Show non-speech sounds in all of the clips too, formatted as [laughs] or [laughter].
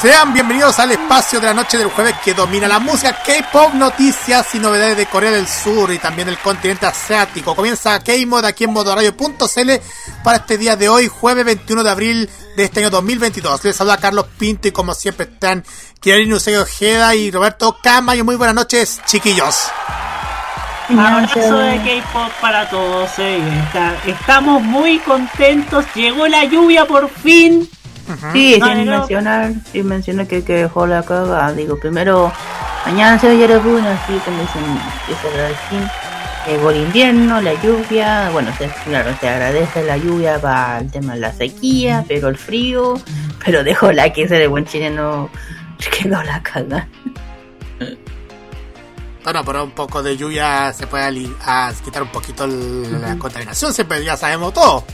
Sean bienvenidos al espacio de la noche del jueves que domina la música K-pop, noticias y novedades de Corea del Sur y también del continente asiático. Comienza K-Mod aquí en modoradio.cl para este día de hoy, jueves 21 de abril de este año 2022. Les saluda Carlos Pinto y como siempre están Kirin Eusebio Ojeda y Roberto Camayo. Muy buenas noches, chiquillos. Abrazo de K-pop para todos. eh. Está- estamos muy contentos. Llegó la lluvia por fin. Sí, sin, mencionar, no. sin que, que dejó la caga. Digo, primero, mañana se oye una, así como dicen, que se Llegó el invierno, la lluvia, bueno, se, claro, se agradece la lluvia para el tema de la sequía, pero el frío, pero dejó la que ese de buen chileno [laughs] quedó la caga. Bueno, pero un poco de lluvia se puede quitar un poquito la contaminación, siempre ya sabemos todo.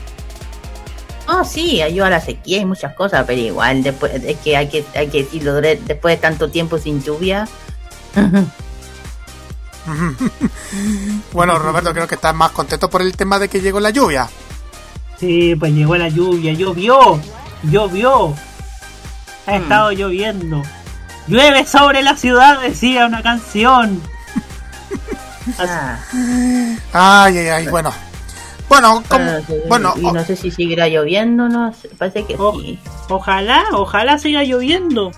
Oh, sí, ayuda a la sequía y muchas cosas, pero igual, después, es que hay que, hay que decirlo, de- después de tanto tiempo sin lluvia, [laughs] Bueno, Roberto, creo que estás más contento por el tema de que llegó la lluvia. Sí, pues llegó la lluvia. Llovió. Llovió. Ha estado lloviendo. Llueve sobre la ciudad, decía una canción. [laughs] ah, Ay, ay, ay, bueno. Bueno, como, Bueno, sí, bueno, y no sé si seguirá lloviendo, no sé, parece que sí. Ojalá, ojalá siga lloviendo.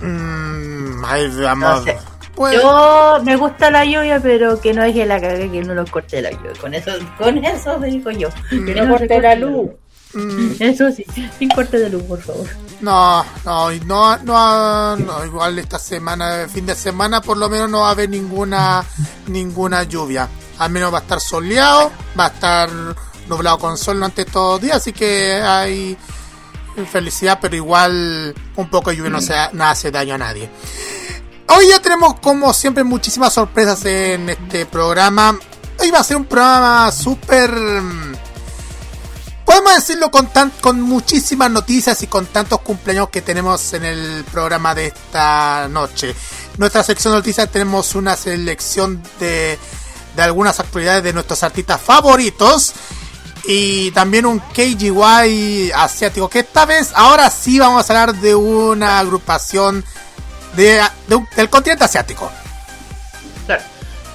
mm, ahí vamos. No sé. Pues, Yo me gusta la lluvia, pero que no deje la caga, que no lo corte la lluvia. Con eso, con eso me digo yo. Que no corte la luz. mm, Eso sí, sin corte de luz, por favor. no, no, no, no, no, igual esta semana, fin de semana, por lo menos no va a haber ninguna, ninguna lluvia. Al menos va a estar soleado, va a estar nublado con sol durante todo el día, así que hay felicidad, pero igual un poco de lluvia no, se, no hace daño a nadie. Hoy ya tenemos como siempre muchísimas sorpresas en este programa. Hoy va a ser un programa súper... Podemos decirlo con, tan, con muchísimas noticias y con tantos cumpleaños que tenemos en el programa de esta noche. Nuestra sección de noticias tenemos una selección de, de algunas actualidades de nuestros artistas favoritos. Y también un KGY asiático. Que esta vez, ahora sí vamos a hablar de una agrupación del continente asiático. Claro.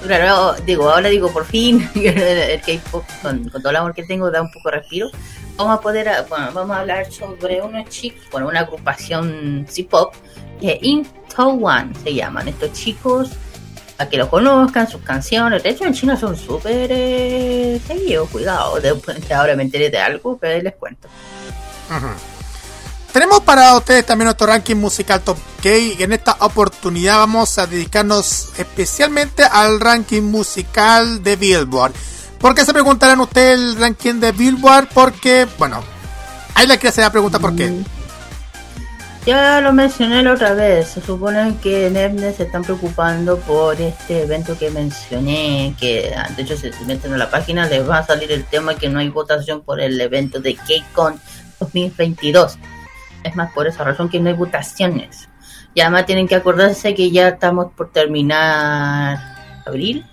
Claro, digo, ahora digo por fin, [laughs] el K-pop, con, todo el amor que tengo, da un poco de respiro. Vamos a poder, a- bueno, vamos a hablar sobre unos chicos, bueno, una agrupación C-pop, que Into One se llaman. Estos chicos, a que lo conozcan, sus canciones. De hecho, en China son súper eh, seguidos, cuidado. Después, ahora me enteré de algo, pero ahí les cuento. Tenemos para ustedes también nuestro ranking musical Top K y en esta oportunidad vamos a dedicarnos especialmente al ranking musical de Billboard. ¿Por qué se preguntarán ustedes el ranking de Billboard? Porque, bueno, ahí le quiero hacer la pregunta por qué. Ya lo mencioné la otra vez. Se supone que en se están preocupando por este evento que mencioné. Que ah, de hecho, si se meten a la página, les va a salir el tema que no hay votación por el evento de KCON 2022. Es más, por esa razón que no hay votaciones. Y además tienen que acordarse que ya estamos por terminar abril.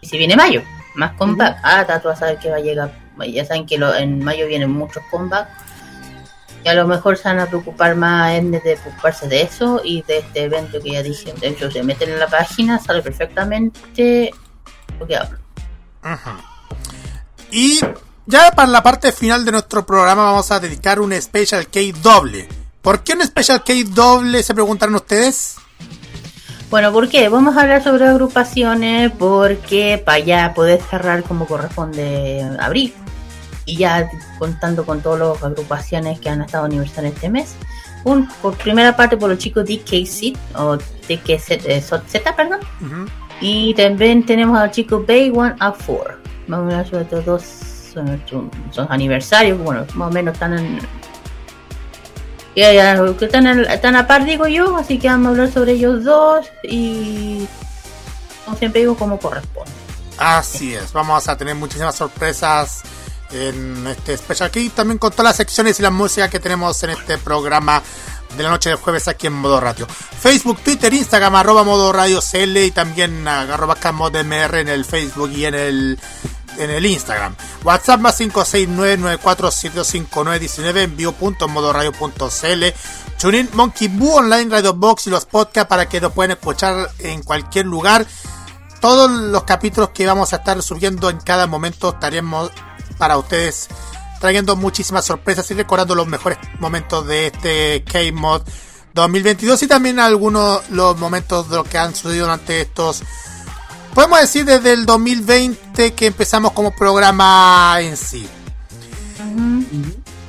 Y si viene mayo, más comeback. Ah, tú vas a saber que va a llegar. Ya saben que lo- en mayo vienen muchos comebacks. Y a lo mejor se van a preocupar más en de preocuparse de eso y de este evento que ya dije. De hecho, se meten en la página, sale perfectamente lo que hablo. Y ya para la parte final de nuestro programa vamos a dedicar un Special K doble. ¿Por qué un Special K doble? Se preguntarán ustedes. Bueno, ¿por qué? Vamos a hablar sobre agrupaciones porque para ya poder cerrar como corresponde abril. Y ya contando con todas las agrupaciones que han estado aniversando este mes. Un, por primera parte por los chicos DKZ, o DKZ, eh, Z, perdón. Ujú. Y también tenemos al chico Bay One a 4. Más o menos estos dos son, son, son aniversarios, bueno, más o menos están en... Ya, ya, están, en- están a par, digo yo, así que vamos a hablar sobre ellos dos y... Como siempre digo, como corresponde. Así es, vamos a tener muchísimas sorpresas en este Special Key, también con todas las secciones y la música que tenemos en este programa de la noche del jueves aquí en Modo Radio. Facebook, Twitter, Instagram, arroba Modo Radio CL y también ah, arroba CamodMR en el Facebook y en el en el Instagram. WhatsApp más 569-9479-19 envío.modoradio.cl TuneIn, Monkey Boo Online, Radio Box y los podcasts para que nos puedan escuchar en cualquier lugar todos los capítulos que vamos a estar subiendo en cada momento estaremos para ustedes trayendo muchísimas sorpresas y recordando los mejores momentos de este K-Mod 2022 y también algunos los momentos de lo que han sucedido durante estos podemos decir desde el 2020 que empezamos como programa en sí.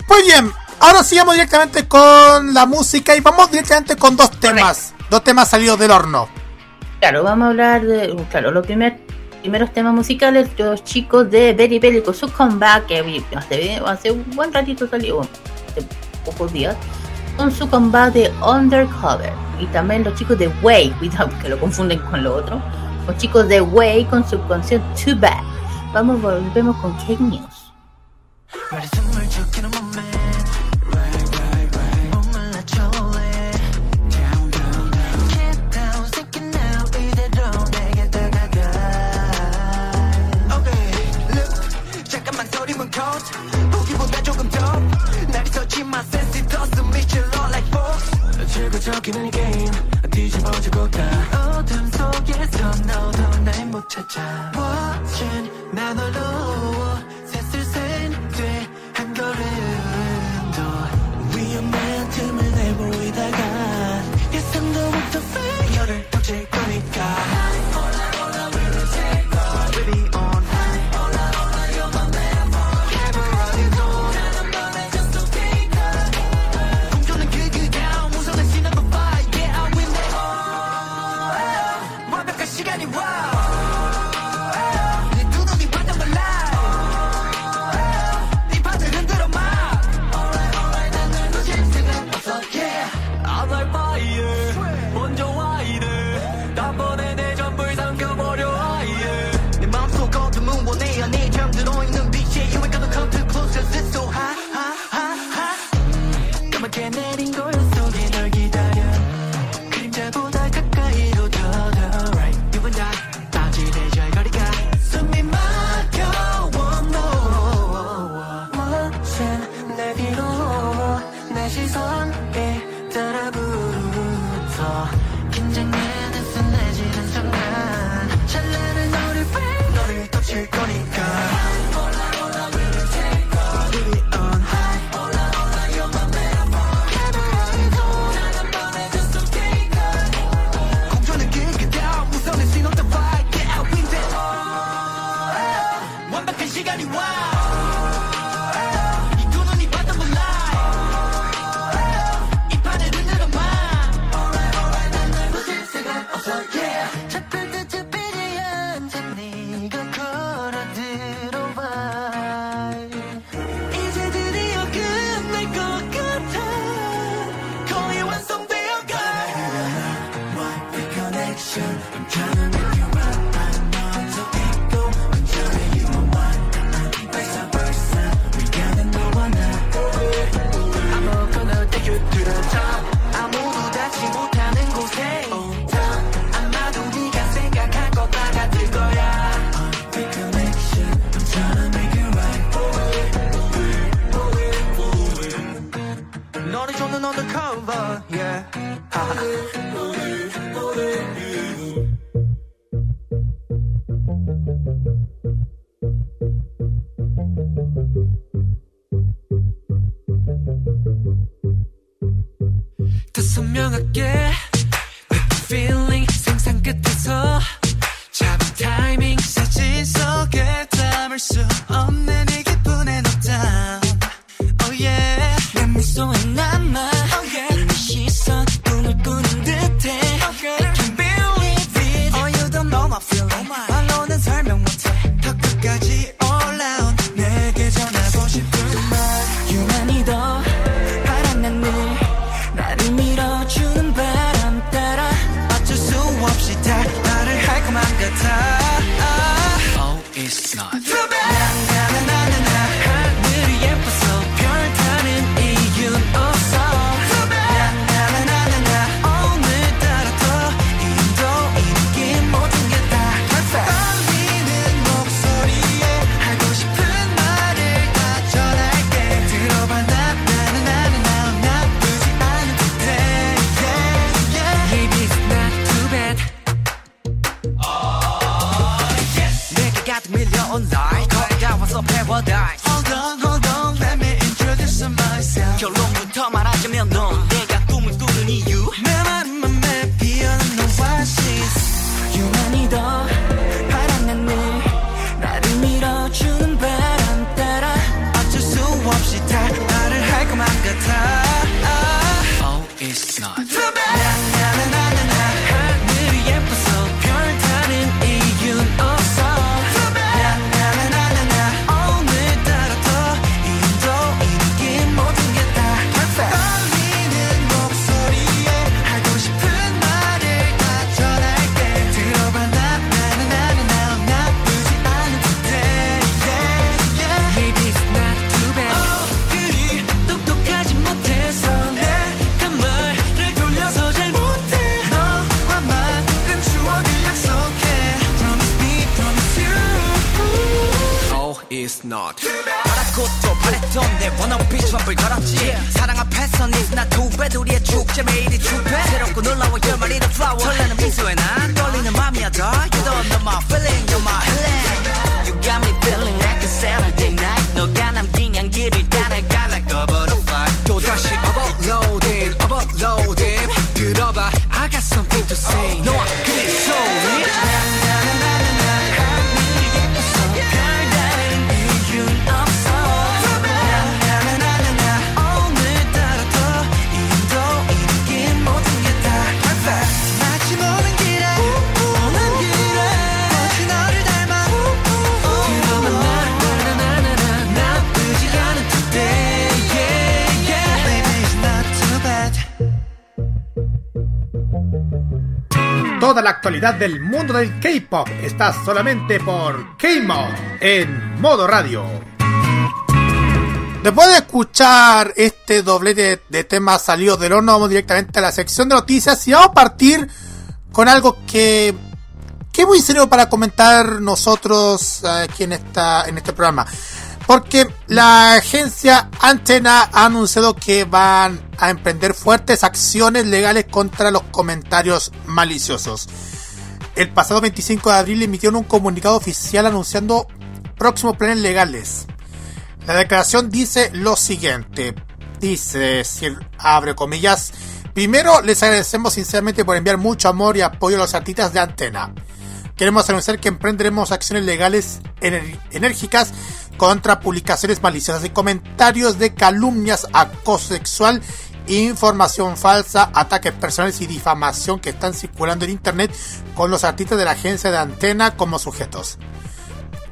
Pues bien, ahora sigamos directamente con la música y vamos directamente con dos temas, dos temas salidos del horno. Claro, vamos a hablar de, claro, los primer, primeros temas musicales, los chicos de Berry Belly con su comeback, que hace, un buen ratito salió, hace pocos días, con su comeback de Undercover. Y también los chicos de Way, [laughs] cuidado que lo confunden con lo otro, los chicos de Way con su canción Too Bad. Vamos, volvemos con Cake News. Box 즐거적이는 게임. 뒤집어지고 다 어둠 속에서 너도 날 못 찾아. Watching 난홀 del mundo del K-pop está solamente por K-Mod en modo radio. Después de escuchar este doblete de temas salidos del horno, vamos directamente a la sección de noticias y vamos a partir con algo que, que es muy serio para comentar nosotros eh, aquí en, en este programa. Porque la agencia Antena ha anunciado que van a emprender fuertes acciones legales contra los comentarios maliciosos. El pasado 25 de abril emitieron un comunicado oficial anunciando próximos planes legales. La declaración dice lo siguiente. Dice, si abre comillas, primero les agradecemos sinceramente por enviar mucho amor y apoyo a los artistas de Antena. Queremos anunciar que emprenderemos acciones legales enérgicas contra publicaciones maliciosas y comentarios de calumnias, acoso sexual, información falsa, ataques personales y difamación que están circulando en Internet con los artistas de la agencia de antena como sujetos.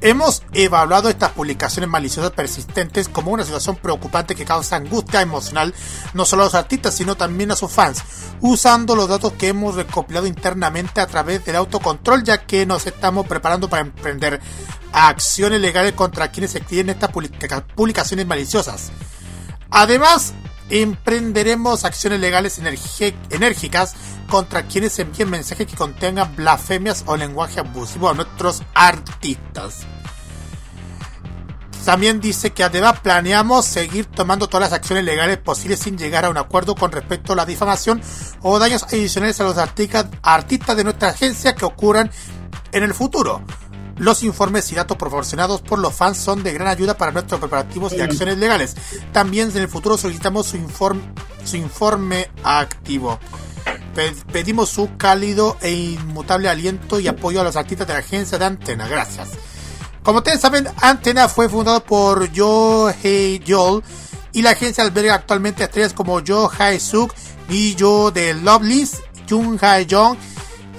Hemos evaluado estas publicaciones maliciosas persistentes como una situación preocupante que causa angustia emocional no solo a los artistas sino también a sus fans, usando los datos que hemos recopilado internamente a través del autocontrol ya que nos estamos preparando para emprender acciones legales contra quienes escriben estas publica- publicaciones maliciosas. Además, emprenderemos acciones legales enérgicas contra quienes envíen mensajes que contengan blasfemias o lenguaje abusivo a nuestros artistas. También dice que además planeamos seguir tomando todas las acciones legales posibles sin llegar a un acuerdo con respecto a la difamación o daños adicionales a los artistas de nuestra agencia que ocurran en el futuro. Los informes y datos proporcionados por los fans son de gran ayuda para nuestros preparativos y acciones legales. También en el futuro solicitamos su informe, su informe activo. Pe- Pedimos su cálido e inmutable aliento y apoyo a los artistas de la agencia de Antena. Gracias. Como ustedes saben, Antena fue fundado por Joe Hey Joel y la agencia alberga actualmente estrellas como Jo Hae Suk, Mi Jo de Loveless, Jung Hae Jong,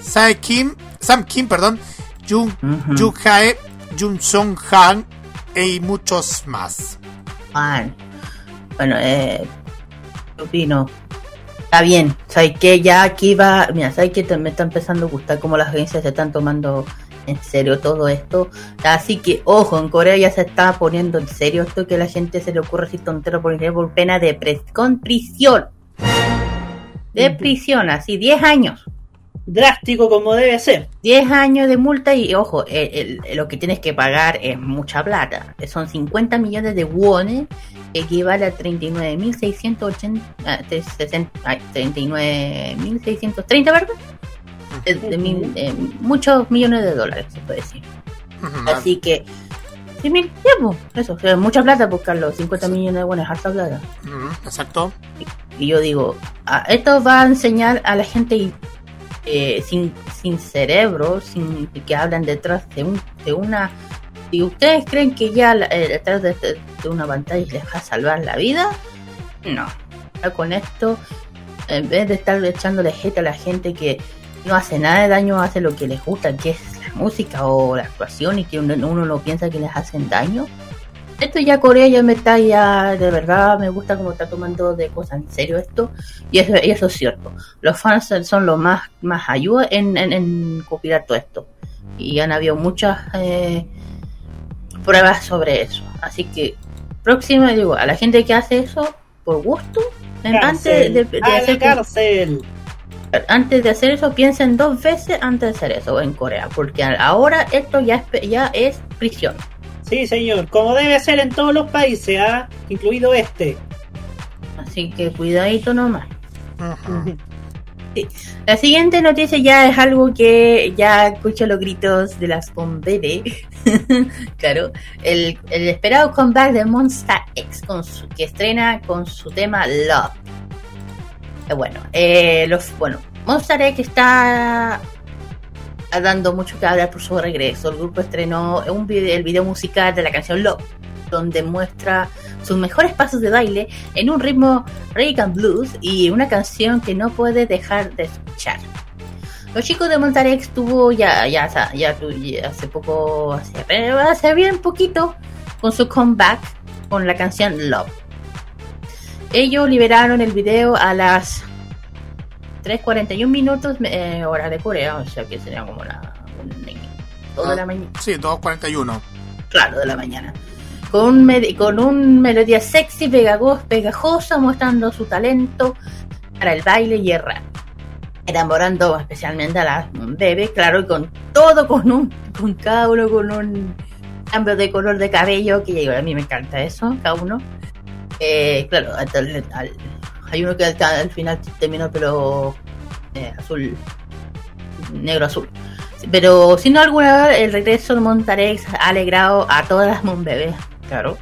Sae Kim, Sam Kim, perdón, Jung, Ujú. Jung Hae, Jung Song Han y muchos más. Ah, bueno, eh, ¿qué opino? Está bien, ¿sabes que Ya aquí va, mira, ¿sabes que Me está empezando a gustar cómo las agencias se están tomando en serio todo esto. Así que, ojo, en Corea ya se está poniendo en serio esto que a la gente se le ocurre así tontero por por pena de pres- con prisión. De prisión, así, 10 años. Drástico como debe ser. 10 años de multa y ojo, el- el- lo que tienes que pagar es mucha plata. Son 50 millones de wones, que equivale a 39.680, ah, te- sesen- ay, 39.630, ¿verdad? De- de mil- eh, muchos millones de dólares, se puede decir. Así que, sí, mil, ya, pues, eso, o sea, mucha plata buscarlo, 50 millones de wones, harta plata. Exacto. Y yo digo, ah, esto va a enseñar a la gente eh, sin, sin cerebro, sin que hablan detrás de, un, de una... Si ustedes creen que ya eh, detrás de, una pantalla les va a salvar la vida, no. Con esto, en vez de estar echándole hate a la gente que no hace nada de daño, hace lo que les gusta, que es la música o la actuación y que uno, uno no piensa que les hacen daño. Esto ya Corea ya me está ya, de verdad, me gusta como está tomando de cosas en serio esto. Y eso, y eso es cierto. Los fans son los más, más ayuda en, en, en copiar todo esto. Y han habido muchas eh, pruebas sobre eso. Así que, próximo, digo, a la gente que hace eso por gusto, antes de, de a la hacer, cárcel. antes de hacer eso, piensen dos veces antes de hacer eso en Corea. Porque ahora esto ya es, ya es prisión. Sí, señor. Como debe ser en todos los países, ¿ah? incluido este. Así que cuidadito nomás. La siguiente noticia ya es algo que ya escucho los gritos de las bomberas. [laughs] claro, el, el esperado comeback de Monster X con su, que estrena con su tema Love. Eh, Bueno, eh, los, bueno, Monster X está dando mucho que hablar por su regreso. El grupo estrenó un video, el video musical de la canción Love, donde muestra sus mejores pasos de baile en un ritmo Reagan Blues y una canción que no puede dejar de escuchar. Los chicos de Montarex tuvo ya, ya, ya, hace poco, hace, hace bien poquito, con su comeback con la canción Love. Ellos liberaron el video a las 3.41 minutos, eh, hora de Corea, o sea que sería como la, dos de la mañana Sí, 2.41. claro, de la mañana. Con un, con un melodía sexy, pegagos- pegajosa, mostrando su talento para el baile y el rap. Enamorando especialmente a las bebés, claro, y con todo, con un, con cada uno con un cambio de color de cabello, que a mí me encanta eso, cada uno. Eh, claro, hasta el- al- hay uno que al, al final terminó pero eh, azul, negro azul. Pero sin alguna, el regreso de Montarex ha alegrado a todas las Monbebés, claro.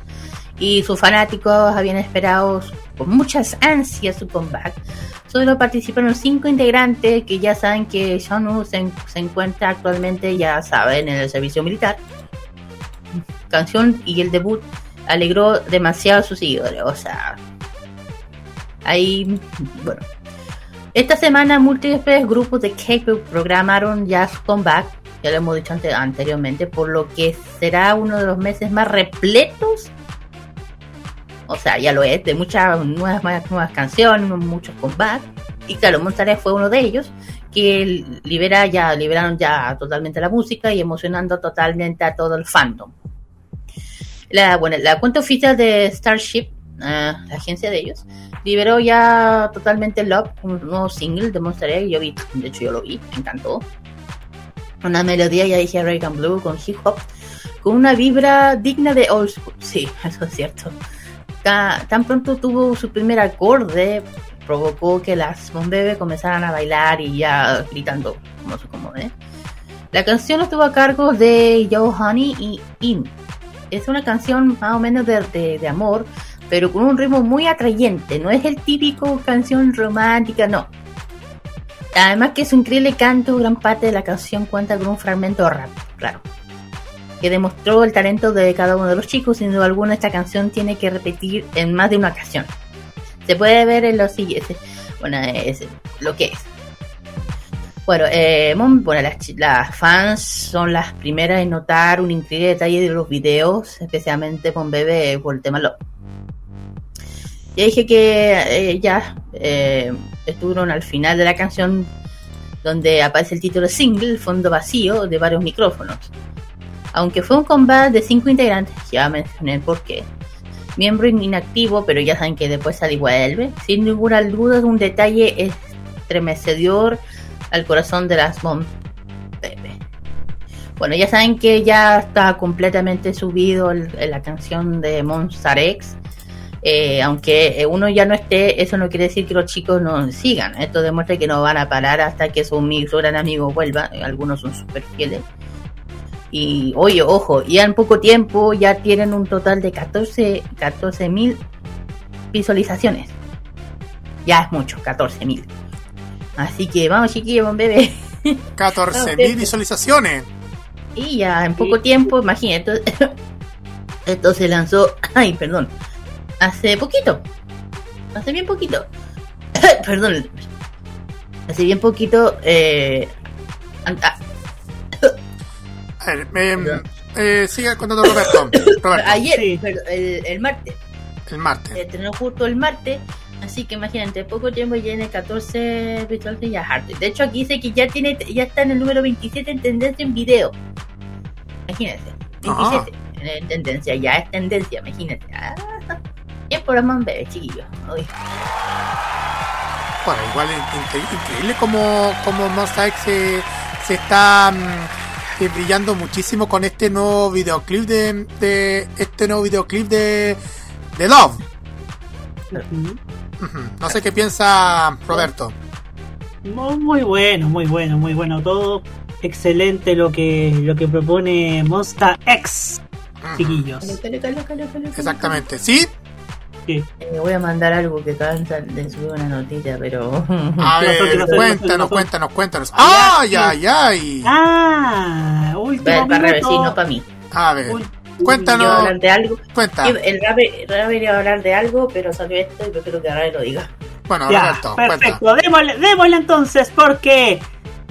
Y sus fanáticos habían esperado con muchas ansias su comeback. Solo participaron cinco integrantes que ya saben que Shonu se, se encuentra actualmente, ya saben, en el servicio militar. Canción y el debut alegró demasiado a sus seguidores. O sea, ahí, bueno, esta semana múltiples grupos de K-pop programaron ya comeback, ya lo hemos dicho ante- anteriormente, por lo que será uno de los meses más repletos. O sea, ya lo es, de muchas nuevas, nuevas canciones, muchos comebacks. Y claro, Montaner fue uno de ellos que libera ya, liberaron ya totalmente la música y emocionando totalmente a todo el fandom. La, bueno, la cuenta oficial de Starship, la agencia de ellos, liberó ya totalmente Love, un nuevo single de Monster Egg. Yo vi, de hecho, yo lo vi, me encantó. Una melodía, ya dije, American Blue con hip hop, con una vibra digna de old school. Sí, [laughs] eso es cierto. Ta- tan pronto tuvo su primer acorde, provocó que las Monbebe comenzaran a bailar y ya gritando, como se como, ¿eh? La canción estuvo a cargo de Joe Honey y In. Es una canción más o menos de- de amor, pero con un ritmo muy atrayente. No es el típico canción romántica, no. Además que su increíble canto, gran parte de la canción cuenta con un fragmento rap, claro. que demostró el talento de cada uno de los chicos. Sin duda alguna, esta canción tiene que repetir en más de una ocasión. Se puede ver en los siguientes. Bueno, es lo que es. Bueno, eh, bueno las fans son las primeras en notar un increíble detalle de los videos, especialmente con Bebe por el tema Love. Ya dije que eh, ya eh, estuvieron al final de la canción donde aparece el título single, fondo vacío, de varios micrófonos. Aunque fue un combate de cinco integrantes, ya mencioné el porqué. Miembro inactivo, pero ya saben que después sale y vuelve. Sin ninguna duda un detalle estremecedor al corazón de las Mom. Bueno, ya saben que ya está completamente subido la canción de Monster X. Eh, aunque eh, uno ya no esté, eso no quiere decir que los chicos no sigan. Esto demuestra que no van a parar hasta que su, mi- su gran amigo vuelva. Algunos son súper fieles. Y oye, ojo, ya en poco tiempo ya tienen un total de 14 mil visualizaciones. Ya es mucho, 14 mil. Así que vamos chiquillos, buen bebé. [laughs] 14.000 visualizaciones. Y ya en poco tiempo, imagínate, esto, [laughs] esto se lanzó, ay, perdón, hace poquito, hace bien poquito, [laughs] perdón, hace bien poquito, eh, ah, A ver, em, eh, sigue contando Roberto. [coughs] Roberto, ayer, Sí. perdón, el, el martes, el martes. se estrenó justo el martes, así que imagínate, en poco tiempo ya tiene 14 visuales ya es harto. De hecho aquí dice que ya tiene, ya está en el número 27 en tendencia en video, imagínate, 27 en, en tendencia, ya es tendencia, imagínate. Ah, es por amor bebé, chiquillo. Uy. Bueno, igual es incre- increíble como, como X se, se está mm, eh, brillando muchísimo con este nuevo videoclip de, de este nuevo videoclip de, de Love. No sé qué piensa Roberto. Muy, bueno, muy bueno, muy bueno todo. Excelente lo que lo que propone Monster X, chiquillos. Exactamente. ¿Sí? Sí. Eh, voy a mandar algo que acaban de subir una noticia, pero. A [laughs] ¿Qué pasó? ¿Qué ver? ¿Qué cuéntanos, cuéntanos, cuéntanos. ¡Ay, ay, ay! Ah, último para minuto. no para mí. A ver, Ul- Iba a cuéntanos, hablar de algo. cuenta. El Rabe, iba a hablar de algo, pero salió esto y prefiero que Rabe lo diga. Bueno, Ya, Roberto, cuenta. perfecto. Démosle, démosle entonces, porque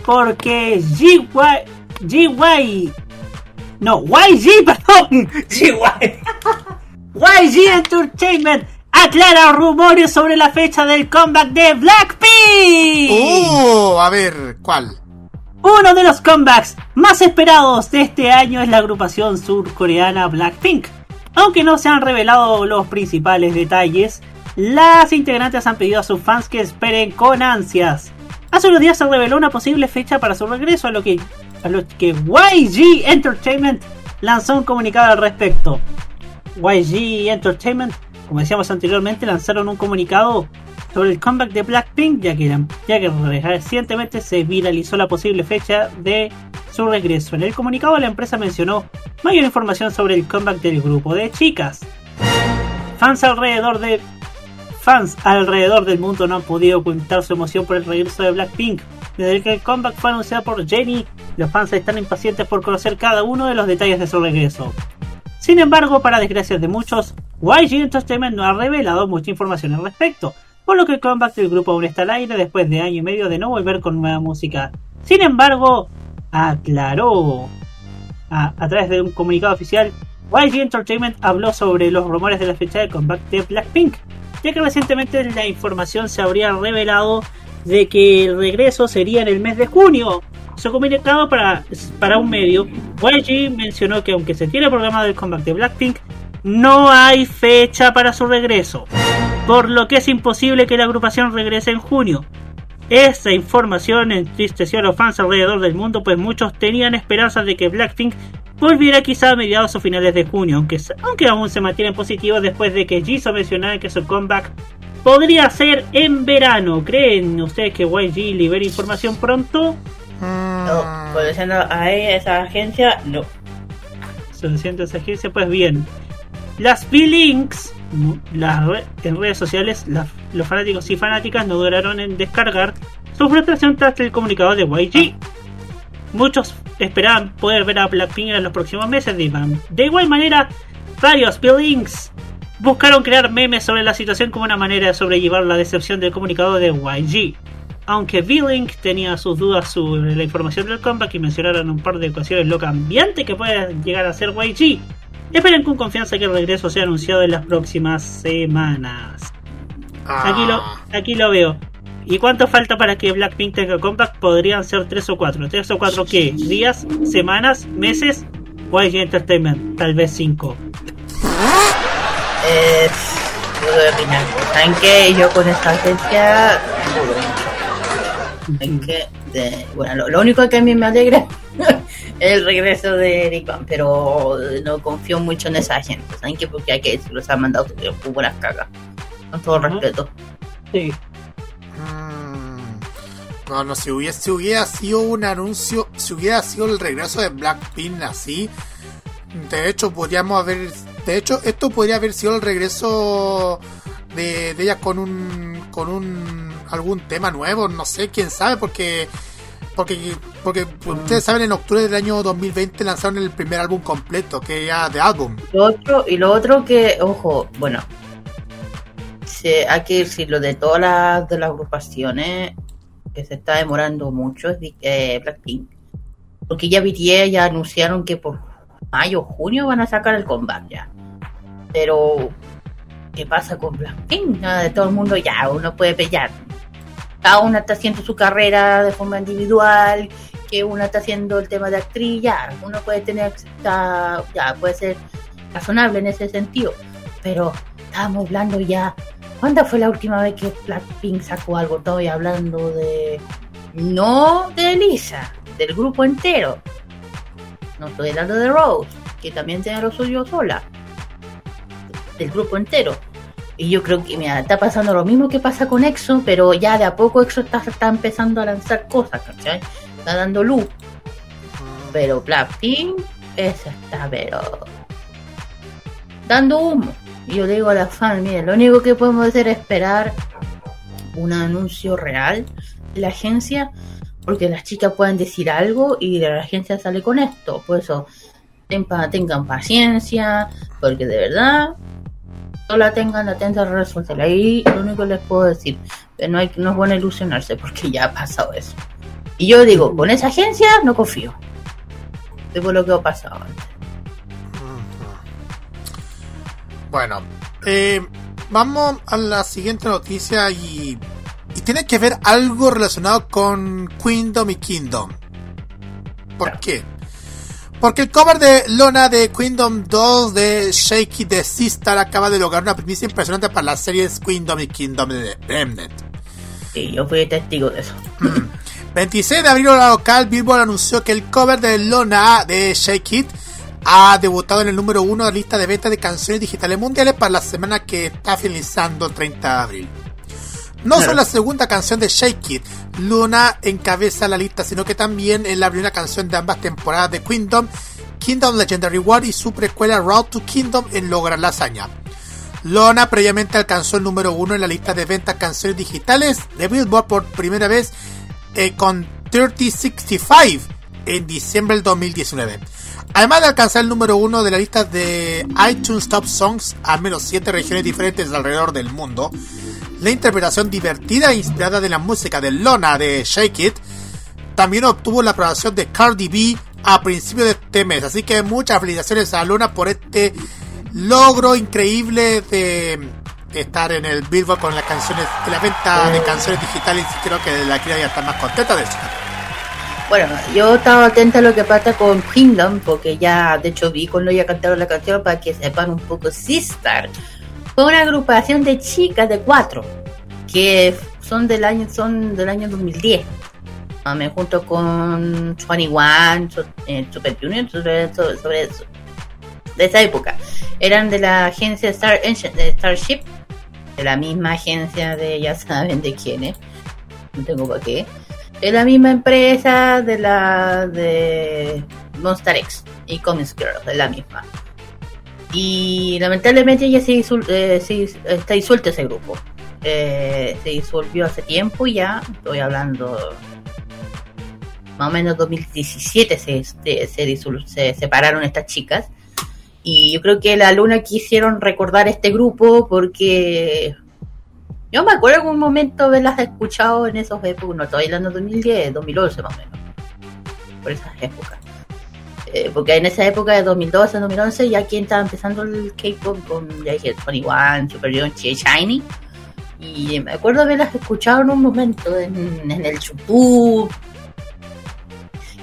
porque GY GY no YG, [laughs] perdón, GY YG Entertainment aclara rumores sobre la fecha del comeback de Blackpink. ¡Uh! A ver, ¿cuál? Uno de los comebacks más esperados de este año es la agrupación surcoreana Blackpink. Aunque no se han revelado los principales detalles, las integrantes han pedido a sus fans que esperen con ansias. Hace unos días se reveló una posible fecha para su regreso, a lo que, a lo que YG Entertainment lanzó un comunicado al respecto. YG Entertainment, como decíamos anteriormente, lanzaron un comunicado sobre el comeback de Blackpink, ya que, recientemente se viralizó la posible fecha de su regreso. En el comunicado la empresa mencionó mayor información sobre el comeback del grupo de chicas. Fans alrededor de fans alrededor del mundo no han podido ocultar su emoción por el regreso de Blackpink. Desde que el comeback fue anunciado por Jennie, los fans están impacientes por conocer cada uno de los detalles de su regreso. Sin embargo, para desgracia de muchos, YG Entertainment no ha revelado mucha información al respecto, por lo que el comeback del grupo aún está al aire después de año y medio de no volver con nueva música. Sin embargo, aclaró a, a través de un comunicado oficial, YG Entertainment habló sobre los rumores de la fecha del comeback de Blackpink, ya que recientemente la información se habría revelado de que el regreso sería en el mes de junio. Comunicado para, para un medio, YG mencionó que aunque se tiene programado el comeback de Blackpink, no hay fecha para su regreso, por lo que es imposible que la agrupación regrese en junio. Esta información entristeció a los fans alrededor del mundo, pues muchos tenían esperanzas de que Blackpink volviera quizá a mediados o finales de junio, aunque, aunque aún se mantienen positivos después de que Jisoo mencionara que su comeback podría ser en verano. ¿Creen ustedes que YG libere información pronto? No, Mm, conociendo a esa agencia, no. Se siente esa agencia, pues bien. Las B-Links las re- en redes sociales, las- los fanáticos y fanáticas no duraron en descargar su frustración tras el comunicado de YG. Muchos esperaban poder ver a Blackpink en los próximos meses. Diman. De igual manera, varios Billings buscaron crear memes sobre la situación como una manera de sobrellevar la decepción del comunicado de YG. Aunque V-Link tenía sus dudas sobre la información del comeback y mencionaron un par de ocasiones lo cambiante que puede llegar a ser YG, esperen con confianza que el regreso sea anunciado en las próximas semanas. Aquí lo, aquí lo veo. ¿Y cuánto falta para que Blackpink tenga comeback? Podrían ser 3 o 4. ¿3 o 4 qué? ¿Días? ¿Semanas? ¿Meses? YG Entertainment, tal vez 5. Eh. ¿Saben qué? Yo con esta agencia dudo mucho. Es que, de- bueno, lo, lo único que a mí me alegra [laughs] es el regreso de Eric Van, pero no confío mucho en esa gente. ¿Saben qué? Porque hay que decirlo, se han mandado buenas cagas. Con todo respeto. Sí. Mm, No, no, si hubiera, si hubiera sido un anuncio, si hubiera sido el regreso de Blackpink así, de hecho podríamos haber, de hecho esto podría haber sido el regreso de, de ella con un, con un, algún tema nuevo, no sé, quién sabe, porque, porque, porque ustedes saben en octubre del año 2020 lanzaron el primer álbum completo, que ya de álbum. Lo otro, y lo otro que, ojo, bueno, se, hay que decirlo de todas las de las agrupaciones que se está demorando mucho es eh, Blackpink. Porque ya BTS ya anunciaron que por mayo junio van a sacar el comeback ya. Pero, ¿qué pasa con Blackpink? Nada todo el mundo ya, uno puede pelear. Cada una está haciendo su carrera de forma individual, que una está haciendo el tema de actriz, ya, uno puede tener, está- ya, puede ser razonable en ese sentido. Pero estábamos hablando ya. ¿Cuándo fue la última vez que Blackpink sacó algo? Estoy hablando de. No de Lisa, del grupo entero. No estoy hablando de Rose, que también tiene lo suyo sola. Del grupo entero. Y yo creo que, mira, está pasando lo mismo que pasa con EXO, pero ya de a poco EXO está, está empezando a lanzar cosas, ¿cachai? Está dando luz. Pero Blackpink, esa está, pero. dando humo. Yo le digo a la fan, miren, lo único que podemos hacer es esperar un anuncio real de la agencia, porque las chicas pueden decir algo y la agencia sale con esto. Por eso, tengan paciencia, porque de verdad, no la tengan atenta a resolver. Ahí lo único que les puedo decir, que no, hay, no es bueno ilusionarse, porque ya ha pasado eso. Y yo digo, con esa agencia no confío. Después lo que ha pasado antes. Bueno, eh, vamos a la siguiente noticia y, y tiene que ver algo relacionado con Kingdom y Kingdom. ¿Por qué? Porque el cover de Lona de Kingdom 2 de Shaky de Sistar acaba de lograr una primicia impresionante para las series Kingdom y Kingdom Remnant. Sí, yo fui testigo de eso. 26 de abril hora local, Billboard anunció que el cover de Lona de Shake It ha debutado en el número uno de la lista de ventas de canciones digitales mundiales para la semana que está finalizando el 30 de abril. No solo la segunda canción de Shake It, Luna encabeza la lista, sino que también es la primera canción de ambas temporadas de Kingdom, Kingdom Legendary War y su precuela Road to Kingdom en lograr la hazaña. Lona previamente alcanzó el número uno en la lista de ventas canciones digitales de Billboard por primera vez eh, con 3065 en diciembre del 2019. Además de alcanzar el número uno de la lista de iTunes Top Songs a menos 7 regiones diferentes alrededor del mundo, la interpretación divertida e inspirada de la música de Lona de Shake It también obtuvo la aprobación de Cardi B a principios de este mes. Así que muchas felicitaciones a Luna por este logro increíble de estar en el Billboard con las canciones, en la venta de canciones digitales. Y creo que la cría ya está más contenta de eso. Bueno, yo estaba atenta a lo que pasa con Kingdom, porque ya, de hecho, vi cuando ya cantaron la canción para que sepan un poco Sistar. Fue una agrupación de chicas de cuatro, que son del año, son del año 2010. Ah, Me junto con 21, so- eh, Super Junior, sobre, sobre, eso. De esa época. Eran de la agencia Star, de Starship, de la misma agencia de, ya saben de quién es. No tengo para qué es la misma empresa de la de Monster X y Comics Girl, es la misma. Y lamentablemente ya se, disul- eh, se está disuelto ese grupo. Eh, se disolvió hace tiempo ya, estoy hablando más o menos 2017 se, se, se, disol- se separaron estas chicas. Y yo creo que la Luna quisieron recordar este grupo porque yo me acuerdo en un momento haberlas escuchado en esos épocas, no estoy hablando de 2010, 2011 más o menos, por esas épocas. Eh, porque en esa época de 2012, 2011, ya quien estaba empezando el K-pop con, ya dije, 21, Super Junior, Shiny. Y me acuerdo haberlas escuchado en un momento en, en el YouTube,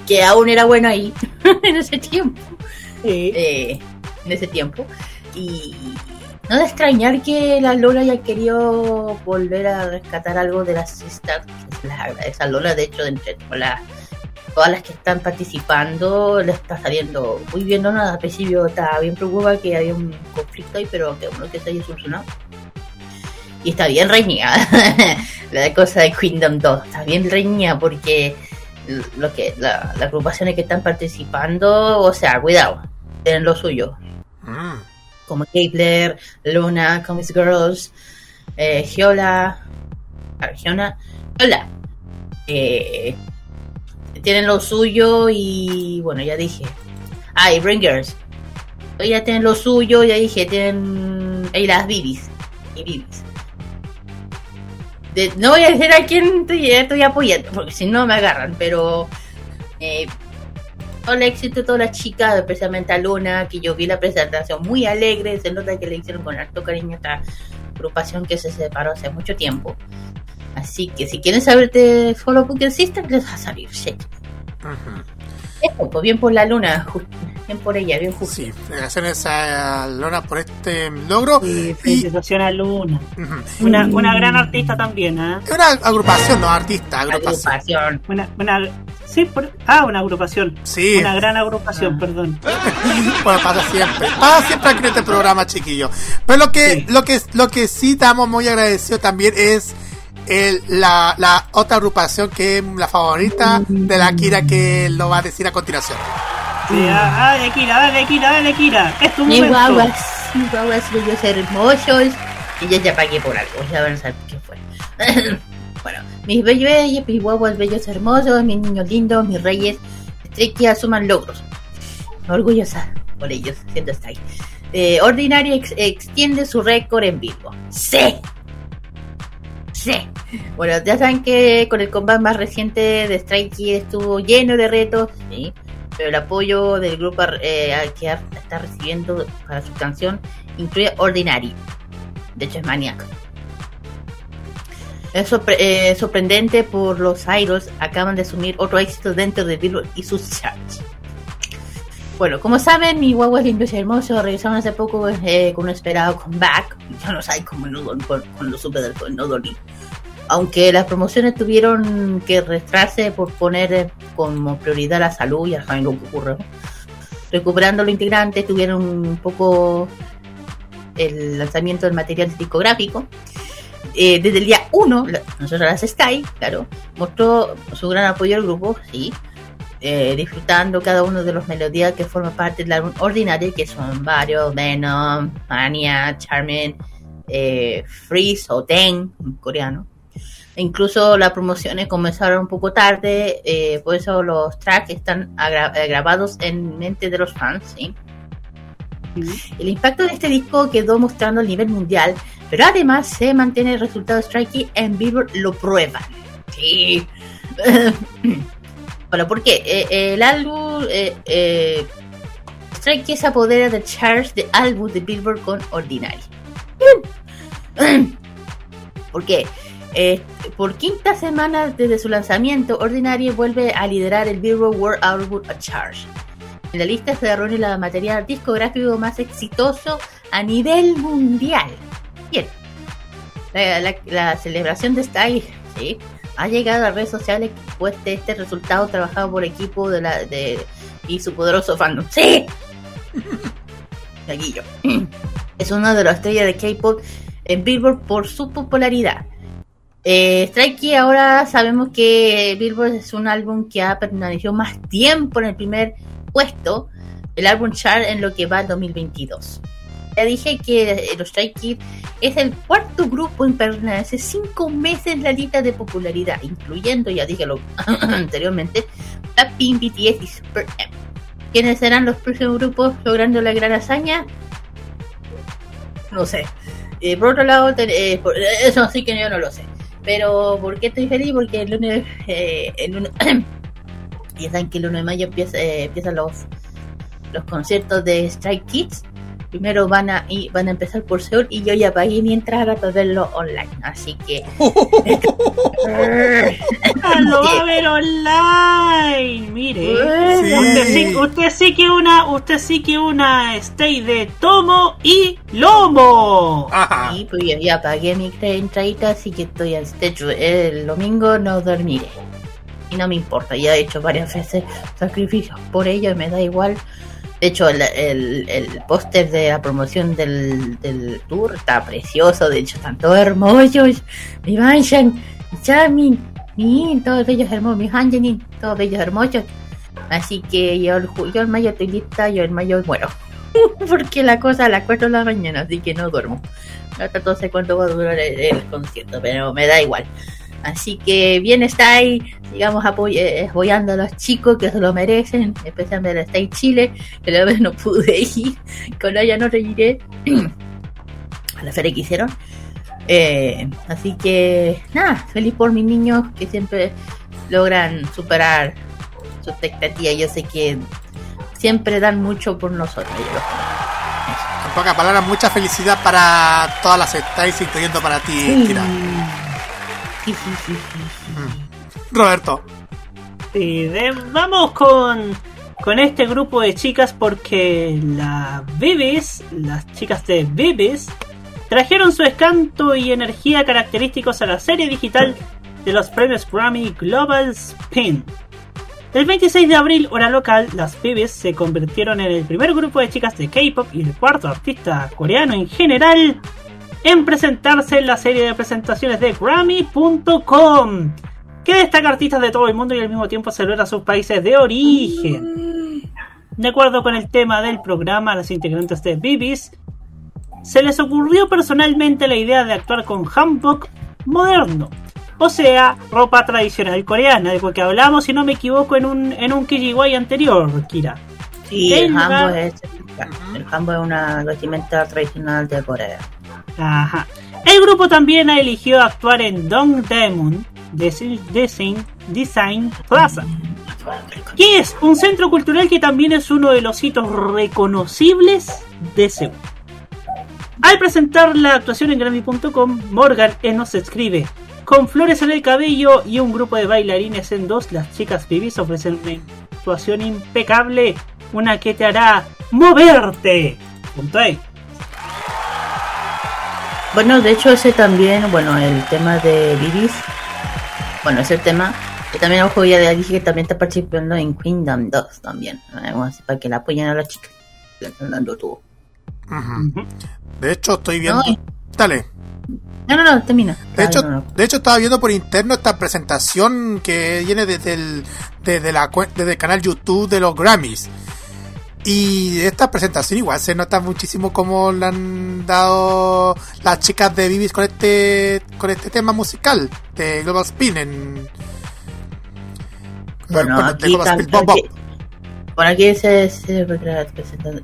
que aún era bueno ahí, [laughs] en ese tiempo Sí. eh, en ese tiempo. Y no de extrañar que la Lola haya querido volver a rescatar algo de las sisters. que se les agradece a Lola, de hecho, de entre todas las, todas las que están participando, le está saliendo muy bien. No, nada, al principio estaba bien preocupada que había un conflicto ahí, pero que uno que se haya solucionado. Y está bien reñida. [laughs] la cosa de Kingdom 2 está bien reñida porque lo que la- las agrupaciones que están participando, o sea, cuidado, tienen lo suyo, Mm. como Kepler, Luna, Comics Girls, eh, Giola, ah, Giona, Giola, eh, tienen lo suyo y bueno, ya dije, ah, y Bringers, ya tienen lo suyo, ya dije, tienen, y las Bibis, y Bibis. No voy a decir a quién estoy, estoy apoyando, porque si no me agarran, pero eh, todo el éxito de todas las chicas, especialmente a Luna, que yo vi la presentación muy alegre, se nota que le hicieron con harto cariño a esta agrupación que se separó hace mucho tiempo. Así que si quieren saber de Follow Poker System, les va a salir, sí. Ujú. Eso, pues bien por la Luna, bien por ella, bien justo. Sí, felicitaciones a Lona por este logro. Y Y felicitación a Luna. Una, una gran artista también, ¿ah? es una agrupación, no artista, agrupación. Agrupación. Una, una, sí, por- ah, una agrupación. Sí. Una gran agrupación, perdón. [laughs] Bueno, pasa siempre. Pasa siempre aquí en este programa, chiquillo. Pero lo que, Sí. lo que, lo que sí estamos muy agradecidos también es el, la, la otra agrupación que es la favorita de la Kira que lo va a decir a continuación. Sí, ah, dale, Kira, dale, Kira, dale, Kira. Es tu momento. guaguas, mis guaguas bellos hermosos. Y yo ya pagué por algo, ya van a saber qué fue. [laughs] bueno, mis bellos, mis guaguas bellos hermosos, mis niños lindos, mis reyes, estoy que asuman logros. Orgullosa por ellos, siendo está ahí. Eh, Ordinary ex- extiende su récord en vivo. ¡Sí! ¡Sí! Bueno, ya saben que con el combate más reciente de Strike estuvo lleno de retos, ¿sí? pero el apoyo del grupo eh, que está recibiendo para su canción incluye Ordinary. De hecho, es Maniac. Es eh, sorprendente por los idols acaban de asumir otro éxito dentro de Billboard y sus charts. Bueno, como saben, mi guagua lindo y hermoso regresaron hace poco eh, con un esperado comeback. Yo no sé cómo no, lo supe del no dolí. Aunque las promociones tuvieron que retrasarse por poner eh, como prioridad la salud, ya saben lo que ocurre. Recuperando los integrantes, tuvieron un poco el lanzamiento del material discográfico. Eh, desde el día 1, la- nosotros las Sky, claro, mostró su gran apoyo al grupo, sí, eh, disfrutando cada uno de los melodías que forman parte del álbum Ordinary, que son varios, Venom, Mania, Charmin, eh, Freeze o Ten, en coreano. E incluso las promociones comenzaron un poco tarde, eh, por eso los tracks están agra- grabados en mente de los fans, ¿sí? El impacto de este disco quedó mostrando el nivel mundial, pero además se mantiene el resultado Strikey en Billboard lo prueban. Sí. [clears throat] bueno, ¿por qué? Eh, el álbum eh, eh, Strikey se apodera de charts de álbum de Billboard con Ordinary. [coughs] ¿Por qué? Eh, por quinta semana desde su lanzamiento, Ordinary vuelve a liderar el Billboard World Album Chart. En la lista se reúne la material discográfico más exitoso a nivel mundial. Bien. La, celebración de Style ¿sí? Ha llegado a redes sociales después de este resultado trabajado por equipo de la de y su poderoso fandom. ¡Sí! [laughs] Gaguillo. Es una de las estrellas de K-pop en Billboard por su popularidad. Eh, Strikey ahora sabemos que Billboard es un álbum que ha permanecido más tiempo en el primer puesto el álbum chart en lo que va 2022. Ya dije que eh, los Stray Kids es el cuarto grupo en permanecer cinco meses en la lista de popularidad, incluyendo, ya dije lo [coughs] anteriormente, Blackpink, BTS y Super M. ¿Quiénes serán los próximos grupos logrando la gran hazaña? No sé. Eh, por otro lado, eh, por- eso sí que yo no lo sé. Pero ¿por qué estoy feliz? Porque el lunes, eh, el [coughs] que el 1 de mayo empieza, eh, empiezan los, los conciertos de Strike Kids. Primero van a, y van a empezar por Seúl y yo ya pagué mi entrada para verlo online. Así que... Ah, lo va a ver online, mire. Sí. Usted sí, usted sí que una, usted sí que una stay de tomo y lomo. Ajá. Sí, pues ya, ya pagué mi entradita, así que estoy al de hecho, el domingo no dormiré. Y no me importa, ya he hecho varias veces sacrificios por ello y me da igual. De hecho, el, el, póster de la promoción del, del tour está precioso, de hecho están todos hermosos. Mi Banshan, mi Chamin, mi todos ellos hermosos, mi Hanjanin, todos ellos hermosos. Así que yo, el yo el mayo estoy lista, yo el mayo muero. [laughs] Porque la cosa a las 4 de la mañana, así que no duermo. No sé cuánto va a durar el concierto, pero me da igual. Así que bien está ahí, sigamos apoy- eh, apoyando a los chicos que se lo merecen, especialmente está en Chile, que la vez no pude ir, [laughs] con ella no reiré [clears throat] a la feria que hicieron. Eh, así que nada, feliz por mis niños que siempre logran superar su expectativa. Yo sé que siempre dan mucho por nosotros. En pocas palabras, mucha felicidad para todas las estáis, incluyendo para ti, Sí. Kira. [laughs] Roberto. Sí, vamos con, con este grupo de chicas porque las Bibis, las chicas de Bibis, trajeron su escanto y energía característicos a la serie digital de los premios Grammy Global Spin. El 26 de abril, hora local, las Bibis se convirtieron en el primer grupo de chicas de K-pop y el cuarto artista coreano en general en presentarse en la serie de presentaciones de Grammy.com, que destaca artistas de todo el mundo y al mismo tiempo celebra sus países de origen. De acuerdo con el tema del programa, las integrantes de Bibis se les ocurrió personalmente la idea de actuar con hanbok moderno, o sea, ropa tradicional coreana, de lo que hablamos, si no me equivoco, en un, en un KGY anterior, Kira. Sí, El el lugar- hanbok es, el hanbok es una vestimenta tradicional de Corea. El grupo también eligió actuar en Dongdaemun Design, Design, Design Plaza, que es un centro cultural que también es uno de los hitos reconocibles de Seúl. Al presentar la actuación en Grammy.com, Morgan nos escribe: Con flores en el cabello y un grupo de bailarines en dos, las chicas Bibis ofrecen una actuación impecable, una que te hará moverte. Punto ahí. Bueno, de hecho ese también, bueno, el tema de Bibis, bueno, ese tema, que también ojo ya de dije que también está participando en Kingdom 2 también, así para que la apoyen a las chicas, que están dando todo. Ujú. De hecho, estoy viendo. No, y- Dale. No, no, no, termina. De Ah, hecho, no, no. de hecho, estaba viendo por interno esta presentación que viene desde el, desde la, cuen- desde el canal YouTube de los Grammys. Y esta presentación igual se nota muchísimo cómo le han dado las chicas de Bibis con este con este tema musical de Global Spin en Bueno, con- aquí, Global tam- Spin Pop Pop. aquí- bueno, aquí se,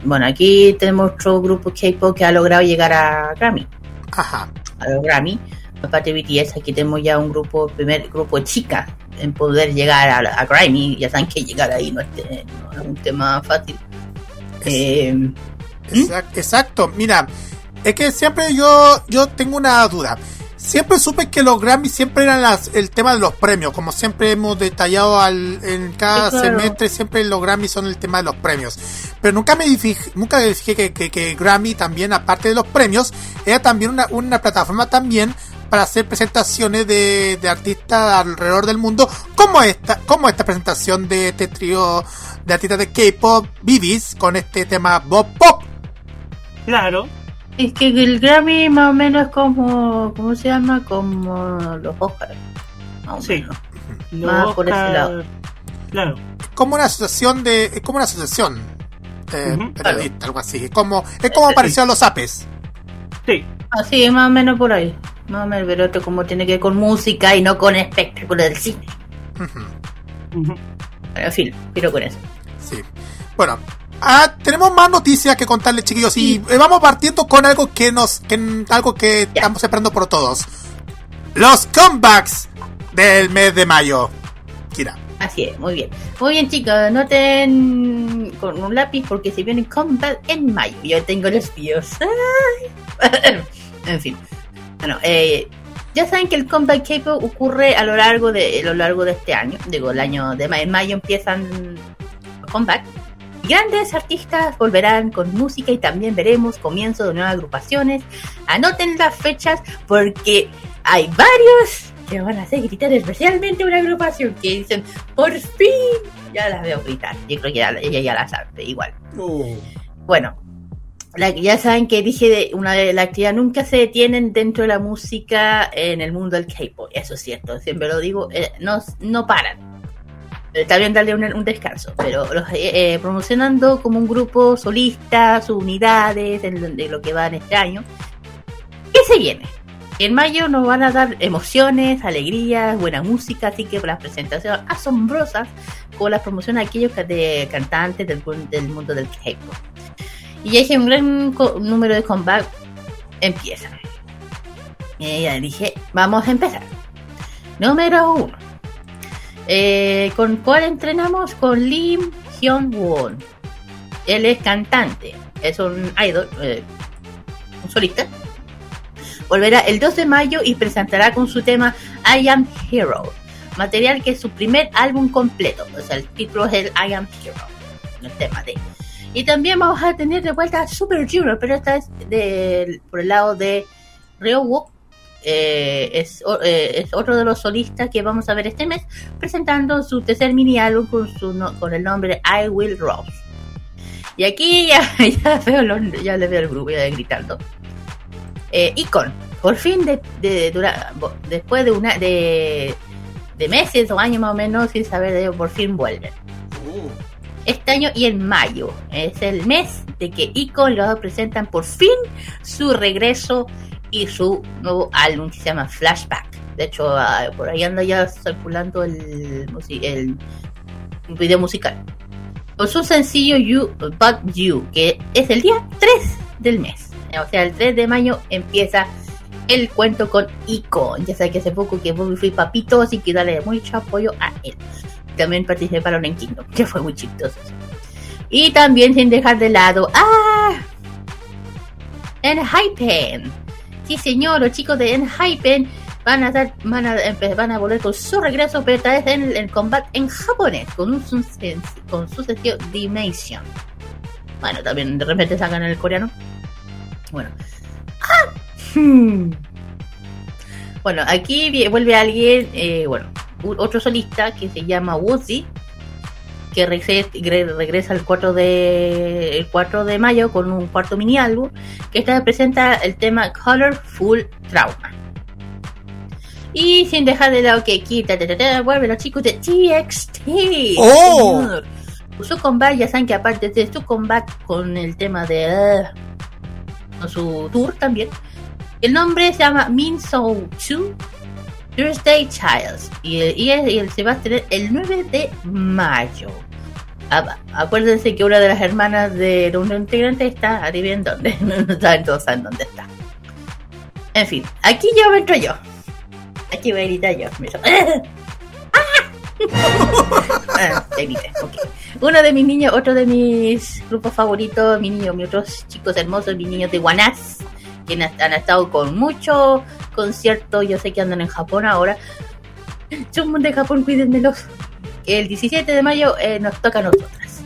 bueno, aquí tenemos otro grupo K-pop que ha logrado llegar a Grammy, Ajá. a los Grammy. Aparte de BTS, aquí tenemos ya un grupo, primer grupo de chicas en poder llegar a, a Grammy. Ya saben que llegar ahí no es, no es un tema fácil. Eh, Exact- Exacto, mira, es que siempre yo, yo tengo una duda. Siempre supe que los Grammys siempre eran las- el tema de los premios, como siempre hemos detallado al, en cada Sí, claro. semestre, siempre los Grammys son el tema de los premios. Pero nunca me fijé, nunca me fijé que, que, que Grammy también, aparte de los premios, era también una, una plataforma también para hacer presentaciones de, de artistas alrededor del mundo, como esta, como esta presentación de este trío de artistas de K-pop, Bibis, con este tema Bob Pop. Claro. es que el Grammy más o menos es como, ¿cómo se llama? Como los Oscars. Más o Sí. menos. Los Más por ese Oscar- lado. Claro. como una asociación de es como una asociación eh, periodista algo así es como es como apareció a los apes Sí. Así, más o menos por ahí. Más o menos, pero esto como tiene que ver con música y no con espectáculo del cine. En fin, pero con eso. Sí. Bueno, ah, tenemos más noticias que contarles, chiquillos. Y eh, vamos partiendo con algo que nos. Que, algo que estamos esperando por todos: Los comebacks del mes de mayo. Kira. Así es, muy bien. Muy bien, chicos, noten con un lápiz porque se viene Combat en mayo. Yo tengo los tíos. Ay. [laughs] en fin. Bueno, eh, ya saben que el Combat K-pop ocurre a lo largo de a lo largo de este año. Digo, el año de mayo. En mayo empiezan Comeback. Grandes artistas volverán con música y también veremos comienzo de nuevas agrupaciones. Anoten las fechas porque hay varios que van a hacer gritar, especialmente una agrupación que dicen, por fin, ya las veo gritar. Yo creo que ya- ella ya la sabe, igual. Bueno, la, ya saben que dije de una de la actividad nunca se detienen dentro de la música en el mundo del K-pop. Eso es cierto, siempre lo digo, eh, no, no paran. Eh, También darle un, un descanso, pero los, eh, eh, promocionando como un grupo solista, sus unidades, de lo que va en este año. ¿Qué se viene? En mayo nos van a dar emociones, alegrías, buena música, así que las presentaciones asombrosas como las promociones a aquellos de cantantes del, del mundo del K-pop. Y dije, un gran número de comeback empiezan. Y ya dije, vamos a empezar. Número uno. Eh, ¿Con cuál entrenamos? Con Lim Hyun Won. Él es cantante, es un idol, eh, un solista. Volverá el 2 de mayo y presentará con su tema I Am Hero, material que es su primer álbum completo. O sea, el título es el I Am Hero, el tema de. Y también vamos a tener de vuelta a Super Junior, pero esta es de, por el lado de Ryo Wook. Eh, es, eh, es otro de los solistas que vamos a ver este mes presentando su tercer mini álbum con, su no- con el nombre I Will Rose. Y aquí [laughs] ya, ya, veo los- ya le veo el grupo ya gritando. Eh, Icon, por fin de, de- dura- después de una de, de meses o años más o menos sin saber de ellos, por fin vuelven. Este año y en mayo es el mes de que Icon los presentan por fin su regreso su nuevo álbum que se llama Flashback. De hecho, ah, por ahí anda ya circulando el, el video musical. Con su sencillo You But You, que es el día 3 del mes. O sea, el 3 de mayo empieza el cuento con Icon. Ya sabes que hace poco que Bobby fui papito, así que dale mucho apoyo a él. También participaron en Kingdom, que fue muy chistoso. Y también sin dejar de lado ¡Ah! Enhypen. Sí, señor, los chicos de Enhypen van a dar, van a, volver con su regreso, pero esta vez en el combate en japonés, con un con su sesión Dimension. Bueno, también de repente sacan el coreano. Bueno. ¡Ah! [laughs] Bueno, aquí vuelve alguien, eh, bueno, otro solista que se llama Woozy, que regre- gre- regresa el 4 de el 4 de mayo con un cuarto mini álbum que esta presenta el tema Colorful Trauma. Y sin dejar de lado que quita, ta, ta, ta, vuelven los chicos de TXT. ¡Oh! señor. Su comeback, ya saben que aparte de su comeback con el tema de ah, con su tour también. El nombre se llama Min So 2 Thursday Childs y, y, y se va a tener el 9 de mayo. Ah, acuérdense que una de las hermanas de un integrante está adivinen dónde. [laughs] No saben todos saben dónde está. En fin, aquí yo entro yo. Aquí voy a gritar yo. Me [laughs] Ah, ya grité, ok. Uno de mis niños, otro de mis grupos favoritos, mi niño, mis otros chicos hermosos, mis niños de Guanás, quienes han estado con muchos conciertos, yo sé que andan en Japón ahora. Chumon de Japón, cuídenmelos. El 17 de mayo eh, nos toca a nosotras.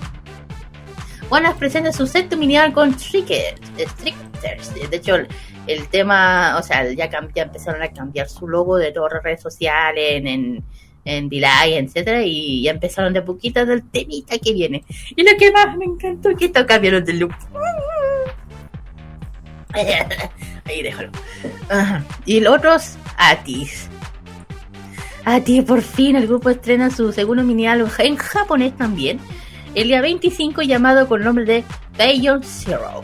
Guanas presenta su sexto mini álbum con Trickers. De hecho, el, el tema, o sea, ya, ya empezaron a cambiar su logo de todas las redes sociales, en, en, en Delay, etcétera, y ya empezaron de poquito del temita que viene. Y lo que más me encantó que esto cambiaron de look. [laughs] Ahí déjalo. Y los otros, Atis. Atis, por fin el grupo estrena su segundo mini álbum en japonés también. El día 25 llamado con el nombre de Beyond Zero.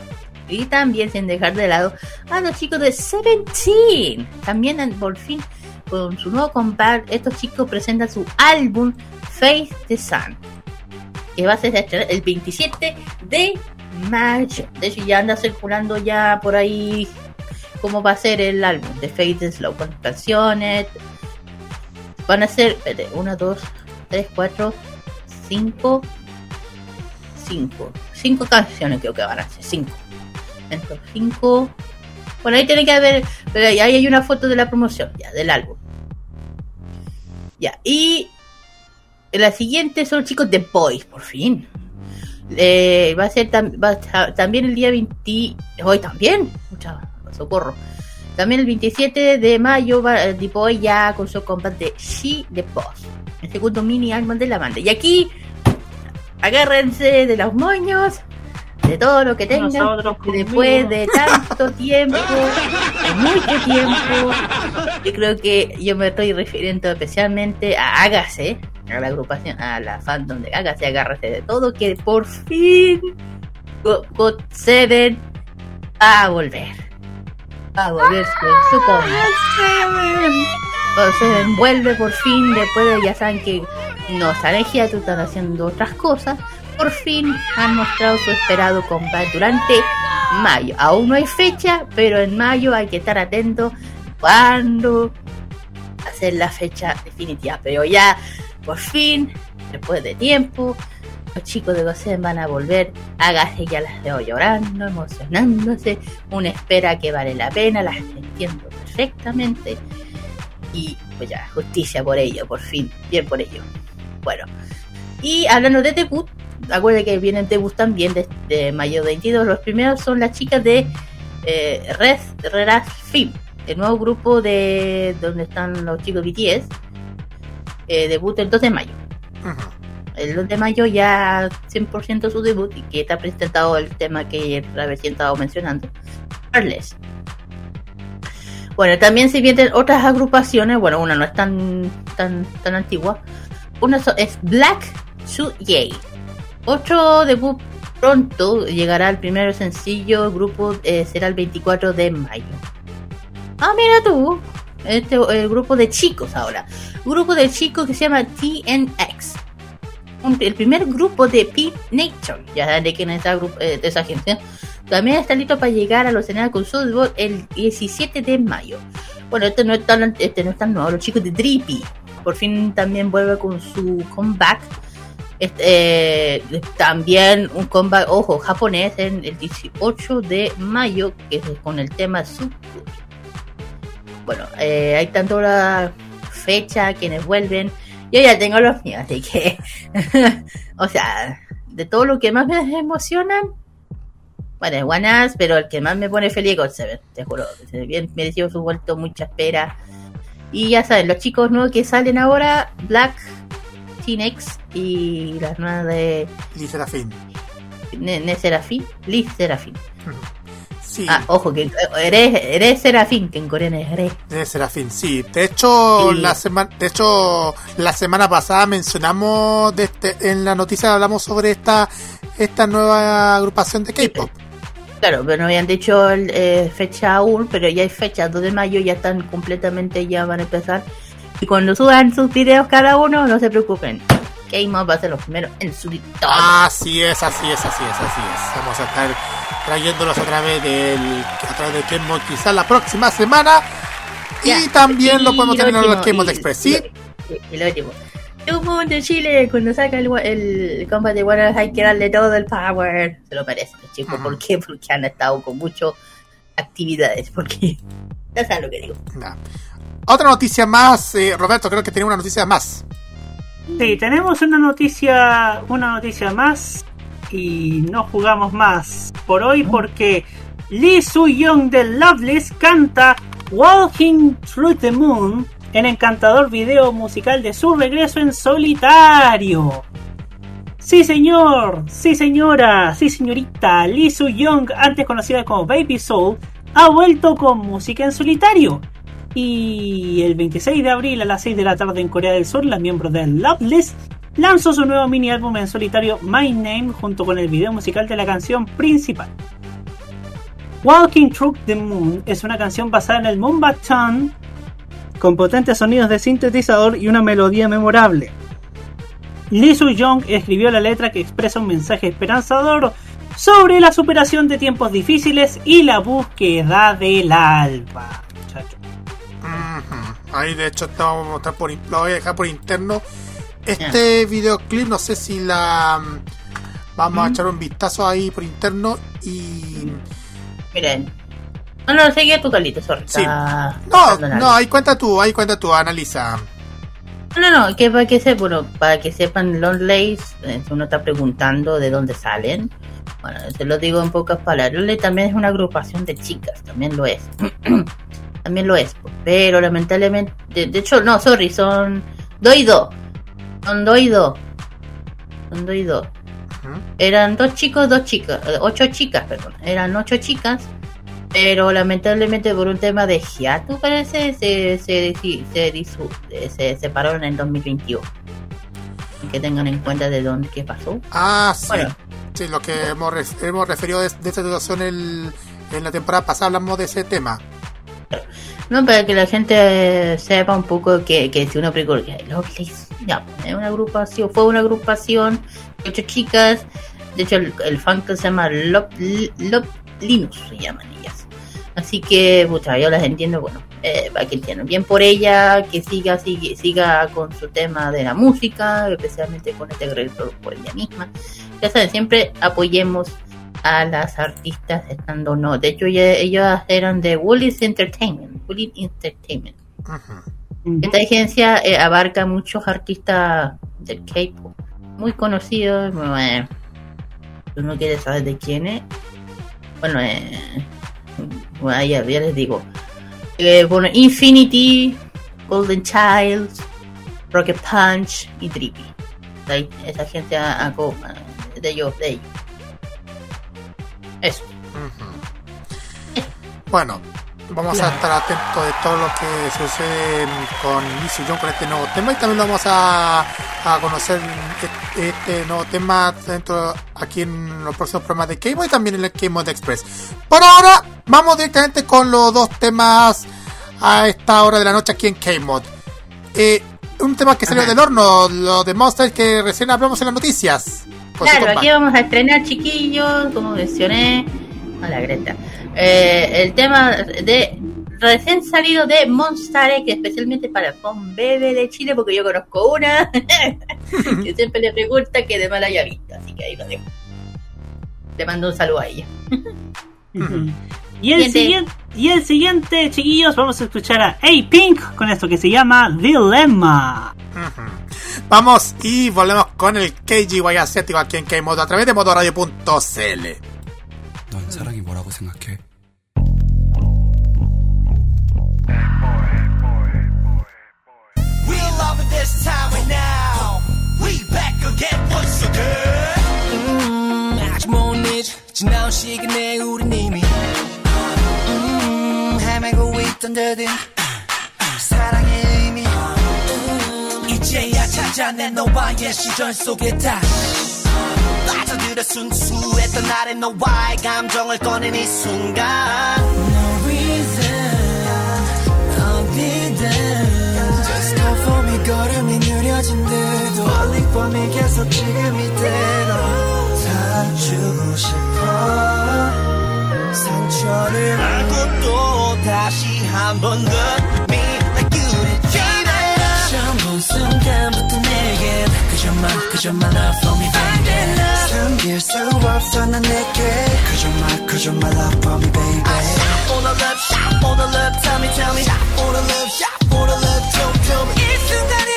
Y también sin dejar de lado a los chicos de Seventeen. También por fin con su nuevo compact, estos chicos presentan su álbum Face the Sun, que va a ser el 27 de mayo. De hecho, ya anda circulando ya por ahí cómo va a ser el álbum de Face the Slow, con canciones. Van a ser, espérate, 1, 2, 3, 4, 5, 5. 5 canciones creo que van a ser, 5. Entonces, 5. Bueno, ahí tiene que haber, pero ahí hay una foto de la promoción, ya, del álbum. Ya, y la siguiente son chicos de Boys, por fin. Eh, va a ser tam- va a también el día 20. Hoy también, mucha socorro. También el 27 de mayo va eh, The Boy ya con su compact de She the Boss, el segundo mini álbum de la banda. Y aquí, agárrense de los moños, de todo lo que tengan. Después de tanto [laughs] tiempo, de mucho tiempo, yo creo que yo me estoy refiriendo especialmente a Hágase, a la agrupación, a la fandom de Hágase, agárrate de todo, que por fin Go- God Seven va a volver. Va a volver con su comeback. God Seven vuelve por fin, después de, ya saben que no están en hiatus, están haciendo otras cosas. Por fin han mostrado su esperado comeback durante mayo. Aún no hay fecha, pero en mayo hay que estar atento cuando hacer la fecha definitiva. Pero ya, por fin, después de tiempo, los chicos de Gosen van a volver. Hágase, ya las veo llorando, emocionándose. Una espera que vale la pena, las entiendo perfectamente. Y pues ya, justicia por ello, por fin, bien por ello. Bueno, y hablando de debut, acuérdense que vienen debut también de, mayo 22. Los primeros son las chicas de eh, Red Red Film, el nuevo grupo de donde están los chicos BTS. Eh, debut el 2 de mayo. El 2 de mayo ya 100% su debut y que está presentado el tema que recién estaba mencionando. Carles. Bueno, también se vienen otras agrupaciones. Bueno, una no es tan tan tan antigua. Una es Black Su Yay. Otro debut pronto llegará el primer sencillo. El grupo eh, será el 24 de mayo. Ah, mira tú. Este el grupo de chicos ahora. Grupo de chicos que se llama TNX. El primer grupo de P Nature. Ya de quién es eh, de esa agencia. También está listo para llegar a los escenarios con debut el 17 de mayo. Bueno, este no es tan, este no es tan nuevo. Los chicos de Drippy. Por fin también vuelve con su comeback. Este, eh, también un comeback, ojo, japonés en el 18 de mayo, que es con el tema Sub. Bueno, eh, hay tanto la fecha, quienes vuelven. Yo ya tengo los míos, así que, [laughs] o sea, de todo lo que más me emocionan, bueno, es Guanas, pero el que más me pone feliz es God Seven, te juro. Bien merecido su vuelto, mucha espera. Y ya saben, los chicos nuevos que salen ahora, Black, Tinex y las nuevas de Lee Serafín. Serafín, Liz Serafín. Sí, Ah, ojo, que eres, eres Serafín, que en coreano es Re. de Serafín, sí. De hecho, Sí. la semana, de hecho, la semana pasada mencionamos de este, en la noticia hablamos sobre esta esta nueva agrupación de K-pop. Claro, pero no habían dicho eh, fecha aún, pero ya hay fecha, 2 de mayo, ya están completamente, ya van a empezar. Y cuando suban sus videos cada uno, no se preocupen. K-Mob va a ser los primeros en subir todo. Así es, así es, así es, así es. Vamos a estar trayéndolos a través del a través de K-Mod quizás la próxima semana. Y también lo podemos tener en los K-Mod Express, ¿sí? Y, y lo último. Tuvo de Chile, cuando saca el, el compa de Warner hay que darle todo el power. Se lo merecen, chicos. ¿Por qué? Porque han estado con muchas actividades. Porque ya saben lo que digo. Otra noticia más, eh, Roberto, creo que tiene una noticia más. Sí, tenemos una noticia, una noticia más y no jugamos más por hoy porque Lee Soo-young de Loveless canta Walking Through the Moon, el encantador video musical de su regreso en solitario. Sí señor, sí señora, sí señorita, Lee Soo-young, antes conocida como Baby Soul, ha vuelto con música en solitario. Y el 26 de abril a las 6 de la tarde en Corea del Sur, la miembro de Loveless lanzó su nuevo mini álbum en solitario My Name junto con el video musical de la canción principal. Walking Through the Moon es una canción basada en el Moonbat Town con potentes sonidos de sintetizador y una melodía memorable. Lee Soo-young escribió la letra que expresa un mensaje esperanzador sobre la superación de tiempos difíciles y la búsqueda del alba. Ahí de hecho te vamos a mostrar por lo voy a dejar por interno. Este videoclip no sé si la mm, vamos a echar un vistazo ahí por interno y Miren. No, no, sigue tu Carlito, sorry. Sí. Está- no, no, ahí cuenta tú, ahí cuenta tú, analiza. No, no, que para que, se, bueno, para que sepan, Long eh, uno está preguntando de dónde salen, bueno, te lo digo en pocas palabras. Long también es una agrupación de chicas, también lo es. [clears throat] también lo es, pero lamentablemente, de, de hecho, no, sorry, son dos y dos. Son dos y dos. Son dos y dos. Ujú. Eran dos chicos, dos chicas, eh, ocho chicas, perdón. Eran ocho chicas, pero lamentablemente por un tema de hiatus parece se se, se, se separaron en 2021. Que tengan en cuenta de dónde qué pasó. Ah, sí. Bueno. Sí, lo que hemos, hemos referido de, de esta situación el- en la temporada pasada hablamos de ese tema. [laughs] No, para que la gente sepa un poco que, que pregunta que Lovelace, ya, es una agrupación, fue una agrupación de ocho chicas. De hecho, el, fan que se llama Love, Love Linux, se llaman ellas. Así que, pucha, yo las entiendo, bueno, eh, para que entiendan. Bien por ella, que siga, sigue, siga con su tema de la música, especialmente con este por ella misma. Ya saben, siempre apoyemos a las artistas estando no. De hecho, ella- ellas eran de Woolies Entertainment. Woolies Entertainment. Esta agencia eh, abarca muchos artistas del K-pop muy conocidos. Bueno, tú no quieres saber de quién es. Bueno, eh, bueno, ya, ya les digo. Eh, bueno, Infinity, Golden Child, Rocket Punch y Drippy. Ahí, Esa gente a- a- a- de ellos, de ellos. Eso. Bueno, vamos a estar atentos de todo lo que sucede con Lee Soo-young con este nuevo tema y también lo vamos a, a conocer este, este nuevo tema dentro aquí en los próximos programas de K-Mod y también en el K-Mod Express. Por ahora, vamos directamente con los dos temas a esta hora de la noche aquí en K-Mod. Eh, un tema que salió del horno, lo de Monster que recién hablamos en las noticias. Claro, aquí vamos a estrenar, chiquillos, como mencioné. Hola, Greta. Eh, el tema de recién salido de Monster X, especialmente para Con Bebe de Chile, porque yo conozco una [laughs] que siempre le pregunta que de mal haya visto, así que ahí lo dejo. Le mando un saludo a ella. [laughs] Y el, Siguiente. y el siguiente, chiquillos, vamos a escuchar a A-Pink con esto que se llama Dilemma. Vamos y volvemos con el KGY asiático aquí en K-Modo a través de modoradio.cl. 지나온 시간에 우린 이미 음, 헤매고 있던 듯이 사랑의 의미 음, 이제야 찾아낸 너와의 시절 속에 다시 빠져들어 순수했던 나의 너와의 감정을 꺼낸 이 순간 No reason 어디든 Just go for me 걸음이 느려진 듯 멀리 뻔히 계속 지금 이대로 다 주고 싶어 상처를 알고 또 다시 한번 Look me like you did 처음 본 순간부터 내겐 그저만 그저만 love for me baby 숨길 수 없어 난 내게 그저만 그저만 love for me baby Shot for the love, shot for the love, tell me, tell me Shot for the love, shot for the love, me, tell me 이 순간이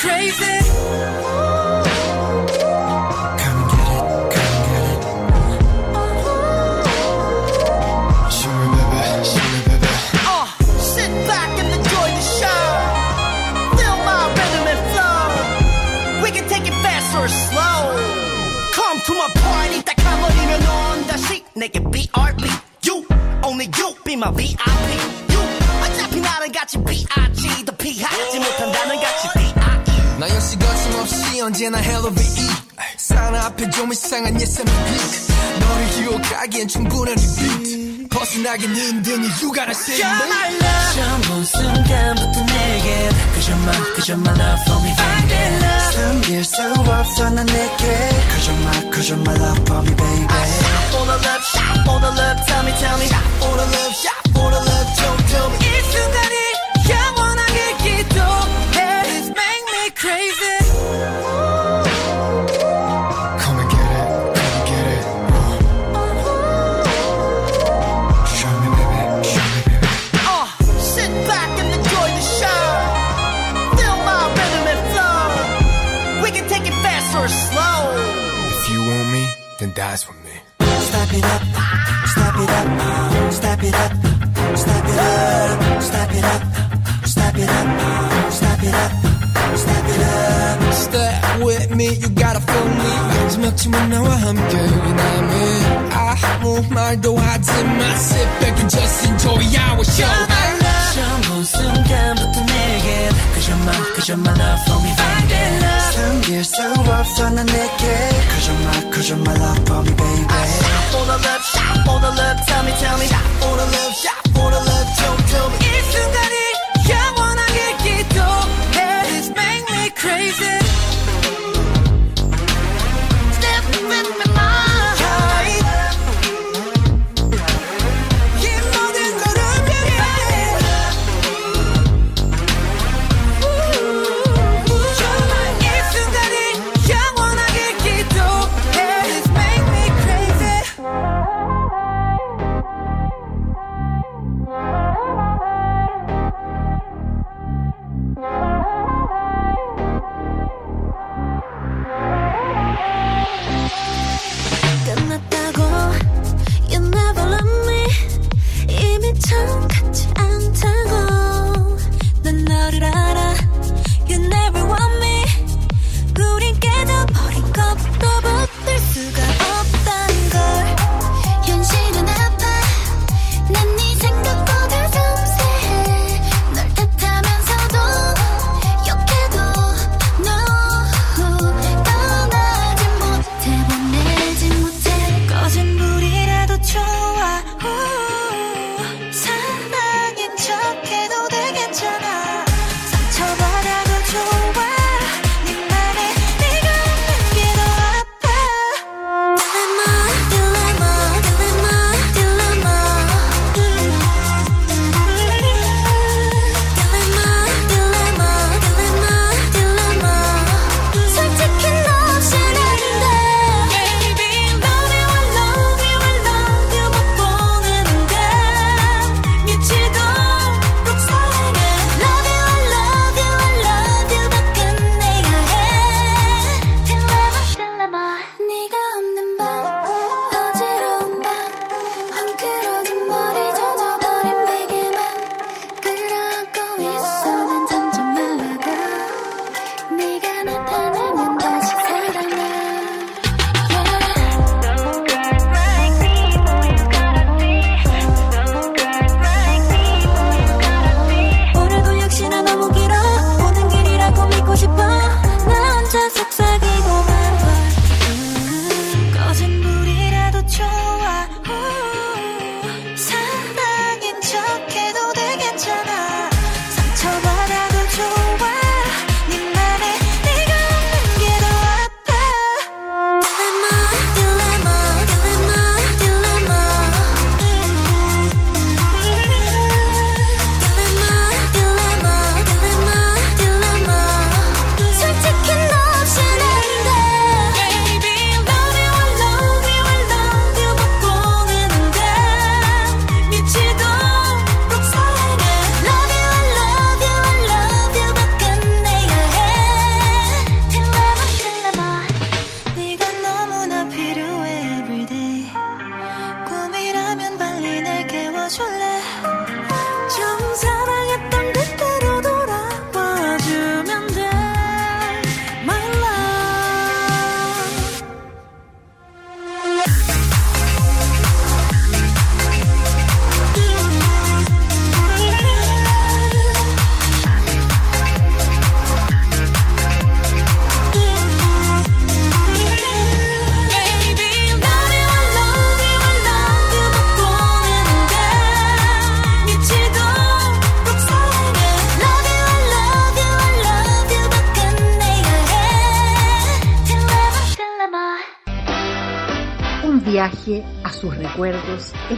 crazy Come get it, come get it Sure baby, sure baby uh, Sit back and enjoy the show Feel my rhythm and flow We can take it fast or slow Come to my party 딱 한 번이면 넌 다시 내게 BRB You, only you be my VIP You, 어차피 나는 같이 B.I.G 더 피하지 못한다는 같이 B.I.E 나 역시 거침없이 언제나 헬로비이 사랑 앞에 좀 이상한 예상의 빛 너를 유혹하기엔 충분한 리비트 벗어나긴 힘든 이유 gotta say You're my love 처음 순간부터 내게 you're my love for me baby 숨길 수 없어 난 내게 you're my love for me baby All the love, all the love, tell me, tell me All the love, all the love, don't tell me 이 순간이 영원하게 기도해 This make me crazy you gotta feel me 마지막쯤은 나와 함께 남은 아무 말도 하지 마 Sit back and just enjoy our show 처음 본 순간부터 내게 Cause you're my, cause you're my love for me baby 숨길 수 없어 난 내게 Cause you're my, cause you're my love for me baby All the love, all the love, tell me, tell me All the love, all the love, don't tell me 이 순간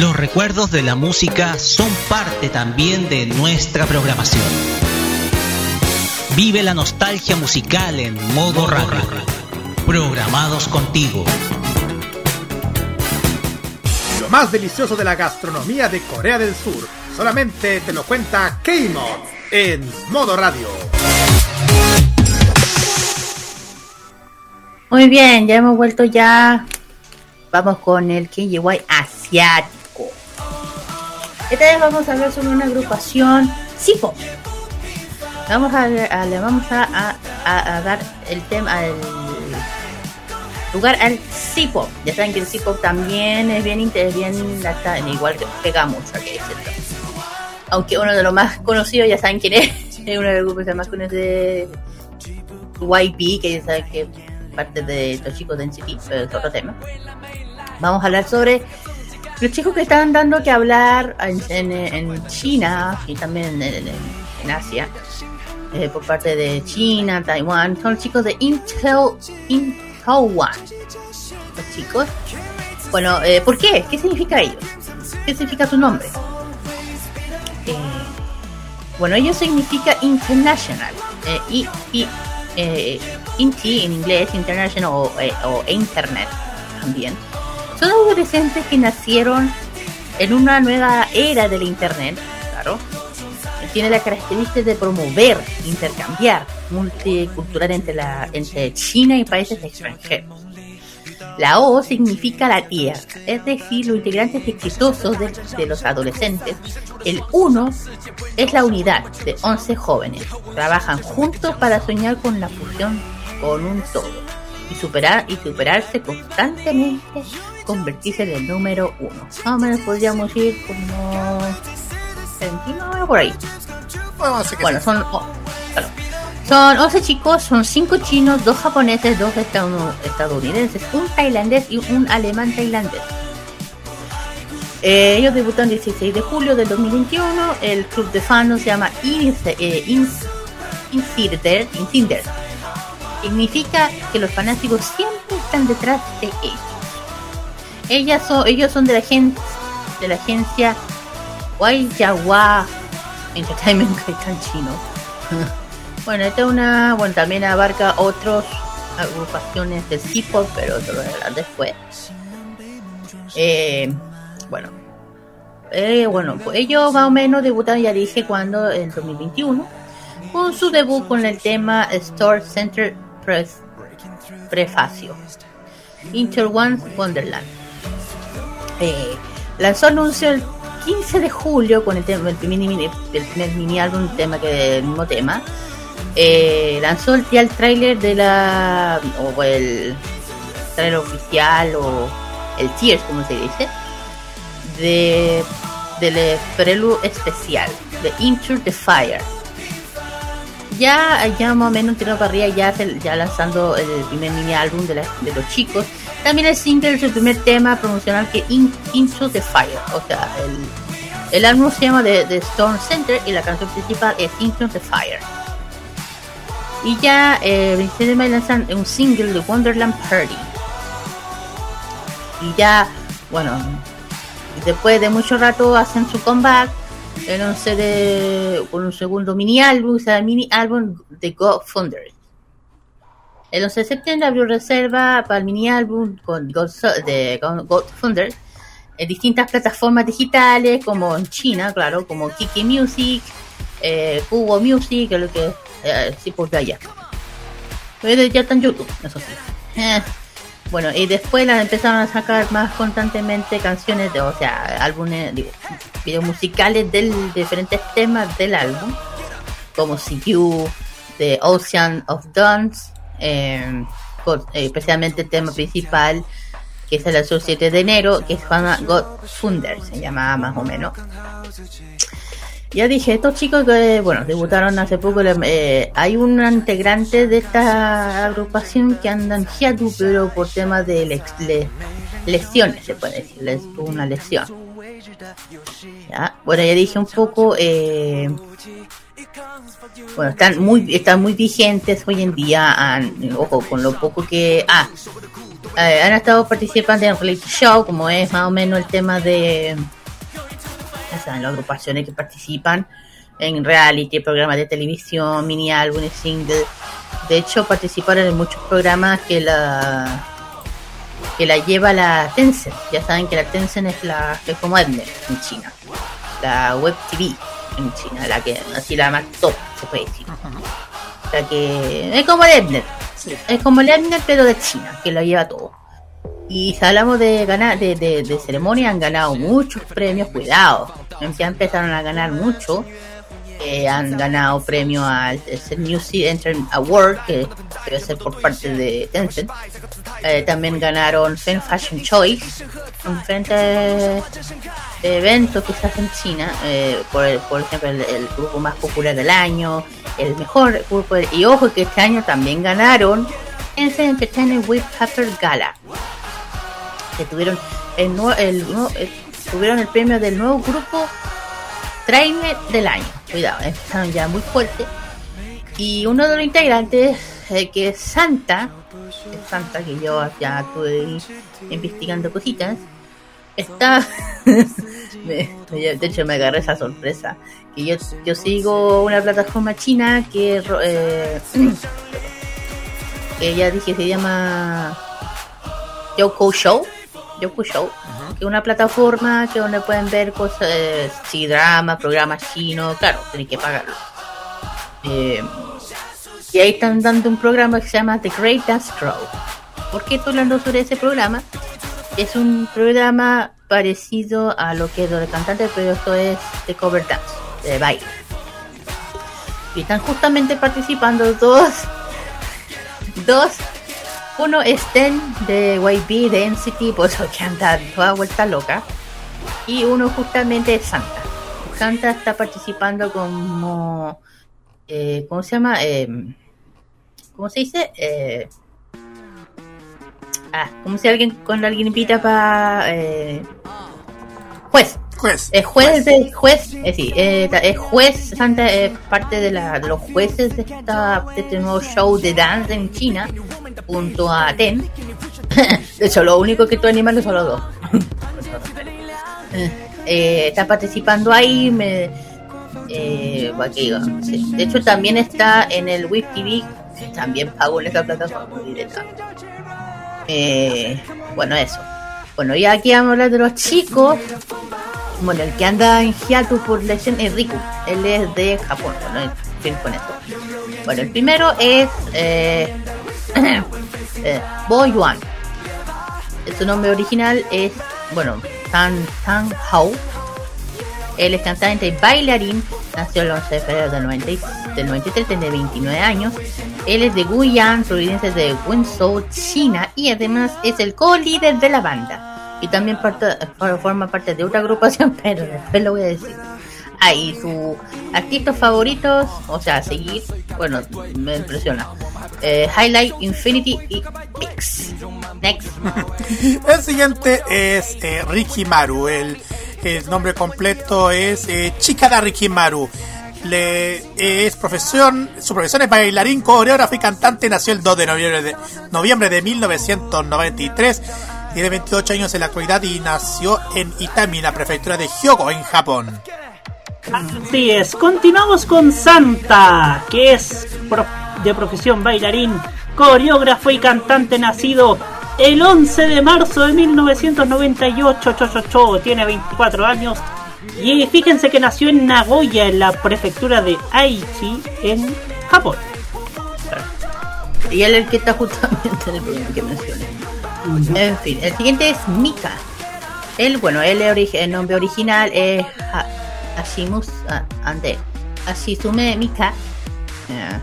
Los recuerdos de la música son parte también de nuestra programación. Vive la nostalgia musical en modo radio. Programados contigo. Lo más delicioso de la gastronomía de Corea del Sur solamente te lo cuenta K-Mod en Modo Radio. Muy bien, ya hemos vuelto ya. Vamos con el KGY asiático. Esta vez vamos a hablar sobre una agrupación Sipo. Vamos a, a- le vamos a, a- dar el tema, el lugar al C-pop. Ya saben que el C-pop también es bien, es bien igual que pega mucho aquí. Aunque uno de los más conocidos, ya saben quién es, [laughs] es uno de los grupos más conocidos de YP, que ya saben que parte de los chicos de NCT, pero es otro tema. Vamos a hablar sobre los chicos que están dando que hablar en, en- China y también en, Asia, eh, por parte de China, Taiwán, son los chicos de Intel, Intel One. Los chicos. Bueno, eh, ¿por qué? ¿Qué significa ellos? ¿Qué significa su nombre? Eh, bueno, ellos significa international. Y, y INTI en inglés, international o, eh, o internet también. Son adolescentes que nacieron en una nueva era del internet, claro. Tiene la característica de promover, intercambiar multicultural entre, la, entre China y países extranjeros. La O significa la tierra, es decir, los integrantes exitosos de, de los adolescentes. El 1 es la unidad de 11 jóvenes. Trabajan juntos para soñar con la fusión con un todo y superar y superarse constantemente, convertirse en el número 1. Más o menos podríamos ir como 29 por ahí. Bueno, son, oh, claro. son 11 chicos, son 5 chinos, 2 japoneses, 2 estadounidenses, un tailandés y un alemán tailandés. Eh, ellos debutaron el 16 de julio del 2021. El club de fans se llama eh, Ins- Insider. Insider. Significa que los fanáticos siempre están detrás de ellos. Ellas son, ellos son de la, gen- de la agencia Waiyawa Entertainment [laughs] que está en chino. [laughs] bueno, esta es una. Bueno, también abarca otras agrupaciones de C-pop, pero eso lo voy a hablar después. Eh, bueno, eh, bueno, pues ellos más o menos debutaron, ya dije, cuando en 2021, con su debut con el tema Store Center Press Prefacio, Inter One Wonderland. Eh, lanzó anuncio el 15 de julio con el, tema, el, primer mini álbum, tema que el mismo tema. Eh, lanzó el, ya el tráiler de la o el trailer oficial o el Tears como se dice de del prelude especial de Into the Fire ya, ya más o menos un tiro para arriba, ya, ya lanzando el primer mini álbum de, la- de los chicos. También el single, su primer tema promocional que In- Into the Fire. O sea, el, el álbum se llama The, The Storm Center y la canción principal es Into the Fire. Y ya eh, 26 de lanzan un single de Wonderland Party. Y ya, bueno, después de mucho rato hacen su comeback en un con un segundo mini álbum, o sea, mini álbum de God Founders. El 11 de septiembre abrió reserva para el mini álbum con God, de God Founders en distintas plataformas digitales, como en China, claro, como Kiki Music, eh, Kubo Music, que lo que eh, sí por allá. Pero ya está en YouTube, eso sí. Eh, bueno, y después las empezaron a sacar más constantemente canciones, de, o sea, álbumes, digo, videos musicales de diferentes temas del álbum, como See You, The Ocean of Dawns, con- eh, especialmente el tema principal, que es el 7 de enero, que es llama God Funder, se llama más o menos. Ya dije, estos chicos que, bueno, debutaron hace poco, eh, hay un integrante de esta agrupación que anda en hiatus, pero por temas de le- lesiones, se puede decir, les tuvo una lesión. Bueno, ya dije un poco, eh, bueno, están muy, están muy vigentes hoy en día, ojo, con lo poco que, ah, eh, han estado participando en reality show, como es más o menos el tema de, o sea, las agrupaciones que participan en reality, programas de televisión, mini álbumes, single. De hecho, participaron en muchos programas que la que la lleva la Tencent. Ya saben que la Tencent es la es como Mnet en China, la web TV en China, la que así la más top se puede decir. La que es como el Mnet, es como el Mnet pero de China, que lo lleva todo. Y si hablamos de ganar, de, de, de ceremonia, han ganado muchos premios, cuidado. Ya empezaron a ganar mucho. Eh, han ganado premio al tercer Music Entertainment Award, que debe ser por parte de Tencent. Eh, también ganaron Fan Fashion Choice, en diferentes eventos que se en China. eh, por, el- por ejemplo, el, el grupo más popular del año, el mejor grupo. del- y ojo que este año también ganaron Tencent Entertainment with Pepper Gala que tuvieron el, el, nue- eh, tuvieron el premio del nuevo grupo Trailer del año. Cuidado, empezaron ya muy fuerte. Y uno de los integrantes, eh, que es Santa, Santa, que yo ya estuve investigando cositas, está. [laughs] de hecho, me agarré esa sorpresa. Que yo, yo sigo una plataforma china que. Eh, [clears throat] ya dije se llama Yoko Show. Show, que es una plataforma que donde pueden ver cosas, eh, sí, drama, programas chinos, claro, tienen que pagarlo. Eh, y ahí están dando un programa que se llama The Great Dance Crow. ¿Por qué estoy hablando sobre ese programa? Es un programa parecido a lo que es lo de cantante, pero esto es de cover dance, de baile. Y están justamente participando dos dos uno es Ten de YB de NCT por eso que anda toda vuelta loca y uno justamente es Santa Santa está participando como eh, ¿cómo se llama? Eh, ¿cómo se dice? Eh, ah, como si alguien cuando alguien invita para eh, juez. Juez. es juez de juez. Eh, sí, eh, juez Santa es parte de, la, de los jueces de, esta, de este nuevo show de dance en China junto a Ten. [laughs] De hecho lo único que tú animales son los dos. [laughs] Eh, está participando ahí me eh, aquí, sí. de hecho también está en el Web TV también pago en esa plataforma directa. Eh, bueno eso bueno y aquí vamos a hablar de los chicos bueno, el que anda en hiatus por lesión es Riku. Él es de Japón. Bueno. Bueno, el primero es eh, [clears throat] eh. Su nombre original es, bueno, Tan Tan Hao. Él es cantante y bailarín. Nació el 11 de febrero del, 90 y- del 93, tiene 29 años. Él es de Guiyang, provincia de Wenzhou, China. Y además es el co-líder de la banda. Y también forma parte de otra agrupación, [laughs] pero después lo voy a decir. Ah, y sus artistas favoritos, o sea, seguir, bueno, me impresiona. Eh, Highlight, Infinity y Pix. Next. [laughs] El siguiente es eh, Ricky Maru. El, el nombre completo es eh, Chikada Ricky Maru. Le, es profesión, su profesión es bailarín, coreógrafo y cantante. Nació el 2 de noviembre de, noviembre de 1993. Tiene 28 años en la actualidad y nació en Itami, la prefectura de Hyogo, en Japón. Así es, continuamos con Santa, que es de profesión bailarín, coreógrafo y cantante nacido el 11 de marzo de 1998, cho, cho, cho, tiene 24 años y fíjense que nació en Nagoya, en la prefectura de Aichi, en Japón. Y él es el que está justamente en el programa que mencioné. En fin, el siguiente es Mika. Él, bueno, él el nombre original es Ah, ande, Hashisume Mika. Ah.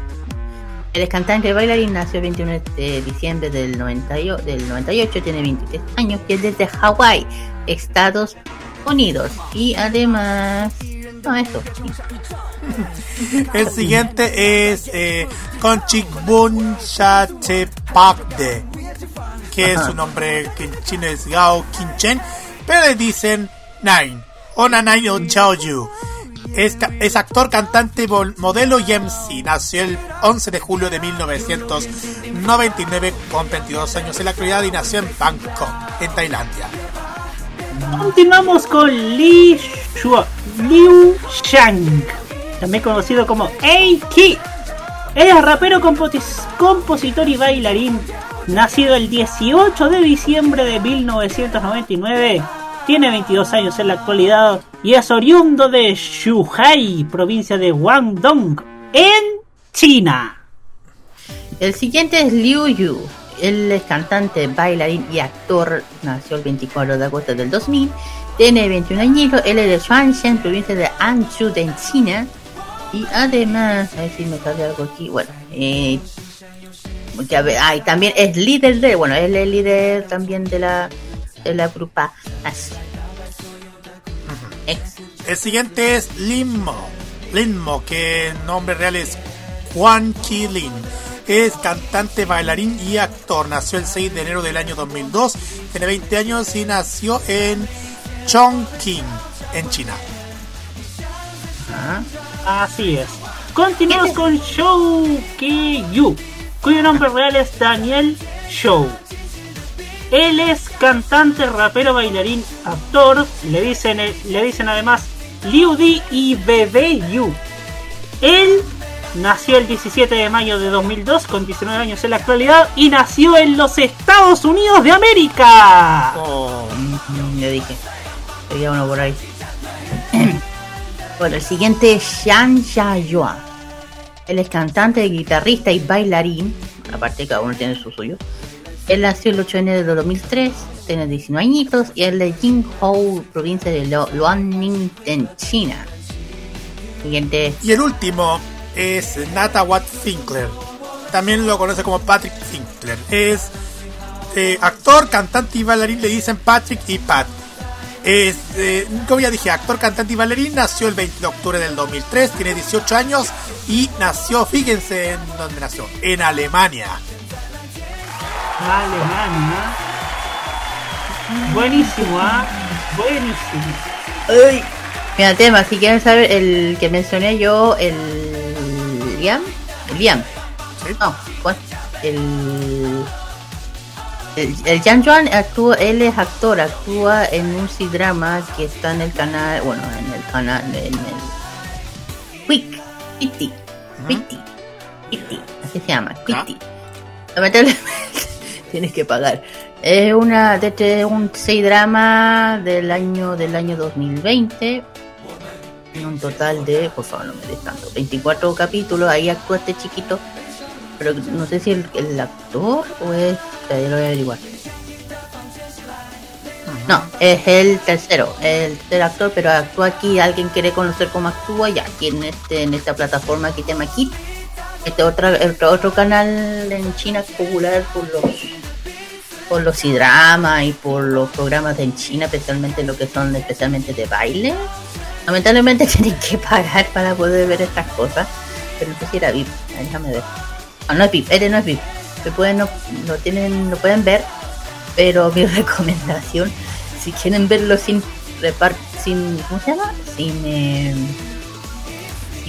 Es cantante y bailarín, nació el 21 de diciembre del, 98, del 98, tiene 23 años, y es desde Hawái, Estados Unidos. Y además... No, sí. [laughs] El siguiente es eh, Konchikbun Chachepakde, que Ajá. su nombre que en chino es Gao Kinchen, pero le dicen Nine, o Nanai o Chaoyu. Es, es actor, cantante, modelo y MC. Nació el 11 de julio de 1999 con 22 años en la actualidad y nació en Bangkok, en Tailandia. Continuamos con Li Shua- Liu Shang, también conocido como A-Ki. Es rapero, compositor y bailarín, nacido el 18 de diciembre de 1999. Tiene 22 años en la actualidad y es oriundo de Shuhai, provincia de Guangdong, en China. El siguiente es Liu Yu. Él es cantante, bailarín y actor. Nació el 24 de agosto del 2000. Tiene 21 añitos. Él es de Shuangshan, provincia de Anzhu, en China. Y además, a ver si me sale algo aquí. Bueno, eh, ah, también es líder de. Bueno, él es líder también de la, de la grupa. Así. El siguiente es Linmo. Linmo, que el nombre real es Juan Chi Lin. Es cantante, bailarín y actor. Nació el 6 de enero del año 2002. Tiene 20 años y nació en Chongqing, en China. Así es. Continuamos con Shou Ki-yu, cuyo nombre real es Daniel Shou. Él es cantante, rapero, bailarín, actor. Le dicen, le dicen además Liu Di y Bebe Yu. Él nació el 17 de mayo de 2002 con 19 años en la actualidad y nació en los Estados Unidos de América. Mm, Ya dije. Había uno por ahí. [clears throat] bueno, el siguiente es Shan Yua. Él es cantante, guitarrista y bailarín. Aparte, cada uno tiene su suyo. Él nació el 8 de enero de 2003, tiene 19 añitos y es de Jinhou, provincia de Luanning, en China. Siguiente. Y el último es Nata Watt Finkler. También lo conoce como Patrick Finkler. Es eh, actor, cantante y bailarín. Le dicen Patrick y Pat. Eh, como ya dije, actor, cantante y bailarín. Nació el 20 de octubre del 2003. Tiene 18 años. Y nació, fíjense en dónde nació. En Alemania. Alemania. Buenísimo, ¿ah? Buenísimo. Ay. Mira, tema, si quieren saber el que mencioné yo, el Liam, el Liam. No. El el, el Jan Juan actúa, él es actor, actúa en un C-drama que está en el canal, bueno, en el canal, en el Quick, Quitty, Quitty, Quitty, así se llama, Quitty. Lamentablemente tienes que pagar. Es una de este, un C-drama del año del año 2020. En un total de, por favor, no me des tanto, 24 capítulos. Ahí actúa este chiquito. Pero no sé si el, actor o es. ya lo. No, es el tercero, el tercer actor, pero actúa aquí. Alguien quiere conocer cómo actúa, ya aquí en, este, en esta plataforma que se llama Kit. Este otro, otro, canal en China popular por los por los dramas y por los programas en China, especialmente lo que son especialmente de baile. Lamentablemente [laughs] tienen que pagar para poder ver estas cosas. Pero no sé era VIP. Déjame ver. Ah, no es VIP, este no es VIP. Se pueden, no, no tienen, no pueden ver. Pero mi [laughs] recomendación, si quieren verlo sin repar sin, ¿cómo se llama? Sin, eh,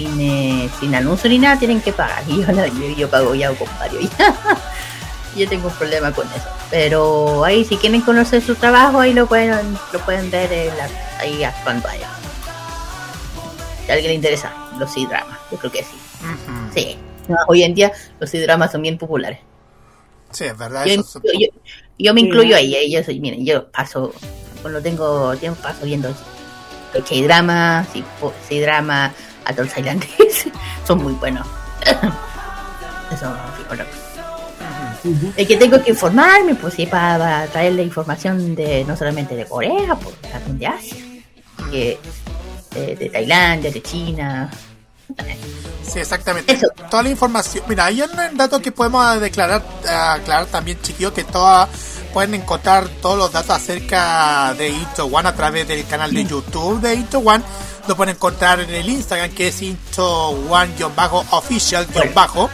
sin, eh, sin anuncio ni nada, tienen que pagar. [laughs] Y yo, yo, yo pago ya con varios. ya. yo tengo un problema con eso. Pero ahí, si quieren conocer su trabajo, ahí lo pueden, lo pueden ver en la- ahí actuando allá. Si a alguien le interesa, los C-dramas, yo creo que sí. Sí. No, hoy en día los C-dramas son bien populares. Sí, es verdad. Yo, eso yo- yo- yo me incluyo ahí, eh, yo soy, miren, yo paso, cuando tengo tiempo paso viendo K-drama, C-drama, Adult Islanders, [laughs] son muy buenos. [coughs] Eso. Es que tengo que informarme, pues sí, para, para traerle información de no solamente de Corea, pues también de Asia, de, de Tailandia, de China. Sí, exactamente. Toda la información. Mira, hay un dato que podemos declarar, eh, aclarar también, chiquillos, que toda, pueden encontrar todos los datos acerca de Into One a través del canal de YouTube de Into One. Lo pueden encontrar en el Instagram, que es Into One-official-bajo.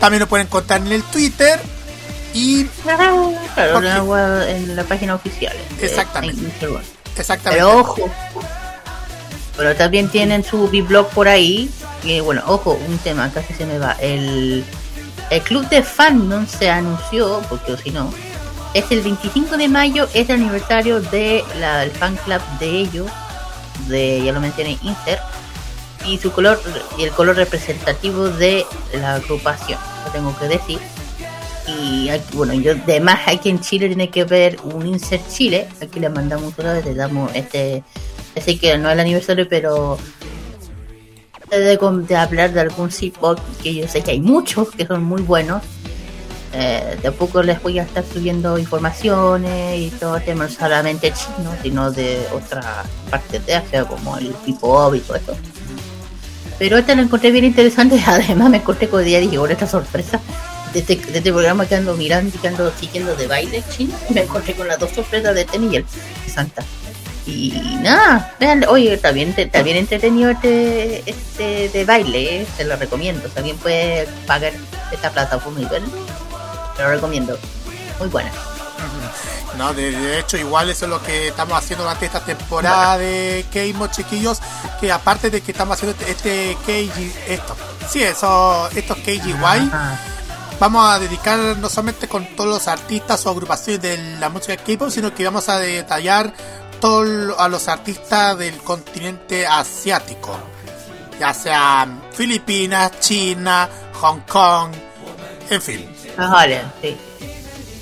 También lo pueden encontrar en el Twitter. Y. Claro, en la, web- en la página oficial. de- Exactamente. Exactamente. Pero ojo. Pero también tienen su blog por ahí. Que bueno, ojo, un tema, casi se me va. El, el club de fandom se anunció, porque si no, es el 25 de mayo, es el aniversario de la, el fan club de ellos, de ya lo mencioné, Inter, y su color y el color representativo de la agrupación, lo tengo que decir. Y bueno, yo además aquí en Chile tiene que ver un Insert Chile, aquí le mandamos otra vez, le damos este, así que no es el aniversario, pero de, de hablar de algún sitbot que yo sé que hay muchos que son muy buenos. Eh, les voy a estar subiendo informaciones y todo el tema, solamente chino, sino de otras partes de Asia, como el hip-hop y todo eso. Pero esta lo encontré bien interesante, [laughs] además me encontré con día y dije, "Ahora esta sorpresa de este, de este programa que ando mirando y que ando siguiendo de baile chino, [laughs] me encontré con las dos sorpresas de Ten y el Santa. Y nada, vean, oye, está bien, entretenido este, este de baile, eh, se lo recomiendo. Si alguien puede pagar esta plataforma y verlo, te lo recomiendo. Muy buena. No, de, de hecho, igual eso es lo que estamos haciendo durante esta temporada de Keimo, chiquillos. Que aparte de que estamos haciendo este, este KG, esto, sí, eso, estos KGY, vamos a dedicar no solamente con todos los artistas o agrupaciones de la música K-pop, sino que vamos a detallar todos a los artistas del continente asiático, ya sea Filipinas, China, Hong Kong, en fin. Ah, vale, sí.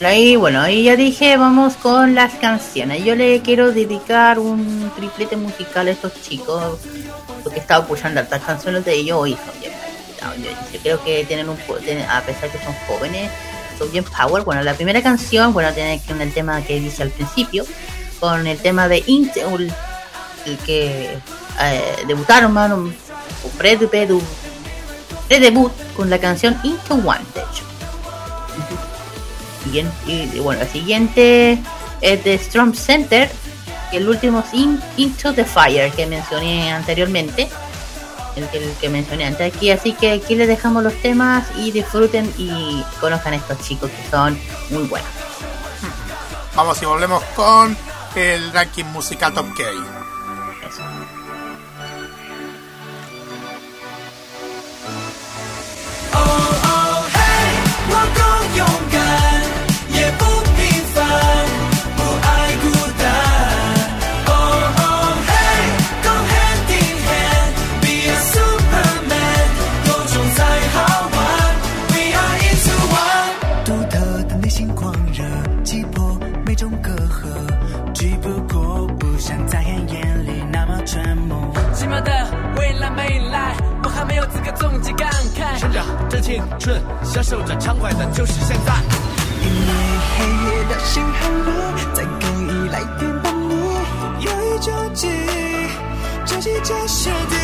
Ahí, bueno, ahí ya dije, vamos con las canciones. Yo le quiero dedicar un triplete musical a estos chicos, porque he estado escuchando canciones de ellos y son yo, creo que tienen un a pesar que son jóvenes, son bien power. Bueno, la primera canción, bueno, tiene que el tema que dice al principio, con el tema de Inte, el, que eh, debutaron, mano, un pre-debut, pre-debut con la canción Into One, de hecho. Siguiente, y bueno, la siguiente es de Storm Center, y el último es In- Into the Fire que mencioné anteriormente, el que, el que mencioné antes aquí, así que aquí les dejamos los temas y disfruten y conozcan a estos chicos que son muy buenos. Vamos y volvemos con el ranking musical Top K. Oh oh hey，慨。成长正青春，享受着畅快的就是现在。因为黑夜的心很热，再可以来点帮你，有一种记忆，珍惜这是的。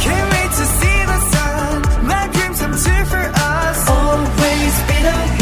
Can't wait to see the sun, my dreams come true for us. Always be the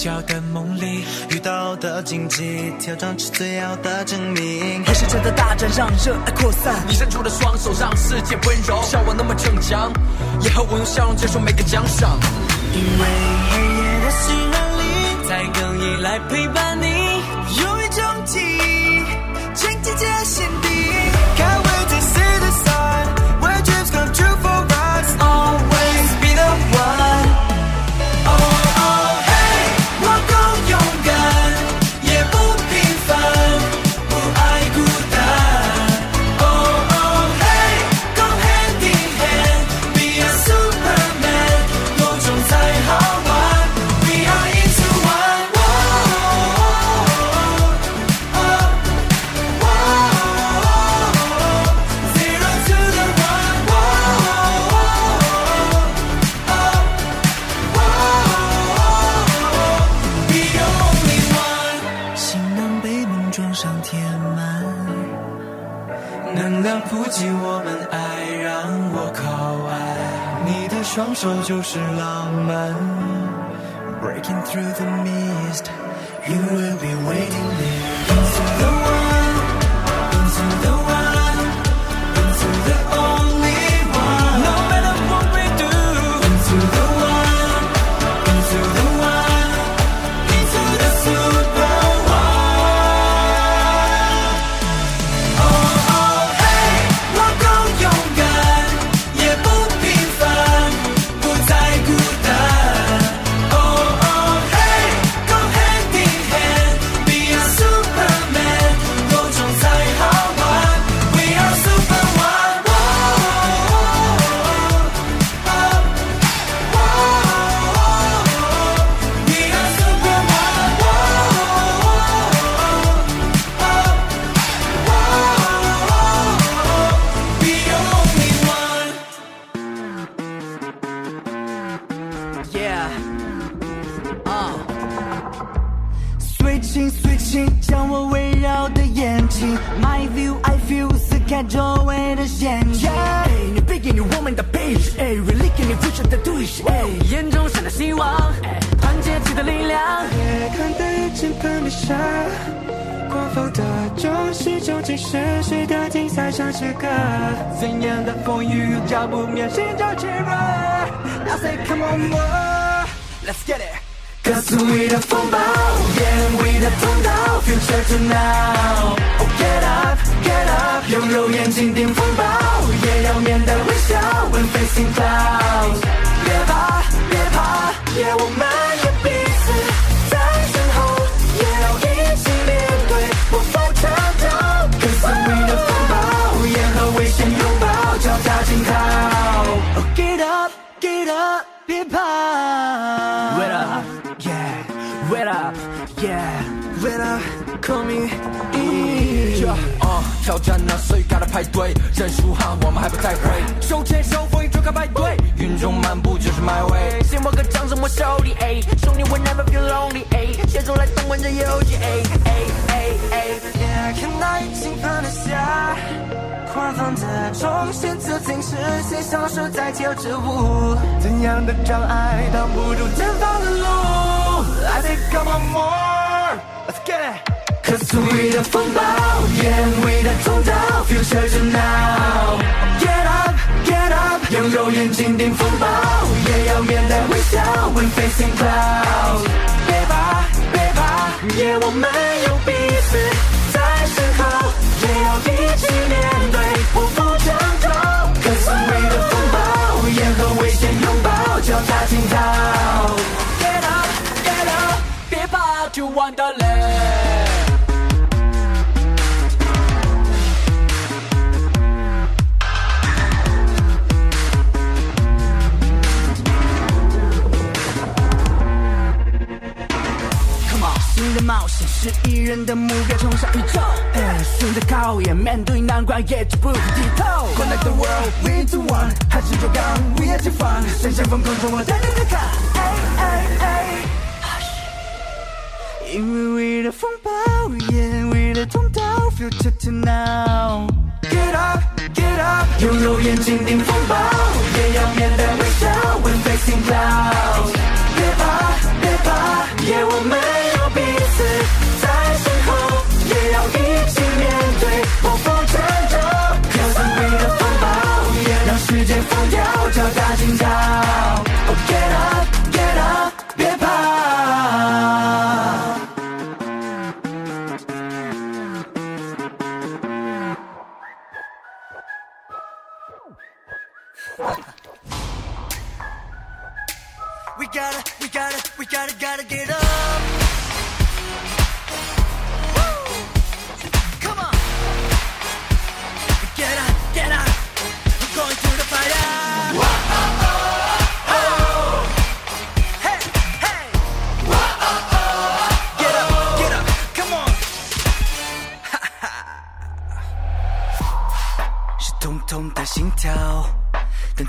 角的梦里，遇到的荆棘，挑战是最好的证明。黑石城的大战让热爱扩散，你伸出的双手让世界温柔。像我那么逞强，以后我用笑容接受每个奖赏。因为黑夜的洗礼，在更衣来陪伴。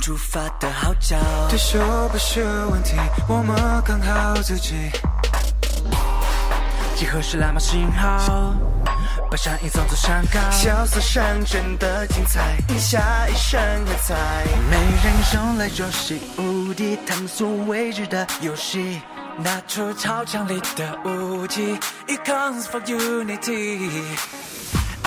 出发的号角。对手不是问题，我们刚好自己。集合是蓝码信号，把山营造做山岗。萧瑟上阵的精彩，赢下一身喝彩。没人生来就是无敌，探索未知的游戏。拿出超强力的武器，It comes from unity。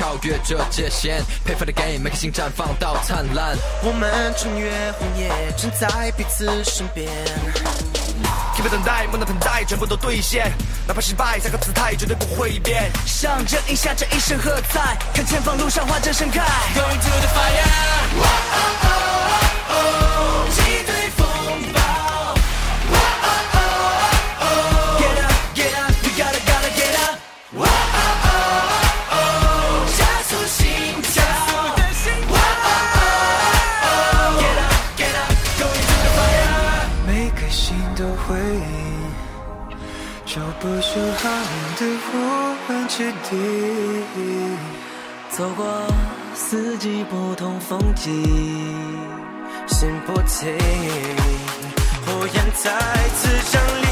超越这界限。配合的 game，每颗心绽放到灿烂。我们穿越红叶，站在彼此身边。天不等待，梦的等待，全部都兑现。哪怕失败，三个姿态绝对不会变。上阵一下这一声喝彩，看前方路上花正盛开。Going to the fire，不出好的我们之地。走过四季不同风景，心不停，火焰再次降临。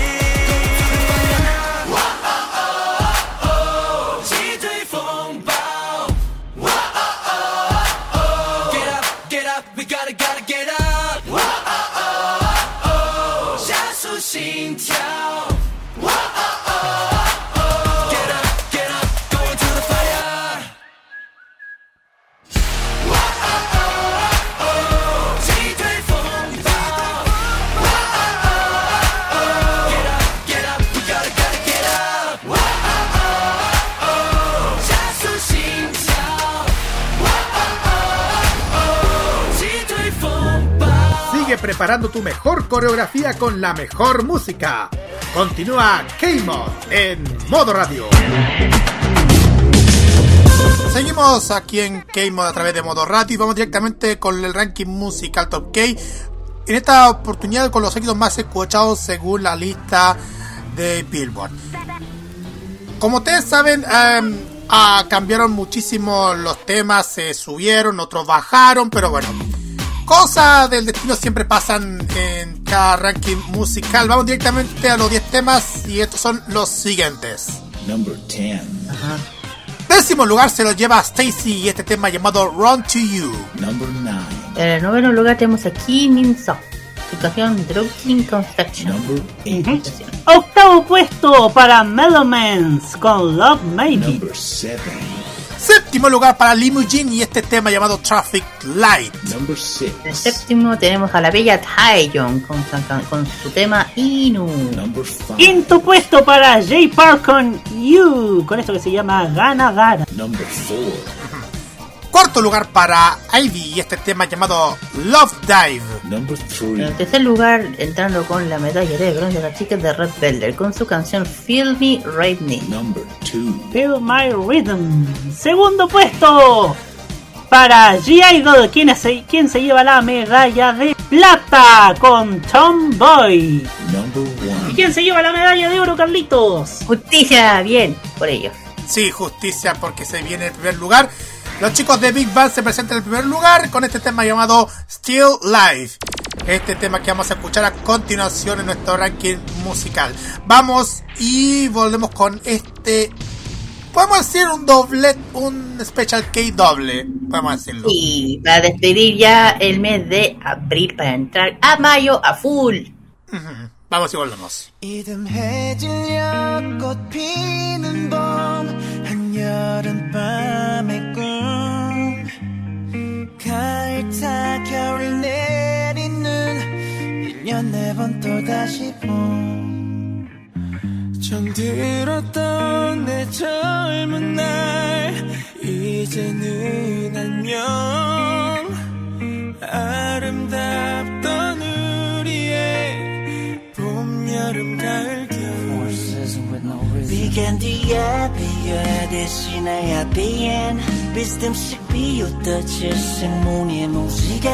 Preparando tu mejor coreografía con la mejor música. Continúa K-Mod en modo radio. Seguimos aquí en K-Mod a través de Modo Radio y vamos directamente con el ranking musical Top K. En esta oportunidad con los éxitos más escuchados según la lista de Billboard. Como ustedes saben, em, ah, cambiaron muchísimo los temas, se subieron, otros bajaron, pero bueno. Cosas del destino siempre pasan en cada ranking musical. Vamos directamente a los 10 temas y estos son los siguientes. Number 10. Décimo lugar se lo lleva Stacy y este tema llamado Run to You. Number 9. En el noveno lugar tenemos a Kim Min Seo, su canción Broken Construction. Number 8. Octavo puesto para Melomans con Love Maybe. Number 7. Séptimo lugar para Limousine y este tema llamado Traffic Light. Number 6. En séptimo tenemos a la bella Taeyeon con, su can- con su tema Inu. Number 5. Quinto puesto para J Park con You, con esto que se llama Gana Gara. Number 4. Cuarto lugar para Ivy y este tema llamado Love Dive. Number En el 3. tercer lugar, entrando con la medalla de bronce, las chicas de Red Velvet con su canción Feel Me, Rave Me. Number 2. Feel My Rhythm. Segundo puesto para G-Idol, quien se, quien se lleva la medalla de plata con Tomboy. Number ¿Y 1. quién se lleva la medalla de oro, Carlitos? Justicia, bien, por ello. Sí, justicia porque se viene el primer lugar. Los chicos de Big Bang se presentan en el primer lugar con este tema llamado Still Life. Este tema que vamos a escuchar a continuación en nuestro ranking musical. Vamos y volvemos con este. Podemos decir un doble, un Special K doble. Podemos decirlo. Y para despedir ya el mes de abril para entrar a mayo a full. Vamos y volvemos. 가을 타 겨울 내리는 1년 네 번 또다시 봄. 정들었던 내 젊은 날 이제는 안녕. 아름답던 우리의 봄, 여름, 가을, 겨울. Began 뒤에 비에 대신에 비엔 비스듬씩 비웃듯이 생문의 무지개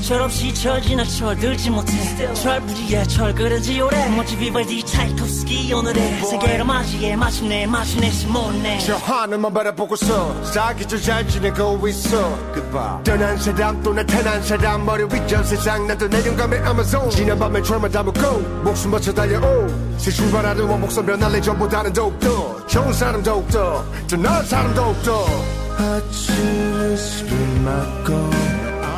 철없이 철 지나 철들지 못해. 철부지에 철 그려지 오래. 멋지 비발디 차이콥스키 오늘의 세계로 맞이해 마침내 마침내 시몬네. 저 하늘만 바라보고서 사기절 잘 지내고 있어. Goodbye. 떠난 사람 또 나타난 사람 머리 위전 세상 나도 내 영감의 아마존 지난 밤에 철만 담고 목숨 바쳐 달려오 새 출발하는 원목선 변할래 전보다는 더욱더 좋은 사람 더욱더 더 나은 사람 더욱더. 아침을 스킨 맞고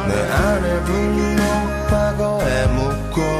내 안에 분노 과거에 묻고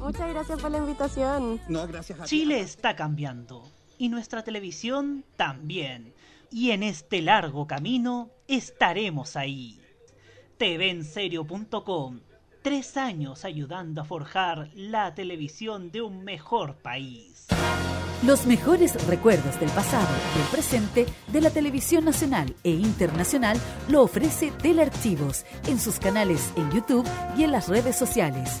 Muchas gracias por la invitación. No, gracias a ti. Chile está cambiando y nuestra televisión también. Y en este largo camino estaremos ahí. TVenserio.com Tres años ayudando a forjar la televisión de un mejor país. Los mejores recuerdos del pasado y del presente de la televisión nacional e internacional lo ofrece Telearchivos en sus canales en YouTube y en las redes sociales.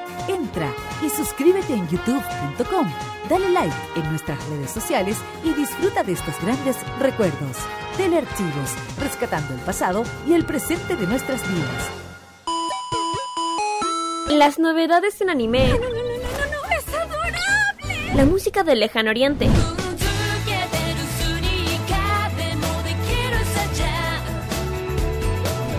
Entra y suscríbete en youtube.com. Dale like en nuestras redes sociales y disfruta de estos grandes recuerdos. Telearchivos, rescatando el pasado y el presente de nuestras vidas. Las novedades en anime. ¡Es adorable! La música del lejano oriente.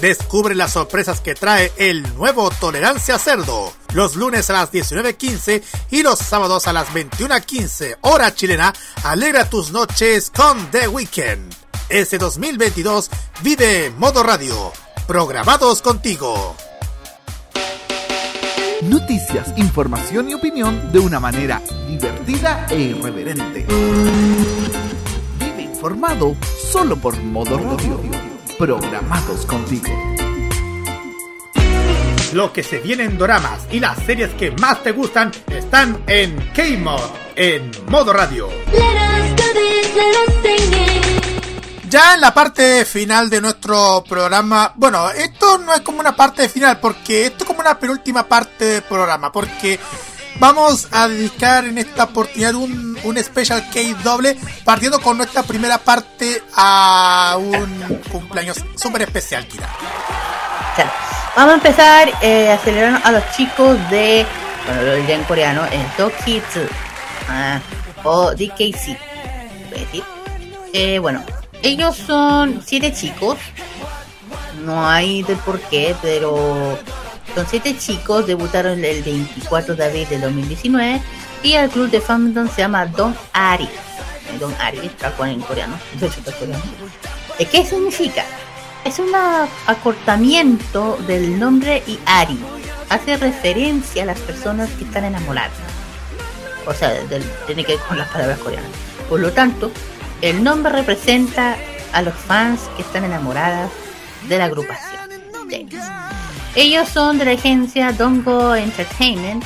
Descubre las sorpresas que trae el nuevo Tolerancia Cerdo. Los lunes a las 19.15 y los sábados a las 21.15 hora chilena. Alegra tus noches con The Weekend. Ese 2022 vive Modo Radio. Programados contigo. Noticias, información y opinión de una manera divertida e irreverente. Vive informado solo por Modo Radio. Programados contigo. Lo que se viene en doramas y las series que más te gustan están en K-Mod, en Modo Radio. Ya en la parte final de nuestro programa, bueno, esto no es como una parte final, porque esto es como una penúltima parte del programa, porque vamos a dedicar en esta oportunidad un, un Special K doble, partiendo con nuestra primera parte a un cumpleaños súper especial, Kira. Vamos a empezar eh, acelerando a los chicos de, bueno, lo diré en coreano, el Dokitsu ah, o DKC. Eh, bueno, ellos son siete chicos. No hay del por qué, pero son siete chicos. Debutaron el 24 de abril de 2019 y el club de fandom se llama Don Ari. Don Ari, tal cual en coreano. ¿Qué significa? Es un acortamiento del nombre Iari. Hace referencia a las personas que están enamoradas. O sea, del- tiene que ver con las palabras coreanas. Por lo tanto, el nombre representa a los fans que están enamoradas de la agrupación. Ellos. Son de la agencia Dongo Entertainment.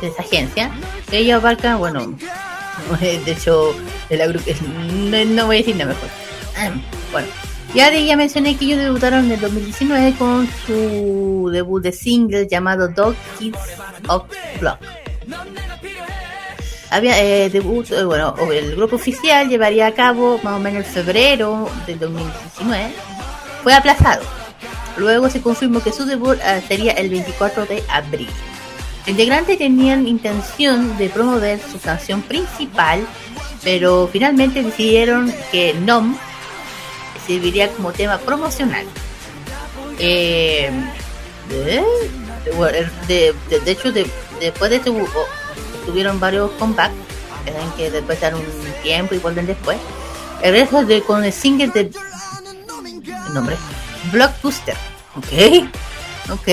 De esa agencia. Ellos abarcan, bueno, [laughs] de hecho, el agru- no, voy a decir nada mejor. Ah, Bueno, ya, de- ya mencioné que ellos debutaron en el 2019 con su debut de single llamado Dog Kids of Block. Había eh, debut, eh, bueno, el grupo oficial llevaría a cabo más o menos en febrero del 2019. Fue aplazado. Luego se confirmó que su debut eh, sería el 24 de abril. Los integrantes tenían intención de promover su canción principal, pero finalmente decidieron que NOM serviría como tema promocional. Eh, de, de- hecho, de- después de este oh, tuvieron varios comebacks, que después dan un tiempo y vuelven después. El resto de, con el single de el nombre Blockbuster. Ok, ok.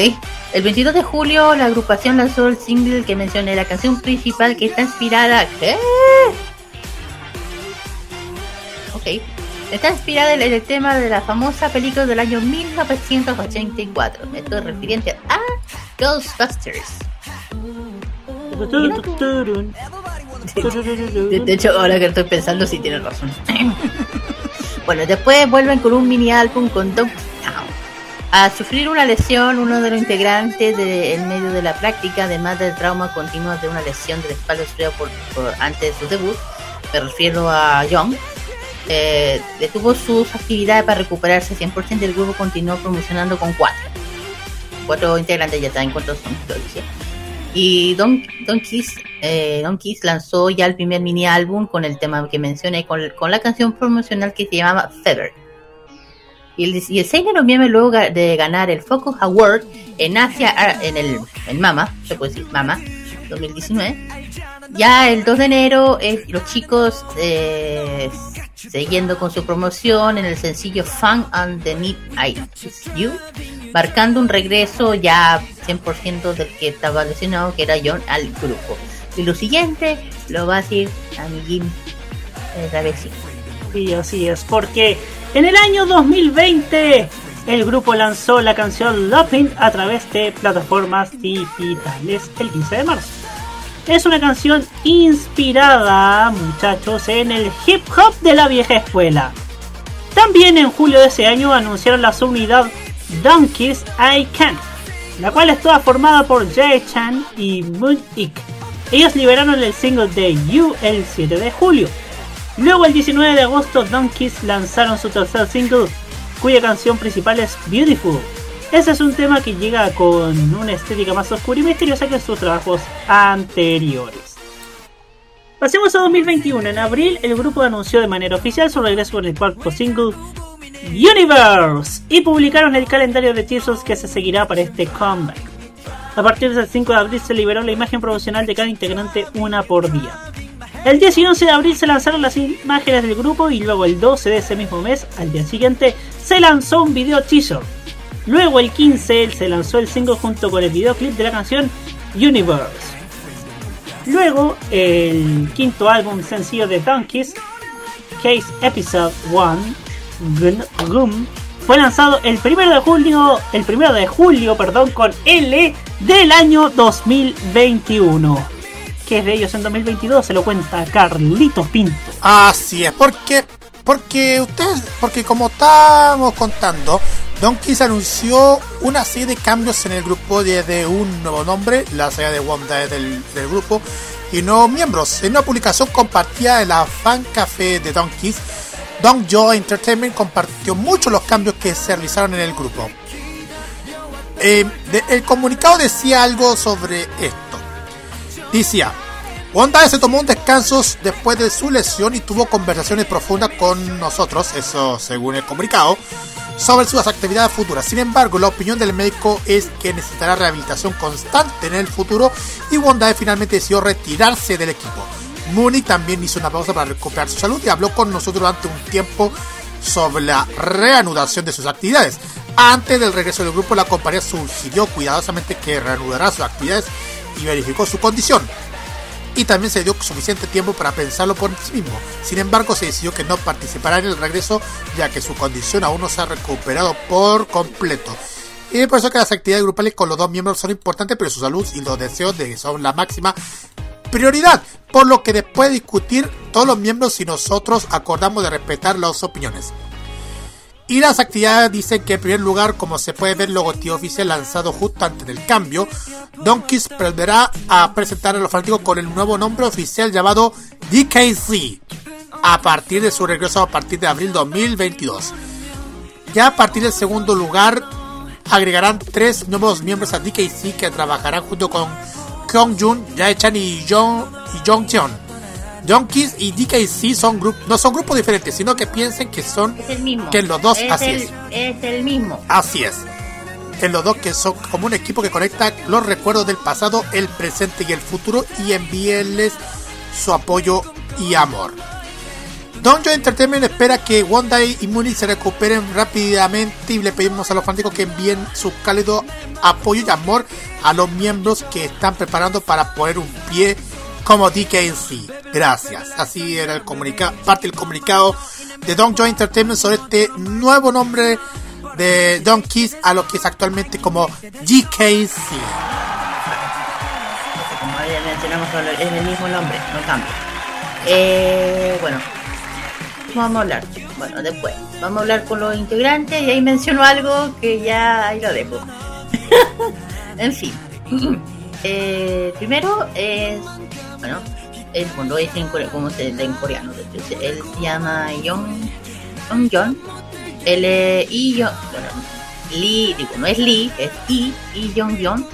El 22 de julio la agrupación lanzó el single que mencioné, la canción principal que está inspirada. ¿Qué? Ok. Está inspirada en el tema de la famosa película del año 1984. Esto es referente a Ghostbusters. De, hecho, ahora que estoy pensando, sí tienes razón. [laughs] bueno, después vuelven con un mini álbum con Dog Town. A sufrir una lesión, uno de los integrantes de, en medio de la práctica, además del trauma continuo de una lesión de la espalda sufrida por, por- antes de su debut, me refiero a Young, eh, detuvo sus actividades para recuperarse 100% y el grupo continuó promocionando con cuatro. Cuatro integrantes ya saben cuántos son, lo dije. Y Don, Don, Kiss, eh, Don Kiss lanzó ya el primer mini álbum con el tema que mencioné, con, con la canción promocional que se llamaba Feather. Y el, y el 6 de noviembre, luego de ganar el Focus Award en Asia, ah, en el, en Mama, se puede decir Mama, 2019, ya el 2 de enero eh, los chicos eh, siguiendo con su promoción en el sencillo Fun Underneath I You, marcando un regreso ya 100% del que estaba lesionado, que era John, al grupo. Y lo siguiente lo va a decir Amiguín eh, Ravesi. Sí, así es, porque en el año 2020 el grupo lanzó la canción Loving a través de plataformas digitales el 15 de marzo. Es una canción inspirada, muchachos, en el hip hop de la vieja escuela. También en julio de ese año anunciaron la subunidad Donkeys I Can, la cual estaba formada por Jae Chan y Moon Ik. Ellos liberaron el single de You el 7 de julio. Luego el 19 de agosto Donkeys lanzaron su tercer single, cuya canción principal es Beautiful. Ese es un tema que llega con una estética más oscura y misteriosa que sus trabajos anteriores. Pasemos a 2021. En abril el grupo anunció de manera oficial su regreso con el cuarto single Universe y publicaron el calendario de teasers que se seguirá para este comeback. A partir del 5 de abril se liberó la imagen promocional de cada integrante una por día. El 10 y 11 de abril se lanzaron las imágenes del grupo y luego el 12 de ese mismo mes, al día siguiente, se lanzó un video teaser. Luego el 15 se lanzó el single junto con el videoclip de la canción Universe. Luego el quinto álbum sencillo de Donkeys, Case Episode 1, Gum, fue lanzado el 1 de julio, el 1 de julio, perdón, con L del año 2021. Que es de ellos en 2022, se lo cuenta Carlitos Pinto. Así es, porque porque ustedes, porque como estábamos contando, Donkeys anunció una serie de cambios en el grupo desde un nuevo nombre, la salida de Wanda del, del grupo, y nuevos miembros. En una publicación compartida en la fan café de Donkeys, Don Joe Entertainment compartió muchos los cambios que se realizaron en el grupo. Eh, de- el comunicado decía algo sobre esto. Decía, Wanda se tomó un descanso después de su lesión y tuvo conversaciones profundas con nosotros, eso según el comunicado, sobre sus actividades futuras. Sin embargo, la opinión del médico es que necesitará rehabilitación constante en el futuro y Wanda finalmente decidió retirarse del equipo. Mooney también hizo una pausa para recuperar su salud y habló con nosotros durante un tiempo sobre la reanudación de sus actividades. Antes del regreso del grupo, la compañía sugirió cuidadosamente que reanudará sus actividades y verificó su condición. Y también se dio suficiente tiempo para pensarlo por sí mismo. Sin embargo, se decidió que no participará en el regreso ya que su condición aún no se ha recuperado por completo. Y por eso que las actividades grupales con los dos miembros son importantes, pero su salud y los deseos de son la máxima prioridad. Por lo que después de discutir todos los miembros y nosotros acordamos de respetar las opiniones. Y las actividades dicen que en primer lugar, como se puede ver logotipo oficial lanzado justo antes del cambio, Donkeys volverá a presentar a los fanáticos con el nuevo nombre oficial llamado DKC a partir de su regreso a partir de abril 2022. Ya a partir del segundo lugar agregarán tres nuevos miembros a DKC que trabajarán junto con Kyung Jun, Jae Chan y Jong y Jong Cheon. Donkeys y DKC son grup- no son grupos diferentes, sino que piensen que son Es el mismo. que los dos es así el, es. es el mismo. Así es. En los dos que son como un equipo que conecta los recuerdos del pasado, el presente y el futuro y envíenles su apoyo y amor. Donjo Entertainment espera que Wanda y Mooney se recuperen rápidamente y le pedimos a los fanáticos que envíen su cálido apoyo y amor a los miembros que están preparando para poner un pie como DKNC. Gracias. Así era el comunicado, parte del comunicado de Donjo Entertainment sobre este nuevo nombre de Don Kiss a lo que es actualmente como GKC. Como mencionamos, es el mismo nombre, no cambia. Eh, bueno, vamos a hablar. Bueno, después. Vamos a hablar con los integrantes y ahí menciono algo que ya ahí lo dejo. [laughs] en fin. [laughs] Eh, primero es. Bueno, el fondo es en coreano, como se lee en coreano. se- Él se llama Young, Young John. Él es I Young. Bueno, Lee, digo, no es Lee, es I, I Young John.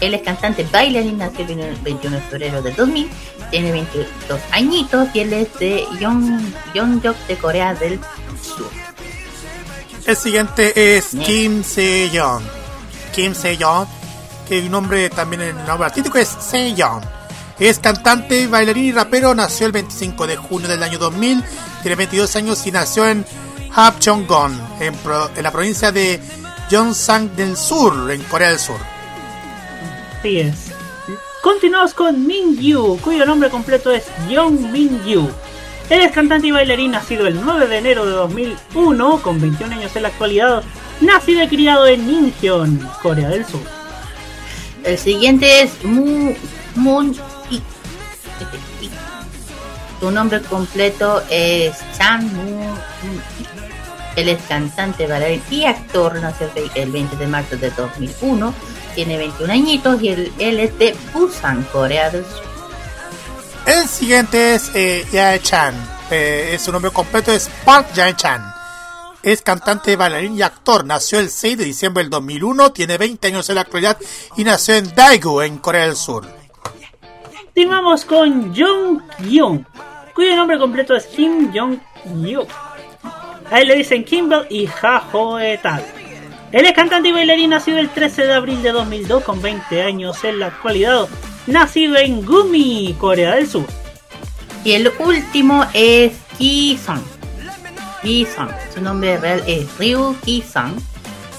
Él es cantante bailarín, nació el 21 de febrero del 2000, tiene 22 añitos y él es de Yongjok de Corea del Sur. El siguiente es Kim Se-yeon. Kim Se-yeon, que el nombre también el nombre artístico es Se-yeon. Es cantante, bailarín y rapero, nació el 25 de junio del año 2000, tiene 22 años y nació en Hapcheongon, en, en la provincia de Gyeongsang del Sur, en Corea del Sur. Así es. Continuamos con Min Yu, cuyo nombre completo es Young Min Yu. Él es cantante y bailarín nacido el 9 de enero de 2001, con 21 años en la actualidad, nacido y criado en Incheon, Corea del Sur. El siguiente es Mu, Moon Su nombre completo es Chan Moon. Él es cantante, bailarín y actor. Nació el ve- el 20 de marzo de 2001. Tiene 21 añitos y él, él es de Busan, Corea del Sur. El siguiente es eh, Jae Chan. Eh, su nombre completo es Park Jae Chan. Es cantante, bailarín y actor. Nació el 6 de diciembre del 2001. Tiene 20 años en la actualidad y nació en Daegu, en Corea del Sur. Continuamos con Jung Young, cuyo nombre completo es Kim Jong Yu. A él le dicen Kimball y Ja Hoe Tal. Él es cantante y bailarín nacido el 13 de abril de 2002 con 20 años en la actualidad. Nacido en Gumi, Corea del Sur. Y el último es Ki-sung. Ki-sung. Su nombre real es Ryu Ki-sung.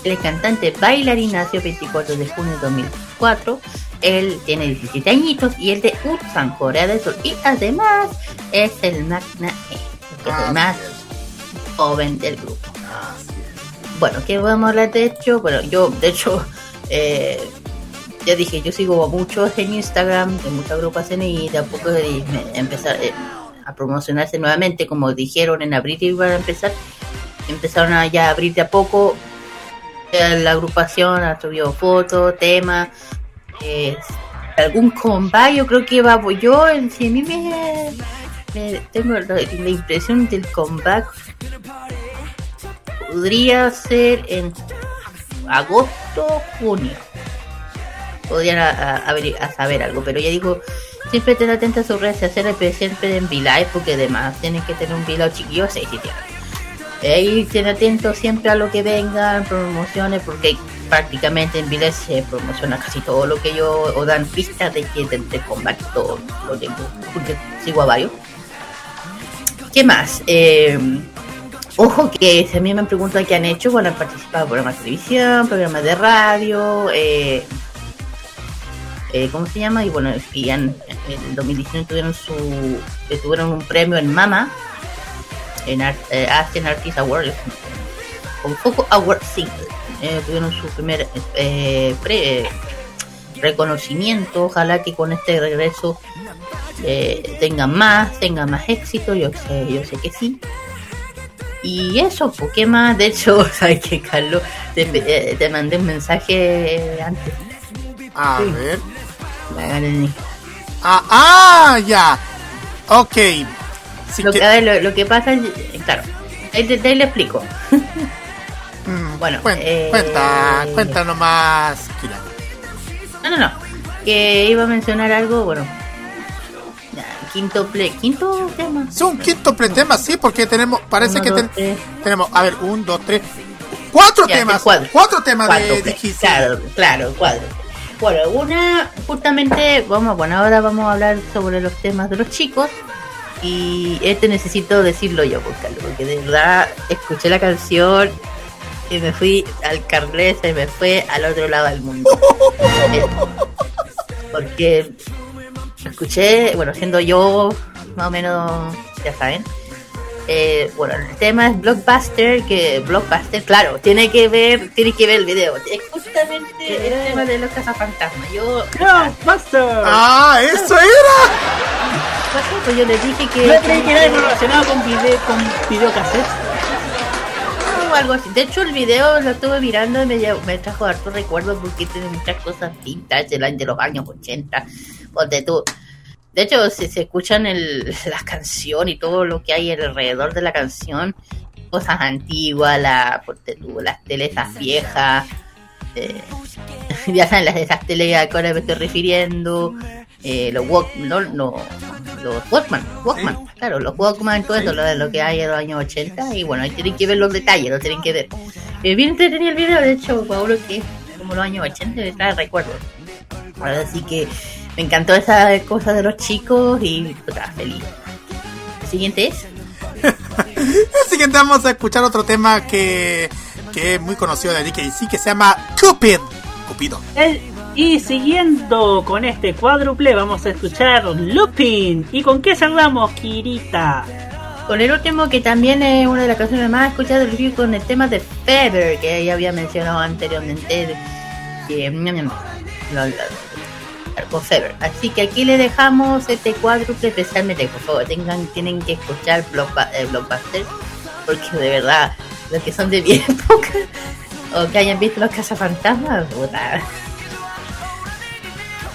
Él es cantante, bailarín, nació el 24 de junio de 2004. Él tiene 17 añitos y él de Ulsan, Corea del Sur. Y además es el Magna E, que es el más joven del grupo. Bueno, ¿qué vamos a hablar de hecho? Bueno, yo de hecho eh, ya dije, yo sigo a muchos en Instagram, de muchas agrupaciones y de a poco eh, empezar eh, a promocionarse nuevamente, como dijeron en abril iban a empezar, empezaron a ya abrir de a poco eh, la agrupación, ha subido fotos, temas, eh, algún comeback, yo creo que va yo, en, si a mí me, tengo la, impresión del comeback podría ser en agosto, junio podrían a, a- saber algo, pero ya digo, siempre estén atentos a sus redes sociales, pero siempre en V-Live, porque además tienen que tener un V-Live chiquillo, sí, sí, tienen. Ahí estén atentos siempre a lo que vengan, promociones, porque prácticamente en V-Live se promociona casi todo lo que yo, o dan pistas de que del de combate, todo lo tengo, porque sigo a varios. ¿Qué más? Eh, Ojo que si a mí me han preguntado qué han hecho, bueno, han participado en programas de televisión, programas de radio, eh, eh, ¿cómo se llama? Y bueno, en el 2019 tuvieron su tuvieron un premio en Mama, en Art- eh, Asian Artist Award, con Foco Award Single. Eh, tuvieron su primer eh, pre- eh, reconocimiento, ojalá que con este regreso eh, tengan más, tengan más éxito, yo sé, yo sé que sí. Y eso, ¿por qué más? De hecho, [laughs] ¿sabes qué, Carlos? Te, eh, te mandé un mensaje antes. A Sí. ver. Ah, ah, ya. Ok. lo, que, a ver, lo, lo que pasa es, claro, ahí, te- ahí le explico. [laughs] bueno, eh, Cuenta, cuenta nomás. Kira. No, no, no. Que iba a mencionar algo, bueno. Quinto play, quinto tema. Es un quinto pretema, sí, porque tenemos, parece Uno, que dos, ten- tres. tenemos, a ver, un, dos, tres, cuatro Ya, temas, cuatro. cuatro temas Cuatro de, de play. Claro, claro, cuatro. Bueno, una, justamente, vamos, bueno, ahora vamos a hablar sobre los temas de los chicos. Y este necesito decirlo yo, porque de verdad escuché la canción y me fui al carnet, se me fue al otro lado del mundo. Eh, [laughs] porque escuché, bueno, siendo yo más o menos, ya saben. eh, bueno, el tema es Blockbuster, que Blockbuster, claro, tiene que ver, tiene que ver el video. Es justamente el tema de los cazafantasmas. Yo. Blockbuster. Ah, eso era. Pues yo les dije que. Yo creí que era relacionado con video, con videocassettes. Algo así. De hecho, el video lo estuve mirando y me, lle- me trajo harto recuerdos porque tiene muchas cosas del año- de los años 80. Donde tú. De hecho, si se escuchan el, [laughs] la canción y todo lo que hay alrededor de la canción, cosas antiguas, la, tú, las teles viejas, eh, [laughs] ya saben las esas tele a que me estoy refiriendo, eh, los Walk, no, no, los Walkman, Walkman, claro, los Walkman, todo eso, lo, lo que hay en los años 80, y bueno, ahí tienen que ver los detalles, lo tienen que ver. Eh, bien entretenido el video, de hecho, Paulo, que es como los años 80, me trae recuerdos. Así que me encantó esa cosa de los chicos y puta, feliz. El siguiente es. [laughs] El siguiente vamos a escuchar otro tema que, que es muy conocido de DKC que se llama Cupid. Cupido. El- y siguiendo con este cuádruple, vamos a escuchar Looping. ¿Y con qué cerramos, Kirita? Con el último que también es una de las canciones más escuchadas del review con el tema de Fever, que ya había mencionado anteriormente. Que, Fever. Así que aquí le dejamos este cuádruple especialmente, por favor, tengan, tienen que escuchar eh, Blockbuster, porque de verdad, los que son de mi [laughs] época, o que hayan visto los cazafantasmas, puta.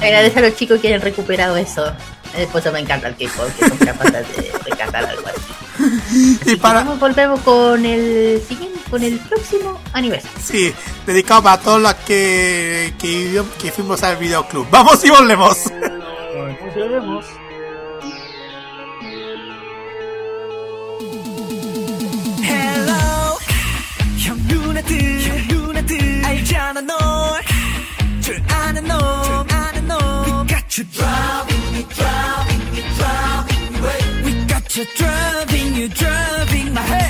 Agradecer a los chicos que hayan recuperado eso. Después me encanta el K-pop, que son capaces de rescatar algo así. [laughs] Y para... volvemos con el siguiente, con el próximo aniversario. Sí, dedicado para todos los que, que, que fuimos al videoclub. Vamos y volvemos. Volvemos. Hello 형 누나들 형 누나들 알잖아 널줄 아는 놈 아는 놈 We got you driving me driving me driving me. Way We got you driving you driving. My head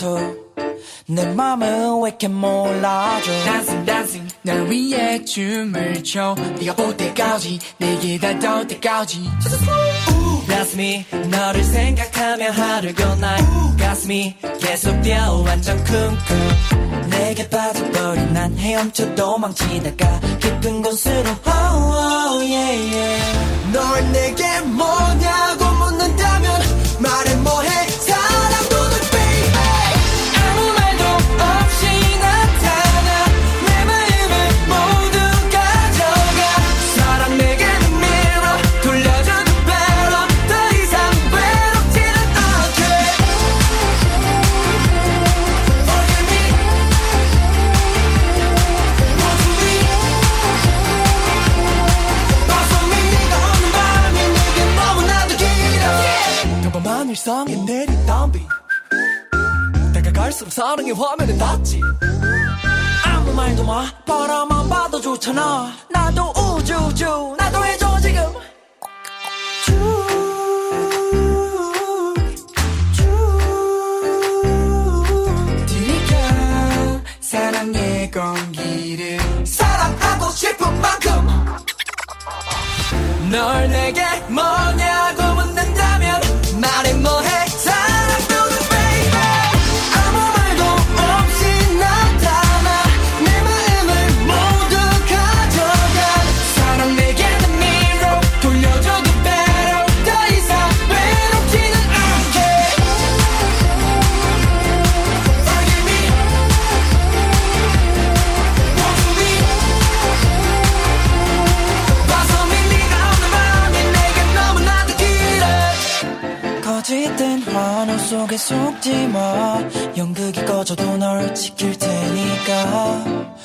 계속 내 맘은 왜이렇게 몰라줘. Dancing dancing. 날 위해 춤을 춰. 네가 볼 때까지 내게 닿을 때까지. 가슴이 너를 생각하며 하루가 날 가슴이 계속 뛰어 완전 쿵쿵. 내게 빠져버린 난 헤엄쳐 도망치다가 깊은 곳으로. Oh, oh, yeah, yeah. 널 내게 뭐냐고 사랑의 화면에 닿지. 아무 말도 마. 바라만 봐도 좋잖아. 나도 우주우주. 나도 해줘 지금. 쭉쭉. 들이켜 사랑의 공기를 사랑하고 싶은 만큼. 널 내게 뭐냐. 속지 마. 연극이 꺼져도 널 지킬 테니까.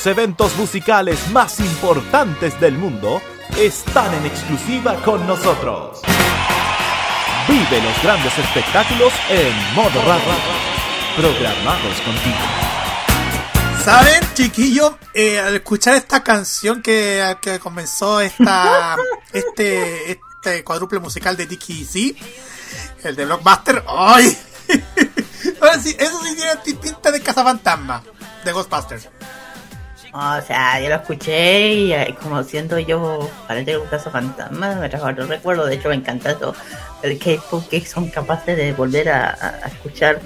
Los eventos musicales más importantes del mundo están en exclusiva con nosotros. Vive los grandes espectáculos en modo radio, programados contigo. ¿Saben, chiquillos? Eh, al escuchar esta canción que, que comenzó esta, [laughs] este, este cuádruple musical de Tiki Z, el de Blockbuster, ¡ay! [laughs] Ahora sí, eso sí tiene pinta de cazafantasma, de Ghostbusters. O sea, yo lo escuché y eh, como siendo yo parece un caso fantasma, me trajo otro recuerdo. De hecho, me encanta eso. El K-pop que son capaces de volver a, escuchar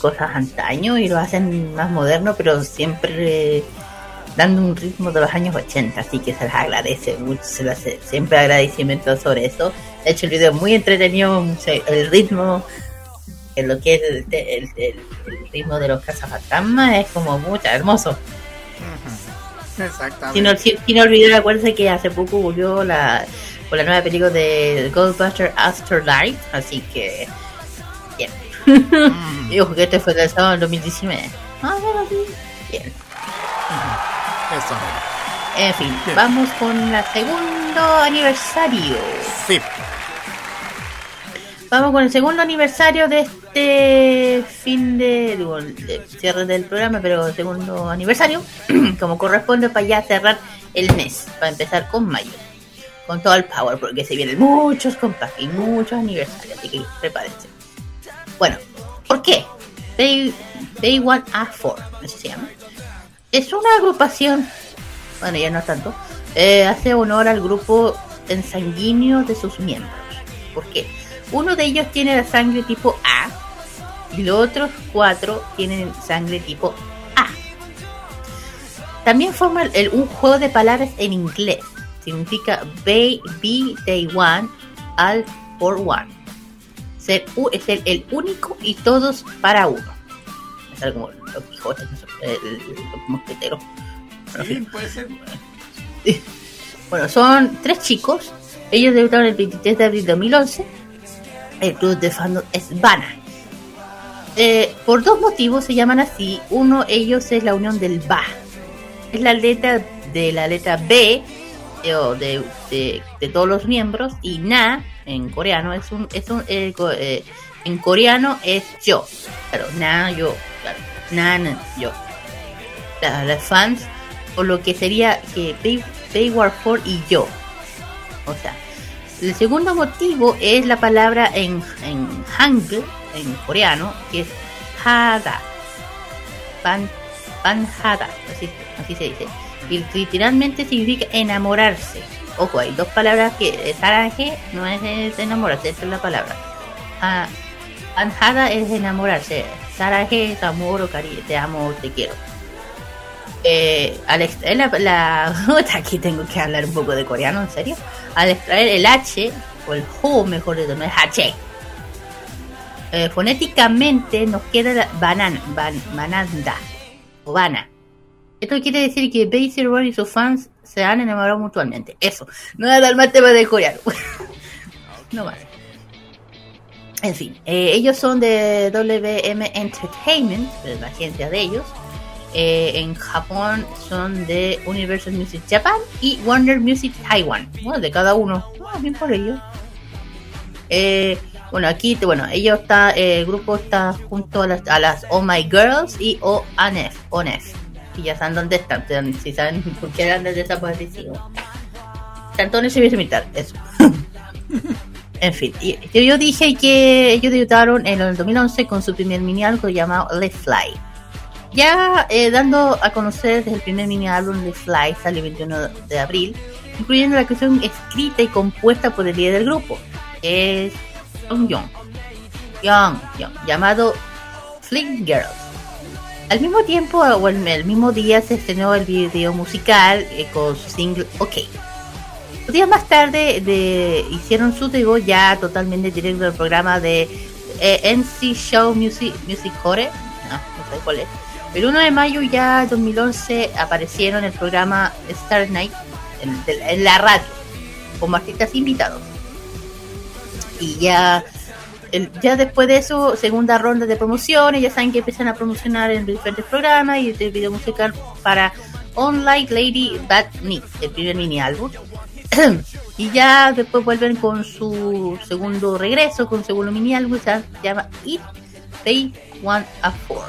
cosas antaño y lo hacen más moderno, pero siempre dando un ritmo de los años 80. Así que se les agradece mucho, se hace siempre agradecimiento sobre eso. De hecho, el video es muy entretenido, el ritmo en lo que es el- el ritmo de los cazafantasmas es como mucho hermoso. Exactamente. Sin, sin, olvidar, acuérdense que hace poco volvió la, con la nueva película de Ghostbusters Afterlife, así que. Bien. [laughs] y ojo que este fue lanzado en 2019. Ah, bueno, sí. Bien. Eso. En fin, vamos con el segundo aniversario. Sí. Vamos con el segundo aniversario de este fin de, cierre del programa, pero segundo aniversario, [clears throat] como corresponde para ya cerrar el mes, para empezar con mayo, con todo el power, porque se vienen muchos compactos y muchos aniversarios, así que prepárense. Bueno, ¿por qué? Day, Day One A4, así se llama. Es una agrupación, bueno, ya no tanto, eh, hace honor al grupo ensanguíneo de sus miembros. ¿Por qué? Uno de ellos tiene la sangre tipo A y los otros cuatro tienen sangre tipo A. También forma el- un juego de palabras en inglés. Significa be they want, all for one. Ser, u- es el, el único y todos para uno. Es algo como los Quijotes, los mosqueteros. Fin. puede ser. Bueno, son tres chicos. Ellos debutaron el 23 de abril de 2011. El club de fandom es Vana. Eh, por dos motivos se llaman así. Uno, ellos es la unión del Ba. Es la letra de la letra B eh, o de, todos los miembros. Y Na, en coreano, es un. Es un eh, en coreano es yo. Claro, Na, yo. Claro, Na, yo. La- Las fans, o lo que sería que Bay- Bayward 4 y yo. O sea, el segundo motivo es la palabra en, en Hangul, en coreano, que es Hada. Pan, panjada, así, se dice. Y literalmente significa enamorarse. Ojo, hay dos palabras que Saraje no es, es enamorarse, esa es la palabra. Ah, panjada es enamorarse. Saraje es amor o cariño, te amo, te quiero. Eh, al extraer la, la [laughs] aquí tengo que hablar un poco de coreano, en serio. Al extraer el H, o el Ho, mejor dicho, no es H. Eh, fonéticamente nos queda banana, ban, bananda, o bana. Esto quiere decir que Basie Roll y sus fans se han enamorado mutuamente. Eso, no voy a dar más temas de coreano. [laughs] no más. En fin, eh, ellos son de WM Entertainment, la agencia de ellos. Eh, en Japón son de Universal Music Japan y Warner Music Taiwan. Bueno, de cada uno. Ah, bien por ellos. Bueno, aquí, bueno, ellos está, eh, el grupo está junto a las, a las Oh My Girls y O Anef, Onef. Y ya saben dónde están, si saben por qué eran desaparecidos. Antonio se viene imitar, eso. [laughs] en fin, y- yo, dije que ellos debutaron en el 2011 con su primer mini álbum llamado Let's Fly. Ya eh, dando a conocer desde el primer mini álbum de Fly, sale el 21 de abril, incluyendo la canción escrita y compuesta por el líder del grupo, es Young Young, Young, llamado Flick Girls. Al mismo tiempo, o el, mismo día, se estrenó el video musical eh, con su single OK. Dos días más tarde de, hicieron su debut ya totalmente directo del programa de eh, NC Show Music, Music Core. No. El 1 de mayo ya 2011 aparecieron en el programa Star Night en, en la radio como artistas invitados. Y ya ya después de eso, segunda ronda de promociones, ya saben que empiezan a promocionar en diferentes programas y el video musical para Online Lady Bad Me, el primer mini álbum. [clears throat] y ya después vuelven con su segundo regreso, con su segundo mini álbum, se llama It They Want a Four.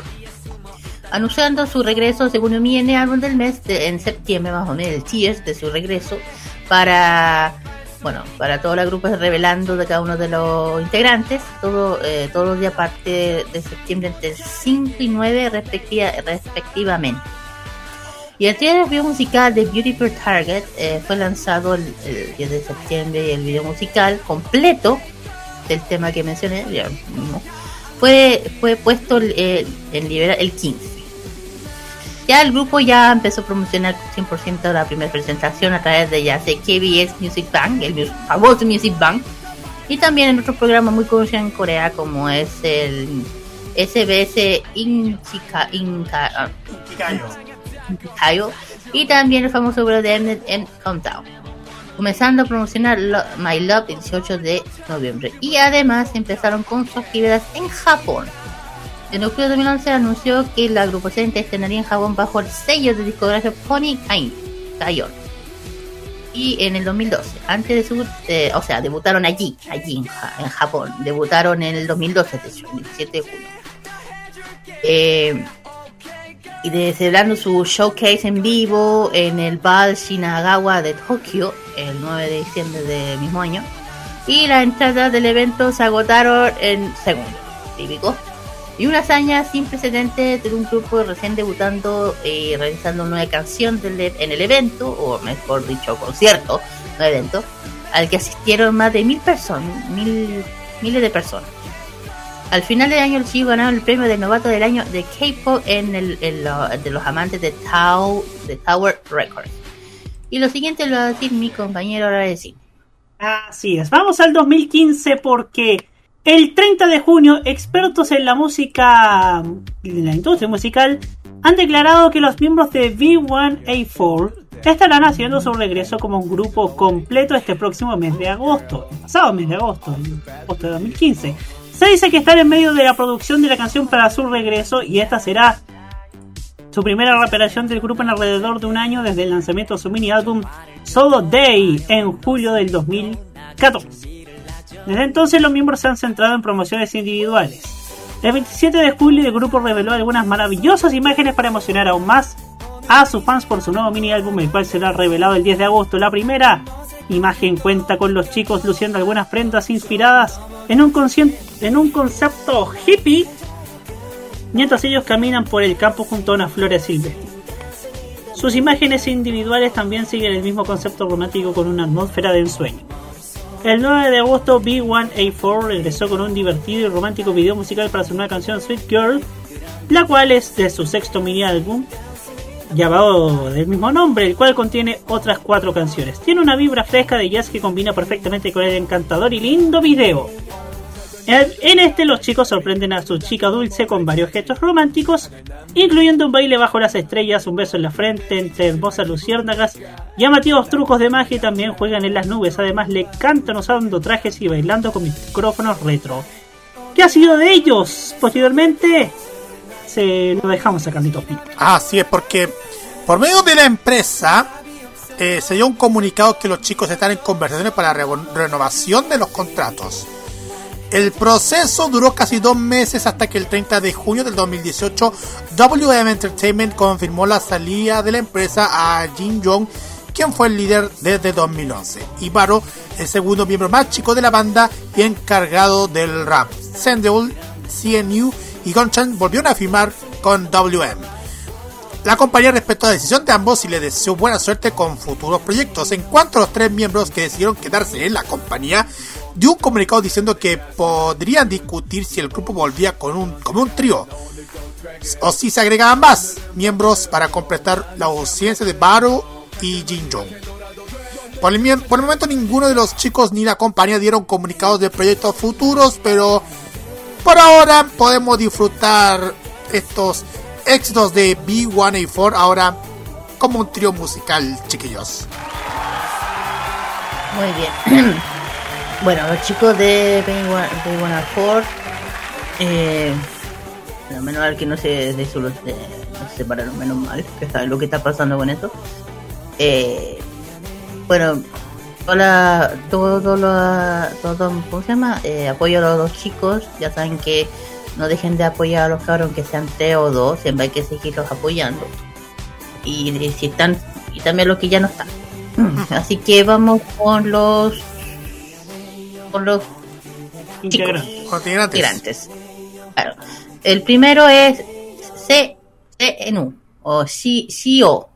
Anunciando su regreso, segundo mini álbum del mes, de- en septiembre más o menos, el Tears de su regreso, para bueno, para toda la grupo revelando de cada uno de los integrantes, todo, eh, todos los días a partir de septiembre entre 5 y 9 respectiva- respectivamente. Y el trailer del video musical de Beauty per Target eh, fue lanzado el, el 10 de septiembre y el video musical completo del tema que mencioné ya mismo, fue, fue puesto el, el, el, libera- el 15. Ya el grupo ya empezó a promocionar 100% la primera presentación a través de ya sea KBS Music Bank, el famoso Music Bank, y también en otros programas muy conocidos en Corea como es el SBS Inchika, Inca, ah, Inkigayo, y también el famoso programa de Mnet en Countdown, comenzando a promocionar Lo- My Love el 18 de noviembre. Y además empezaron con sus actividades en Japón. En octubre de 2011 anunció que la agrupación estrenaría en Japón bajo el sello de discografía Pony Kain, Kayon. Y en el 2012, antes de su, eh, o sea, debutaron allí, allí en, en Japón. Debutaron en el 2012, de hecho, el 17 de junio. Eh, y celebrando su showcase en vivo en el Bal Shinagawa de Tokio el 9 de diciembre del mismo año. Y las entradas del evento se agotaron en segundos, típico. Y una hazaña sin precedentes de un grupo recién debutando y realizando una nueva canción e- en el evento, o mejor dicho, concierto, no evento, al que asistieron más de mil personas, mil miles de personas. Al final del año, el chico ganó el premio de novato del año de K-pop en el, de los amantes de, Tau, de Tower Records. Y lo siguiente lo va a decir mi compañero ahora de cine. Así es, vamos al 2015 porque el 30 de junio expertos en la música, en la industria musical, han declarado que los miembros de V1A4 estarán haciendo su regreso como un grupo completo este próximo mes de agosto, el pasado mes de agosto, agosto de 2015. Se dice que están en medio de la producción de la canción para su regreso y esta será su primera reaparición del grupo en alrededor de un año desde el lanzamiento de su mini álbum Solo Day en julio del 2014. Desde entonces los miembros se han centrado en promociones individuales. El 27 de julio el grupo reveló algunas maravillosas imágenes para emocionar aún más a sus fans por su nuevo mini álbum, el cual será revelado el 10 de agosto. La primera imagen cuenta con los chicos luciendo algunas prendas inspiradas en un, concepto hippie mientras ellos caminan por el campo junto a unas flores silvestres. Sus imágenes individuales también siguen el mismo concepto romántico con una atmósfera de ensueño. El 9 de agosto, B1A4 regresó con un divertido y romántico video musical para su nueva canción Sweet Girl, la cual es de su sexto mini álbum, llamado del mismo nombre, el cual contiene otras cuatro canciones. Tiene una vibra fresca de jazz que combina perfectamente con el encantador y lindo video. En este los chicos sorprenden a su chica dulce con varios gestos románticos, incluyendo un baile bajo las estrellas, un beso en la frente entre hermosas luciérnagas, llamativos trucos de magia y también juegan en las nubes. Además le cantan usando trajes y bailando con micrófonos retro. ¿Qué ha sido de ellos? Posteriormente se lo dejamos a Carlitos Pinto. Así es, porque por medio de la empresa eh, se dio un comunicado que los chicos están en conversaciones para la revo- renovación de los contratos. El proceso duró casi dos meses hasta que el 30 de junio del 2018 WM Entertainment confirmó la salida de la empresa a Jin Jong, quien fue el líder desde 2011, y Baro, el segundo miembro más chico de la banda y encargado del rap. Sendul, CNU y Gonchan volvieron a firmar con WM. La compañía respetó la decisión de ambos y le deseó buena suerte con futuros proyectos. En cuanto a los tres miembros que decidieron quedarse en la compañía, dio un comunicado diciendo que podrían discutir si el grupo volvía con un, como un trío o si se agregaban más miembros para completar la ausencia de Baro y Jin Jong. Por el, por el momento ninguno de los chicos ni la compañía dieron comunicados de proyectos futuros, pero por ahora podemos disfrutar estos éxitos de B1A4 ahora como un trío musical, chiquillos. Muy bien. [clears throat] bueno, los chicos de Bay1 eh, bueno, menos mal que no se, de eso los- separaron, menos mal, que saben lo que está pasando con eso. Eh, bueno, hola, todo lo, todo, ¿cómo se llama? Eh, apoyo a los dos chicos, ya saben que no dejen de apoyar a los cabros, que sean tres o dos, siempre hay que seguirlos apoyando. Y, y si están, y también los que ya no están. [clears throat] Así que vamos con los con los chicos, integrantes. Claro. El primero es C CNU o Sio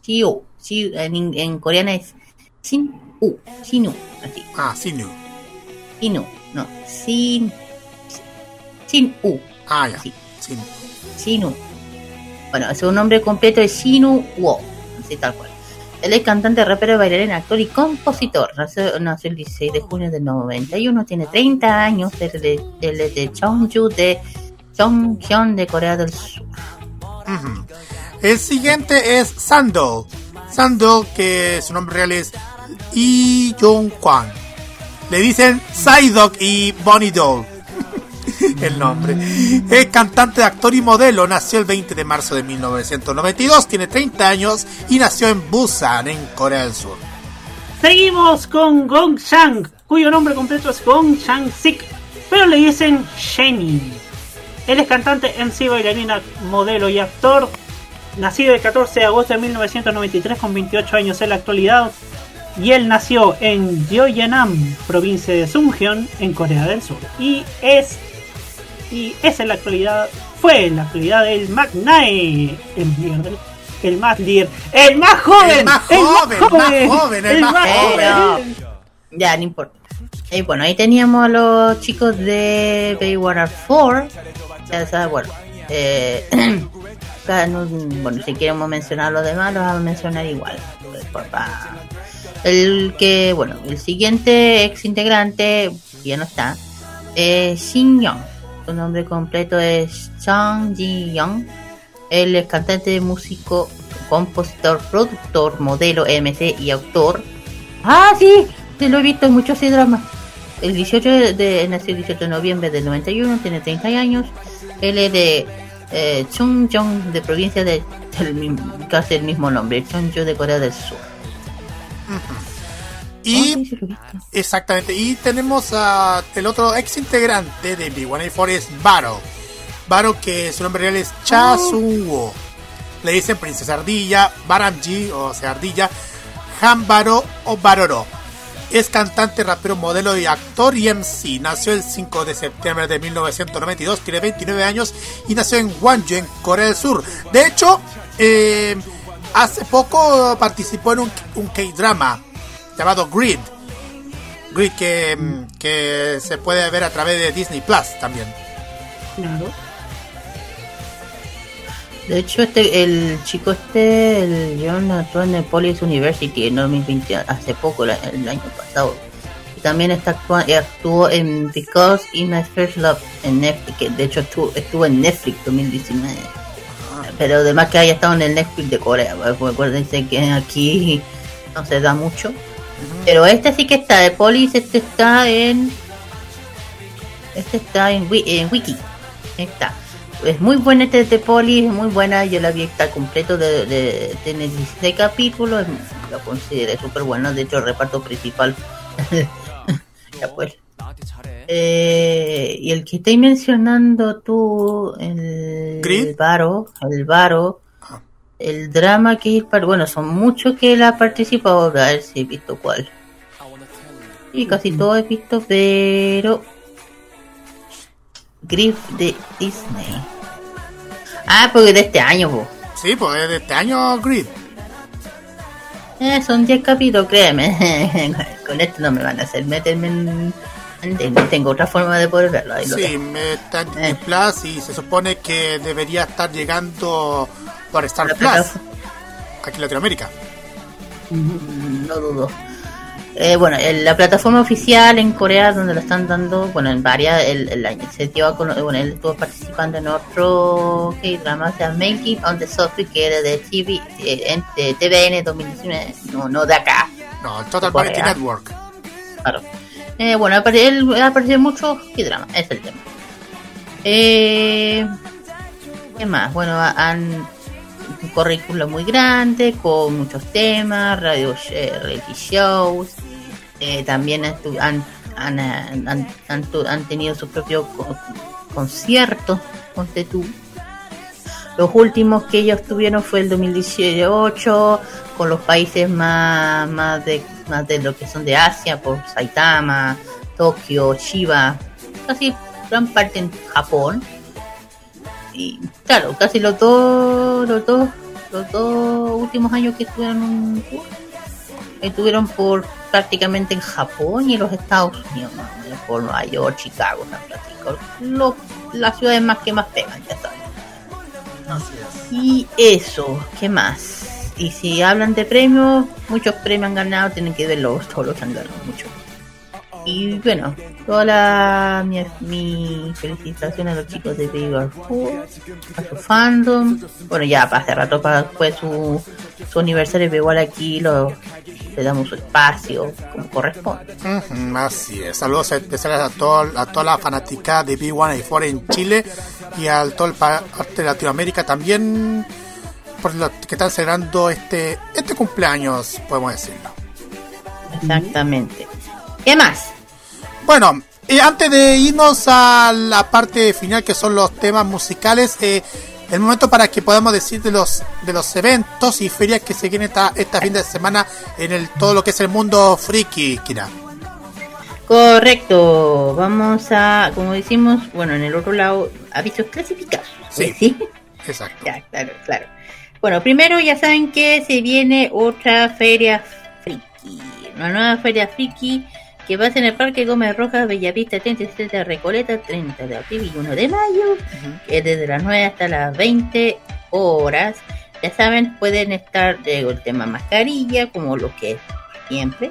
Si en, en coreano es Sin U Sinu así. Ah, Sinu. Sinu, no, Sin Sin U. Ah, ya. Sí. Sin. Sinu. Bueno, su nombre completo es Sinu Wo, así tal cual. Él es cantante, rapero, bailarín, actor y compositor. Nació, el 16 de junio del 91, tiene 30 años, es de, de de Chonghyun, de Corea del Sur. El siguiente es Sandal. Sandal, que su nombre real es Lee Jong Kwan. Le dicen Psyduck y Bonnie Doll. [laughs] el nombre. Es cantante, actor y modelo. Nació el 20 de marzo de 1992. Tiene 30 años y nació en Busan, en Corea del Sur. Seguimos con Gong Shang, cuyo nombre completo es Gong Shang Sik, pero le dicen Shenny. Él es cantante, MC, bailarina, modelo y actor. Nacido el 14 de agosto de 1993 con 28 años en la actualidad. Y él nació en Gyeongnam, provincia de Sungyeon, en Corea del Sur. Y es y es en la actualidad fue en la actualidad el Magnae, el líder del- el más líder, el más joven, El más joven, más joven, el más Pero, joven. ya, no importa. Y bueno, ahí teníamos a los chicos de Babywater 4. Ya sabes, bueno, eh, [clears throat] bueno, si queremos mencionar los demás, los vamos a mencionar igual. El que, bueno, el siguiente ex integrante, ya no está, es Shin Young. Su nombre completo es Chang Ji Young. Él es cantante, músico, compositor, productor, modelo, MC y autor. Ah, sí, sí lo he visto en muchos dramas. El 18 de, de- nació el 18 de noviembre del 91, tiene 30 años. Él es de eh, de provincia de del casi el mismo nombre, Chungcheong de Corea del Sur. Y exactamente, y tenemos a el otro ex integrante de B1A4 es Baro. Baro que su nombre real es Cha Sung-wo. Le dicen Princesa Ardilla, Baramji o sea Ardilla, Han Baro o Baroro. Es cantante, rapero, modelo y actor y MC. Nació el 5 de septiembre de 1992, tiene 29 años y nació en Gwangju, en Corea del Sur. De hecho, eh, hace poco participó en un, un K-drama llamado Grid. Grid que, mm, que se puede ver a través de Disney Plus también. Claro. De hecho, este, el chico este, el John actuó en el Police University en 2020, hace poco, el año pasado. Y también está actua- eh, actuó en Because in My First Love en Netflix, que de hecho estuvo, estuvo en Netflix 2019. Pero además que haya estado en el Netflix de Corea, pues, acuérdense que aquí no se da mucho. Pero este sí que está, de Police, este está en... Este está en, en Wiki. Está. Es muy buena este de Poli, es muy buena. Yo la vi está completo de, de, tiene 16 capítulos. Lo consideré súper bueno. De hecho, el reparto principal. [laughs] ya pues. Eh, y el que estáis mencionando tú, el, ¿Grid? el Varo, el Varo, el drama que es par- bueno, son muchos que él ha participado, a ver si he visto cuál. Y casi todo he visto, pero Griff de Disney. Ah, porque de este año, po. Sí, pues es de este año Grid. Eh, son 10 capítulos, créeme. [laughs] Con esto no me van a hacer meterme en... tengo otra forma de poder verlo. Ahí Sí, me está en Disney Plus y se supone que debería estar llegando por Star La Plus. plataforma. Aquí en Latinoamérica. Mm, No dudo. Eh, bueno, en la plataforma oficial en Corea, donde lo están dando, bueno, en varias, el, el año se dio a cono- bueno, él estuvo participando en otro K-drama, o sea, Making on the Sophie, que era de TV, eh, de TVN 2019, no, no de acá. No, Total. Variety Network. Claro. Eh, bueno, ha aparecido mucho K-drama, ese es el tema. Eh, ¿Qué más? Bueno, han un currículo muy grande con muchos temas, radio eh, reality shows. eh, también han, han tenido sus propios co- conciertos, ponte tú. Los últimos que ellos tuvieron fue el 2018 con los países más, más, de, más de lo que son de Asia, por Saitama, Tokio, Chiba, casi gran parte en Japón. Y claro, casi los dos, los dos, los dos últimos años que estuvieron en un estuvieron por prácticamente en Japón y en los Estados Unidos, más por Nueva York, Chicago, San Francisco, lo- las ciudades más que más pegan, ya saben. Y eso, ¿qué más? Y si hablan de premios, muchos premios han ganado, tienen que verlos, todos los han ganado mucho. Y bueno, toda la, mi, mi felicitación a los chicos de Four, a su fandom. Bueno, ya para hace rato para después su, su aniversario, pero igual aquí lo, le damos su espacio como corresponde. Así es. Saludos especiales a, todo, a toda la fanática de B1A4 en Chile y a todo el pa- parte de Latinoamérica también por lo que están celebrando este este cumpleaños, podemos decirlo. Exactamente. ¿Qué más? Bueno, y antes de irnos a la parte final que son los temas musicales, eh, el momento para que podamos decir de los de los eventos y ferias que se vienen esta, esta fin de semana en el todo lo que es el mundo friki, Kira. Correcto. Vamos a, como decimos, bueno, en el otro lado, avisos clasificados. Sí. [laughs] ¿sí? Exacto. Ya, claro, claro. Bueno, primero ya saben que se viene otra feria friki. Una nueva feria friki que va a ser en el Parque Gómez Rojas, Bellavista 37 de Recoleta, 30 de abril y 1 de mayo, que es desde las 9 hasta las 20 horas. Ya saben, pueden estar el tema mascarilla, como lo que es siempre.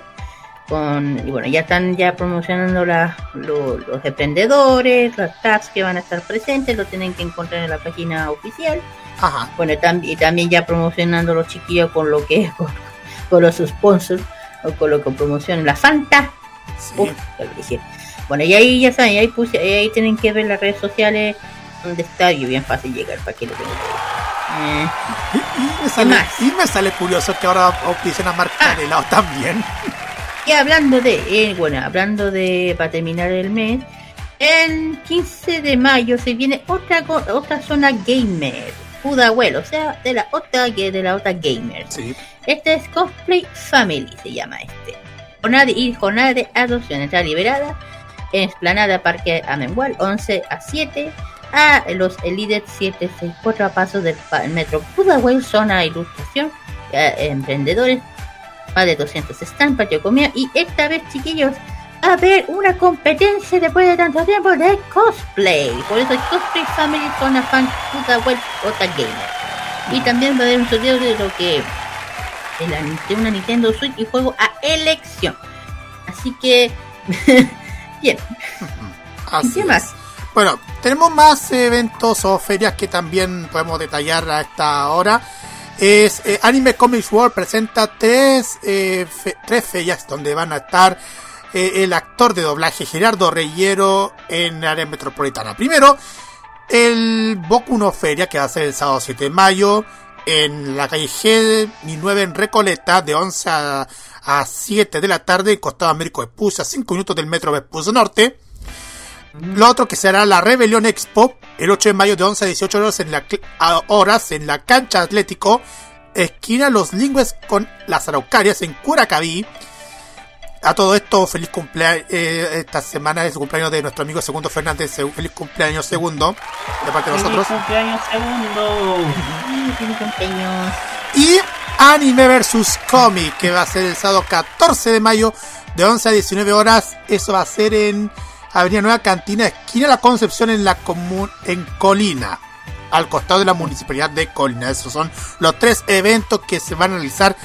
Con, y bueno, ya están ya promocionando la, lo- los emprendedores, las tabs que van a estar presentes, lo tienen que encontrar en la página oficial. Ajá. Bueno, y tam- y también ya promocionando los chiquillos con lo que es, [laughs] con, con los sponsors, o con lo que promocionan la Fanta. Uf. Bueno, y ahí ya saben, ahí, puse, ahí tienen que ver las redes sociales donde está y bien fácil llegar para que lo tengan. Eh, Y me sale, y me sale curioso que ahora auspician a marca de helado también. Y hablando de, eh, bueno, hablando de, para terminar el mes, el 15 de mayo se viene otra otra zona gamer, Pudahuel, o sea, de la otra de la otra gamer. Este es Cosplay Family, se llama este. Jornada y jornada de adopción. Está liberada en Esplanada Parque Amengual, 11 a 7, a los Elite 764 a pasos del metro Pudahuel, zona ilustración, emprendedores, más de 200 stands, patio comida, y esta vez, chiquillos, va a haber una competencia después de tanto tiempo de cosplay. Por eso es Cosplay Family Zona Fan Pudahuel Otra Gamer. Y también va a haber un sorteo de lo que de, la, de una Nintendo Switch y juego a elección. Así que, [laughs] bien. [laughs] Así ¿Qué es. más? Bueno, tenemos más eventos o ferias que también podemos detallar a esta hora. Es eh, Anime Comics World presenta tres, eh, fe- tres ferias donde van a estar eh, el actor de doblaje Gerardo Reyero en área metropolitana. Primero, el Boku no Feria que va a ser el sábado 7 de mayo en la calle G 9 en Recoleta de 11 a, a 7 de la tarde Costado Américo Vespucio a 5 minutos del metro Vespucio Norte. Lo otro que será la Rebelión Expo el 8 de mayo de 11 a 18 horas en la, horas en la cancha Atlético, esquina Los Lingües con las Araucarias en Curacaví. A todo esto, feliz cumpleaños. esta semana es el cumpleaños de nuestro amigo Segundo Fernández. Feliz cumpleaños Segundo, de parte de nosotros. Feliz cumpleaños segundo. Feliz cumpleaños. Y Anime vs Comic, que va a ser el sábado 14 de mayo de 11 a 19 horas. Eso va a ser en Avenida Nueva Cantina, esquina La Concepción en la comun en Colina, al costado de la municipalidad de Colina. Esos son los tres eventos que se van a realizar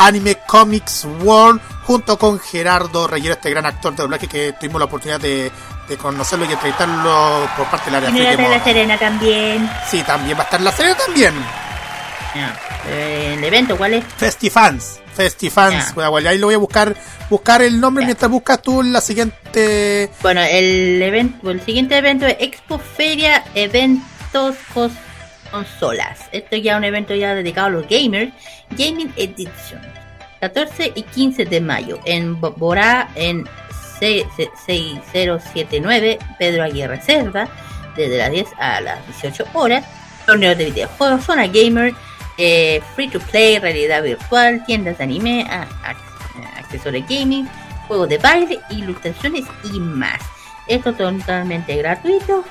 Anime Comics World junto con Gerardo Reyero, este gran actor de doblaje que tuvimos la oportunidad de, de conocerlo y entrevistarlo por parte del área Tiene Friki la de la. Serena también. Sí, también va a estar en la serie también. Eh, el evento, ¿cuál es? Festifans. Festifans. Bueno, ahí lo voy a buscar buscar el nombre mientras buscas tú la siguiente. Bueno, el evento, el siguiente evento es Expo Feria Eventos Cos- Consolas. Esto ya un evento ya dedicado a los gamers. Gaming Edition. 14 y 15 de mayo en Bo- Borá en C- C- 6079 Pedro Aguirre Cerda desde las 10 a las 18 horas. Torneos de videojuegos, zona gamer, eh, free to play, realidad virtual, tiendas de anime, accesorios gaming, juegos de baile, ilustraciones y más. Esto totalmente gratuito.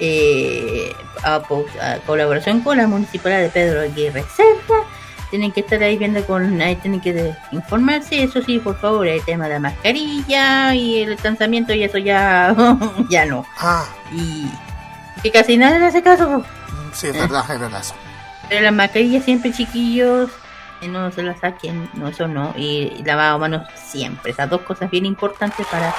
Eh, a, a colaboración con la municipalidad de Pedro Aguirre Cerda. Tienen que estar ahí viendo con, ahí tienen que de- informarse, eso sí, por favor, el tema de la mascarilla y el lanzamiento y eso ya, [laughs] ya no. Ah, Y que casi nadie le hace caso. sí, es verdad, es verdad. Pero las mascarillas siempre, chiquillos, no se las saquen, no, eso no. Y, y lavado manos siempre. Esas dos cosas bien importantes para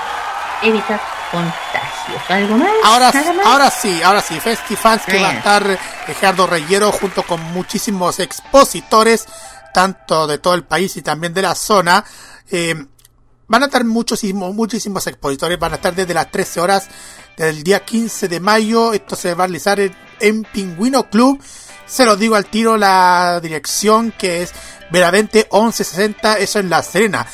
evitar contagios. ¿Algo más? Ahora, ¿Nada más? ahora sí, ahora sí, Festifans que va a estar Gerardo Reyero junto con muchísimos expositores, tanto de todo el país y también de la zona. Eh, van a estar muchísimos, muchísimos expositores, van a estar desde las 13 horas del día 15 de mayo. Esto se va a realizar en, en Pingüino Club. Se los digo al tiro la dirección que es Veravente 1160, eso en La Serena.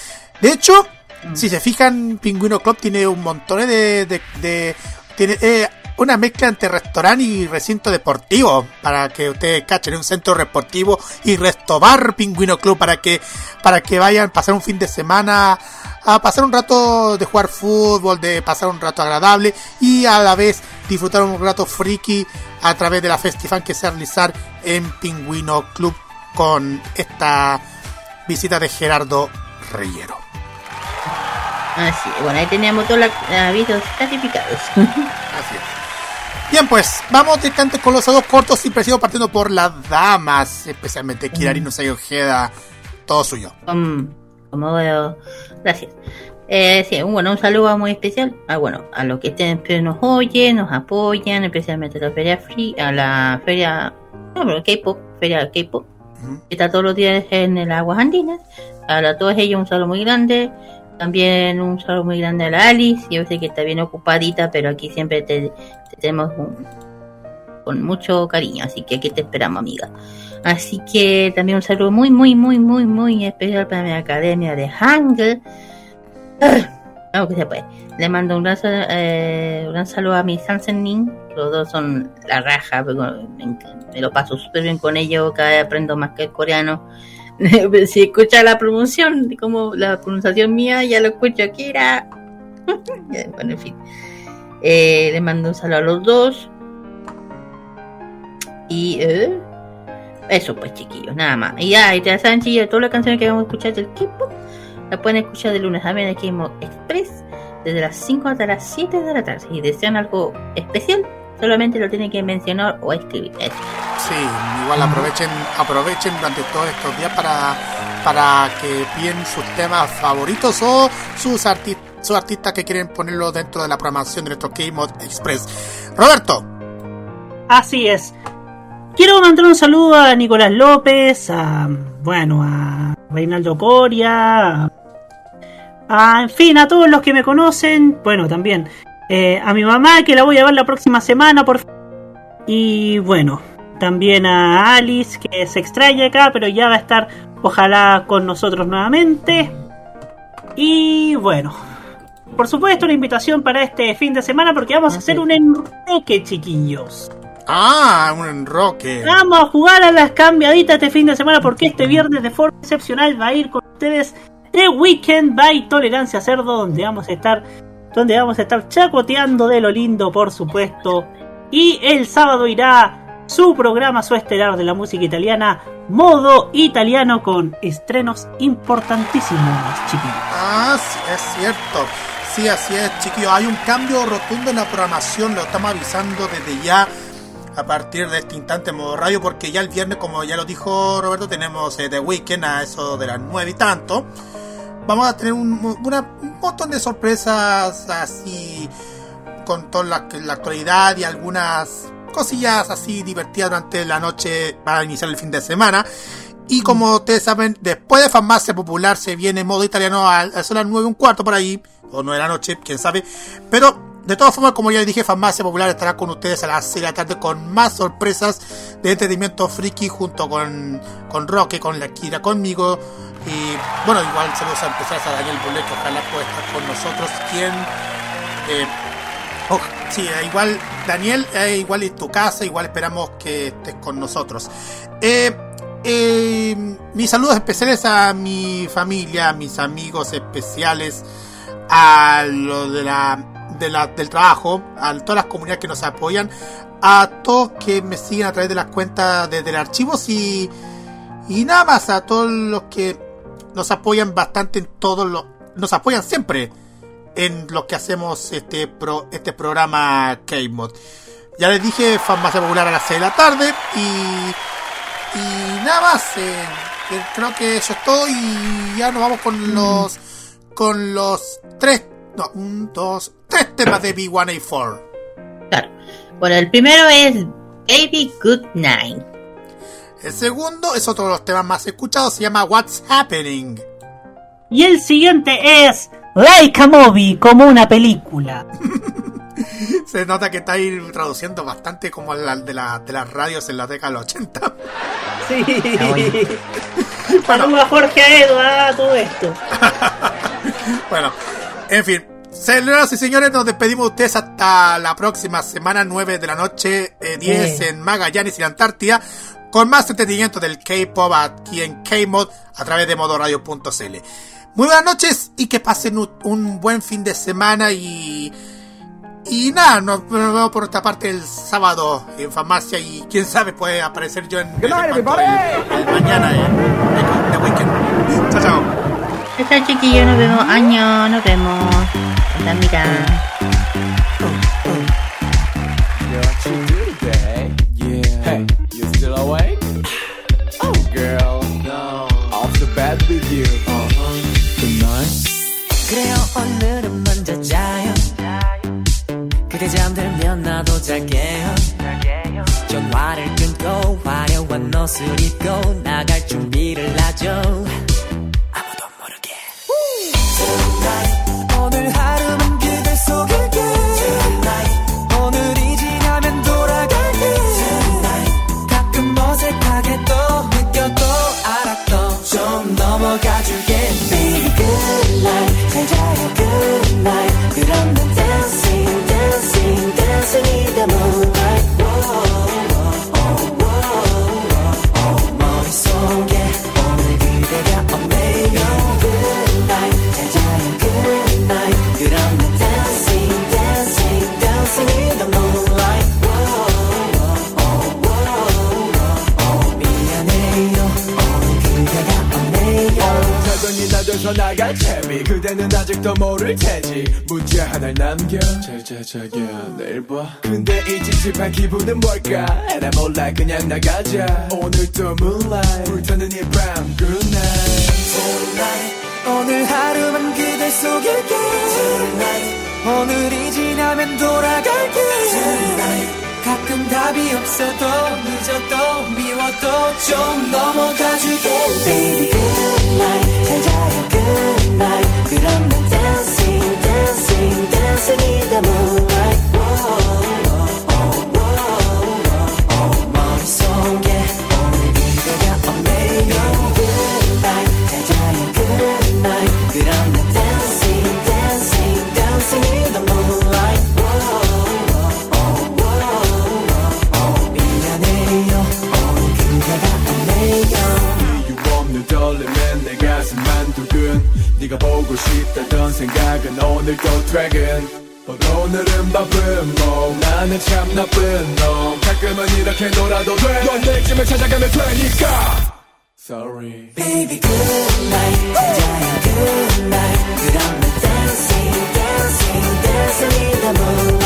De hecho, si se fijan, Pingüino Club tiene un montón de... de- tiene eh, una mezcla entre restaurante y recinto deportivo, para que ustedes cachen, un centro deportivo y restobar Pingüino Club para que, para que vayan a pasar un fin de semana a pasar un rato de jugar fútbol, de pasar un rato agradable y a la vez disfrutar un rato friki a través de la Festifan que se va a realizar en Pingüino Club con esta visita de Gerardo Reyero. Así, bueno, ahí teníamos todos los avisos clasificados. [laughs] Así es. Bien, pues vamos directamente con los saludos cortos y precisos partiendo por las damas, especialmente Kirari no Ojeda, todo suyo. Um, como veo, gracias. Eh, sí, bueno, un saludo muy especial a, bueno, a los que siempre nos oyen, nos apoyan, especialmente a la feria free, a la feria, no, pero K-pop, feria K-pop, que está todos los días en el Aguas Andinas. A todos ellos un saludo muy grande. También un saludo muy grande a la Alice. Yo sé que está bien ocupadita, pero aquí siempre te, te tenemos un- con mucho cariño. Así que aquí te esperamos, amiga. Así que también un saludo muy, muy, muy, muy, muy especial para mi academia de Hangul. Que se puede. Le mando un gran, eh, un gran saludo a mi Sansen Nin. Los dos son la raja. Me, me lo paso súper bien con ellos. Cada vez aprendo más que el coreano. [laughs] si escucha la pronunciación, como la pronunciación mía, ya lo escucho aquí. [laughs] Bueno, en fin. Eh, le mando un saludo a los dos. Y eh, eso pues chiquillos, nada más. Y ya, ya saben chiquillos, todas las canciones que vamos a escuchar del K-pop la pueden escuchar de lunes a viernes aquí en Mo- Express desde las 5 hasta las 7 de la tarde. Si desean algo especial, solamente lo tienen que mencionar o escribir. Sí, igual aprovechen, aprovechen durante todos estos días para, para que piden sus temas favoritos o sus, arti- sus artistas que quieren ponerlo dentro de la programación de nuestro K-Mod Express. Roberto, Así es. Quiero mandar un saludo a Nicolás López, a, bueno, a Reinaldo Coria, a, en fin, a todos los que me conocen, bueno, también eh, a mi mamá que la voy a ver la próxima semana, por fin. Y bueno, también a Alice que se extraña acá, pero ya va a estar, ojalá, con nosotros nuevamente. Y bueno, por supuesto, una invitación para este fin de semana porque vamos a hacer un enroque, chiquillos. Ah, un enroque. Vamos a jugar a las cambiaditas este fin de semana porque este viernes de forma excepcional va a ir con ustedes The Weekend by Tolerancia Cerdo, donde vamos a estar, donde vamos a estar chacoteando de lo lindo, por supuesto. Y el sábado irá su programa, su estelar de la música italiana, Modo Italiano, con estrenos importantísimos, chiquillos. Ah, sí, es cierto. Sí, así es, chiquillos. Hay un cambio rotundo en la programación, lo estamos avisando desde ya a partir de este instante modo radio, porque ya el viernes, como ya lo dijo Roberto, tenemos eh, The Weekend a eso de las nueve y tanto. Vamos a tener un, montón de sorpresas así con toda la actualidad y algunas cosillas así divertidas durante la noche para iniciar el fin de semana. Y como ustedes saben, después de Farmacia Popular se viene modo italiano a, eso las 9 y un cuarto por ahí, o 9 de la noche, quién sabe. Pero de todas formas, como ya les dije, Farmacia Popular estará con ustedes a las 6 de la tarde con más sorpresas de entretenimiento friki junto con, con Roque, con la Kira, conmigo. Y bueno, igual saludos a empezar a Daniel Bolet, que ojalá pueda estar con nosotros, quien eh, Oh, sí, eh, igual, Daniel, eh, igual es tu casa, igual esperamos que estés con nosotros. Eh, mis saludos especiales a mi familia, a mis amigos especiales, a lo de la, de la, del trabajo, a todas las comunidades que nos apoyan, a todos que me siguen a través de las cuentas de, del archivos y, y nada más, a todos los que nos apoyan bastante en todos los, nos apoyan siempre en lo que hacemos este pro, este programa K-Mod. Ya les dije, Farmacia Popular a las 6 de la tarde y, y nada más. eh, eh, creo que eso es todo y ya nos vamos con los con los tres, no, un, dos, tres temas de B1A4. Bueno, el primero es Baby Good Night. El segundo es otro de los temas más escuchados, se llama What's Happening. Y el siguiente es Like a Movie, como una película. [laughs] Se nota que está ahí traduciendo bastante como la de, la, de las radios en la década de los 80. Sí. [laughs] Saludos a Jorge Aedo a todo esto. [laughs] Bueno, en fin. Señoras y señores, nos despedimos de ustedes hasta la próxima semana, 9 de la noche, eh, 10 Eh. en Magallanes y la Antártida, con más entretenimiento del K-Pop aquí en K-Mod a través de modoradio.cl. Muy buenas noches y que pasen un, buen fin de semana y... Y nada, nos, vemos por otra parte el sábado en farmacia y quién sabe puede aparecer yo en, el, el- el mañana en, The Weekend. Chao, chao. Chao chiquillos, nos vemos año, nos vemos. Hasta mira. What you do today? Yeah. Hey, you still awake? Oh, girl, no. Off the bed with you. Uh-huh. 그래요 오늘은 먼저 자요. 그대 잠들면 나도 잘게요. 전화를 끊고 화려한 옷을 입고 나갈 준비를 하죠 자전이 나돼서 나갈 채비 그대는 아직도 모를 테지. 문제 하나를 남겨. 자자자야 내일 봐. 근데 이 찝찝한 기분은 뭘까? 에라 몰라. 그냥 나가자. 오늘도 moonlight. 불타는 이밤. Good night. Tonight 오늘 하루만 그대 속일게. Tonight 오늘이 지나면 돌아갈게. Tonight 가끔 답이 없어도 늦어도 미 워도 좀 넘어가줄게 Baby good night 잘 자요 good night 그럼 난 dancing dancing dancing in the moonlight Whoa, 네가 보고 싶다던 생각은 오늘도 dragon 어, 오늘은 바쁜 몸 나는 참 나쁜 놈 가끔은 이렇게 놀아도 돼넌 내쯤에 찾아가면 되니까 Sorry Baby good night 잘 자요 good night 그럼 난 dancing dancing dancing in the moonlight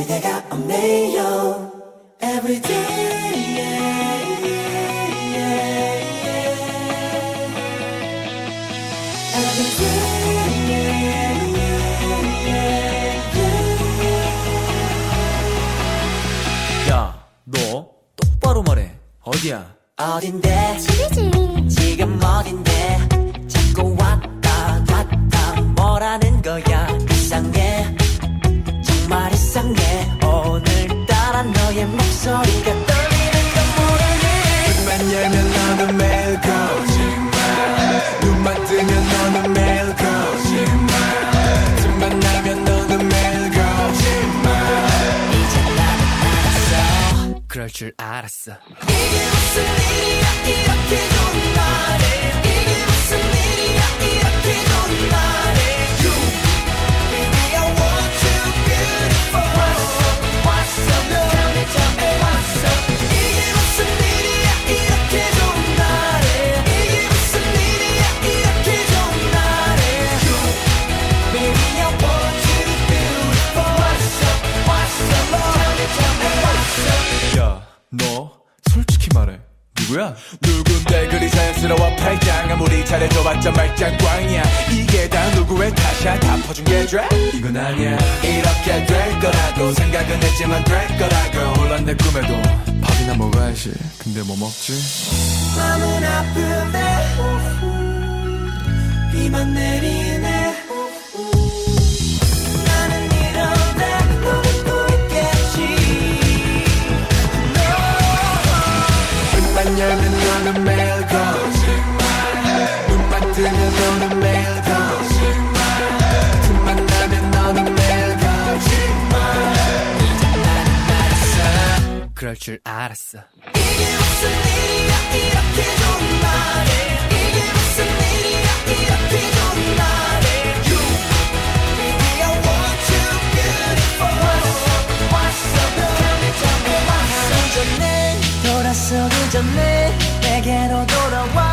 그대가 없네요 Every day yeah, yeah, yeah, yeah. Every day yeah, yeah, yeah, 야, 너 똑바로 말해. 어디야? 어딘데 지 줄 알았어. 이게 무슨 일이야 이렇게 좋은 날에 이게 무슨 일이야? 이렇게 좋은 날 자연스러워 팔짱 아무리 잘해줘봤자 말짱꽝이야. 이게 다 누구의 탓이야? 다 퍼준 게 죄? 이건 아니야. 이렇게 될 거라고 생각은 했지만 될 거라고. 물론 내 꿈에도 밥이나 먹어야지. 근데 뭐 먹지? 마음은 아픈데 비만 내리 그럴 줄 알았어. 이게 무슨 일이야 이렇게 좋은 날에 이게 무슨 일이야 이렇게 좋은 날에 You baby I want you beautiful What's up What's up Tell me tell 전에 돌아서기 전에 내게로 돌아와.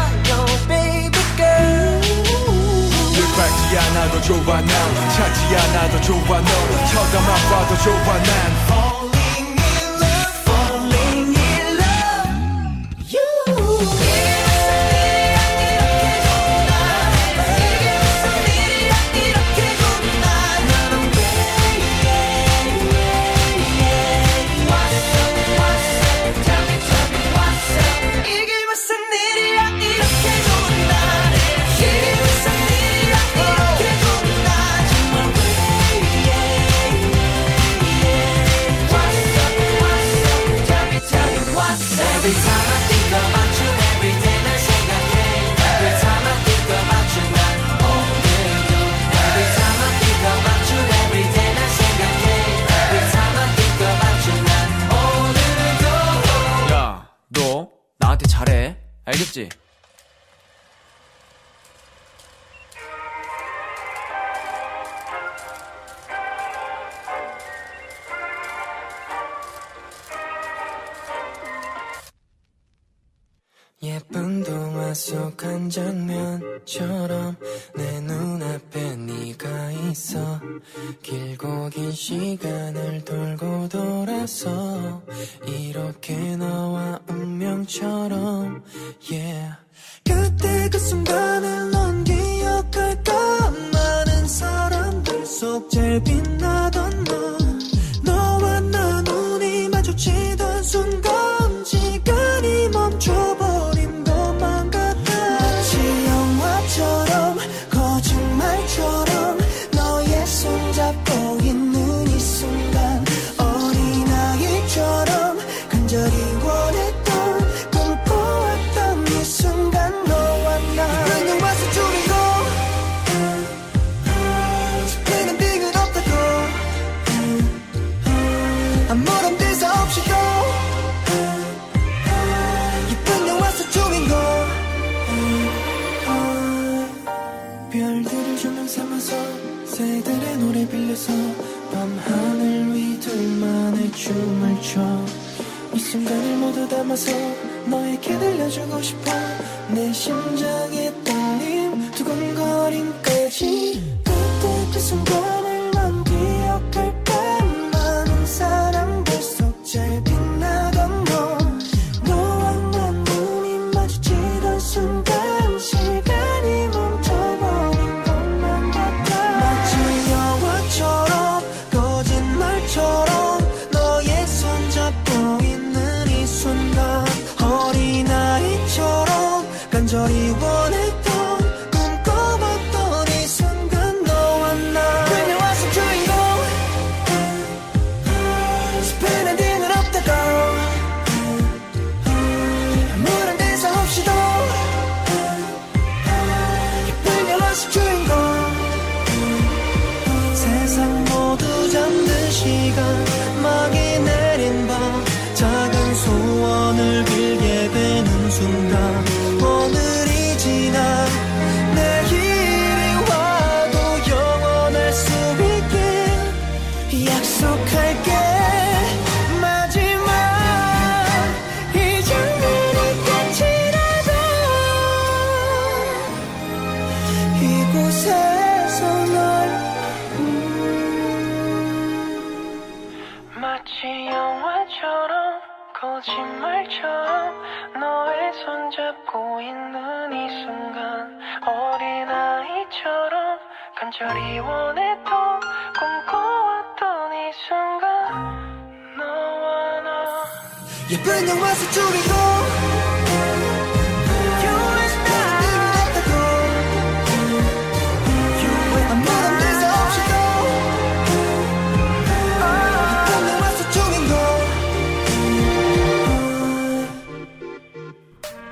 Yeah, 나도 좋아 난 찾지 않아도 좋아 너 쳐다만 봐도 좋아 난 맞지? 익숙한 장면처럼 내 눈앞에 네가 있어. 길고 긴 시간을 돌고 돌아서 이렇게 너와 운명처럼 yeah. 그때 그 순간을 넌 기억할까? 많은 사람들 속 제일 빛나 모두 담아서 너에게 들려주고 싶어. 내 심장에 떨림 두근거림까지. 그때 그 순간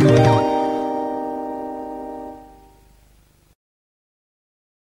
you.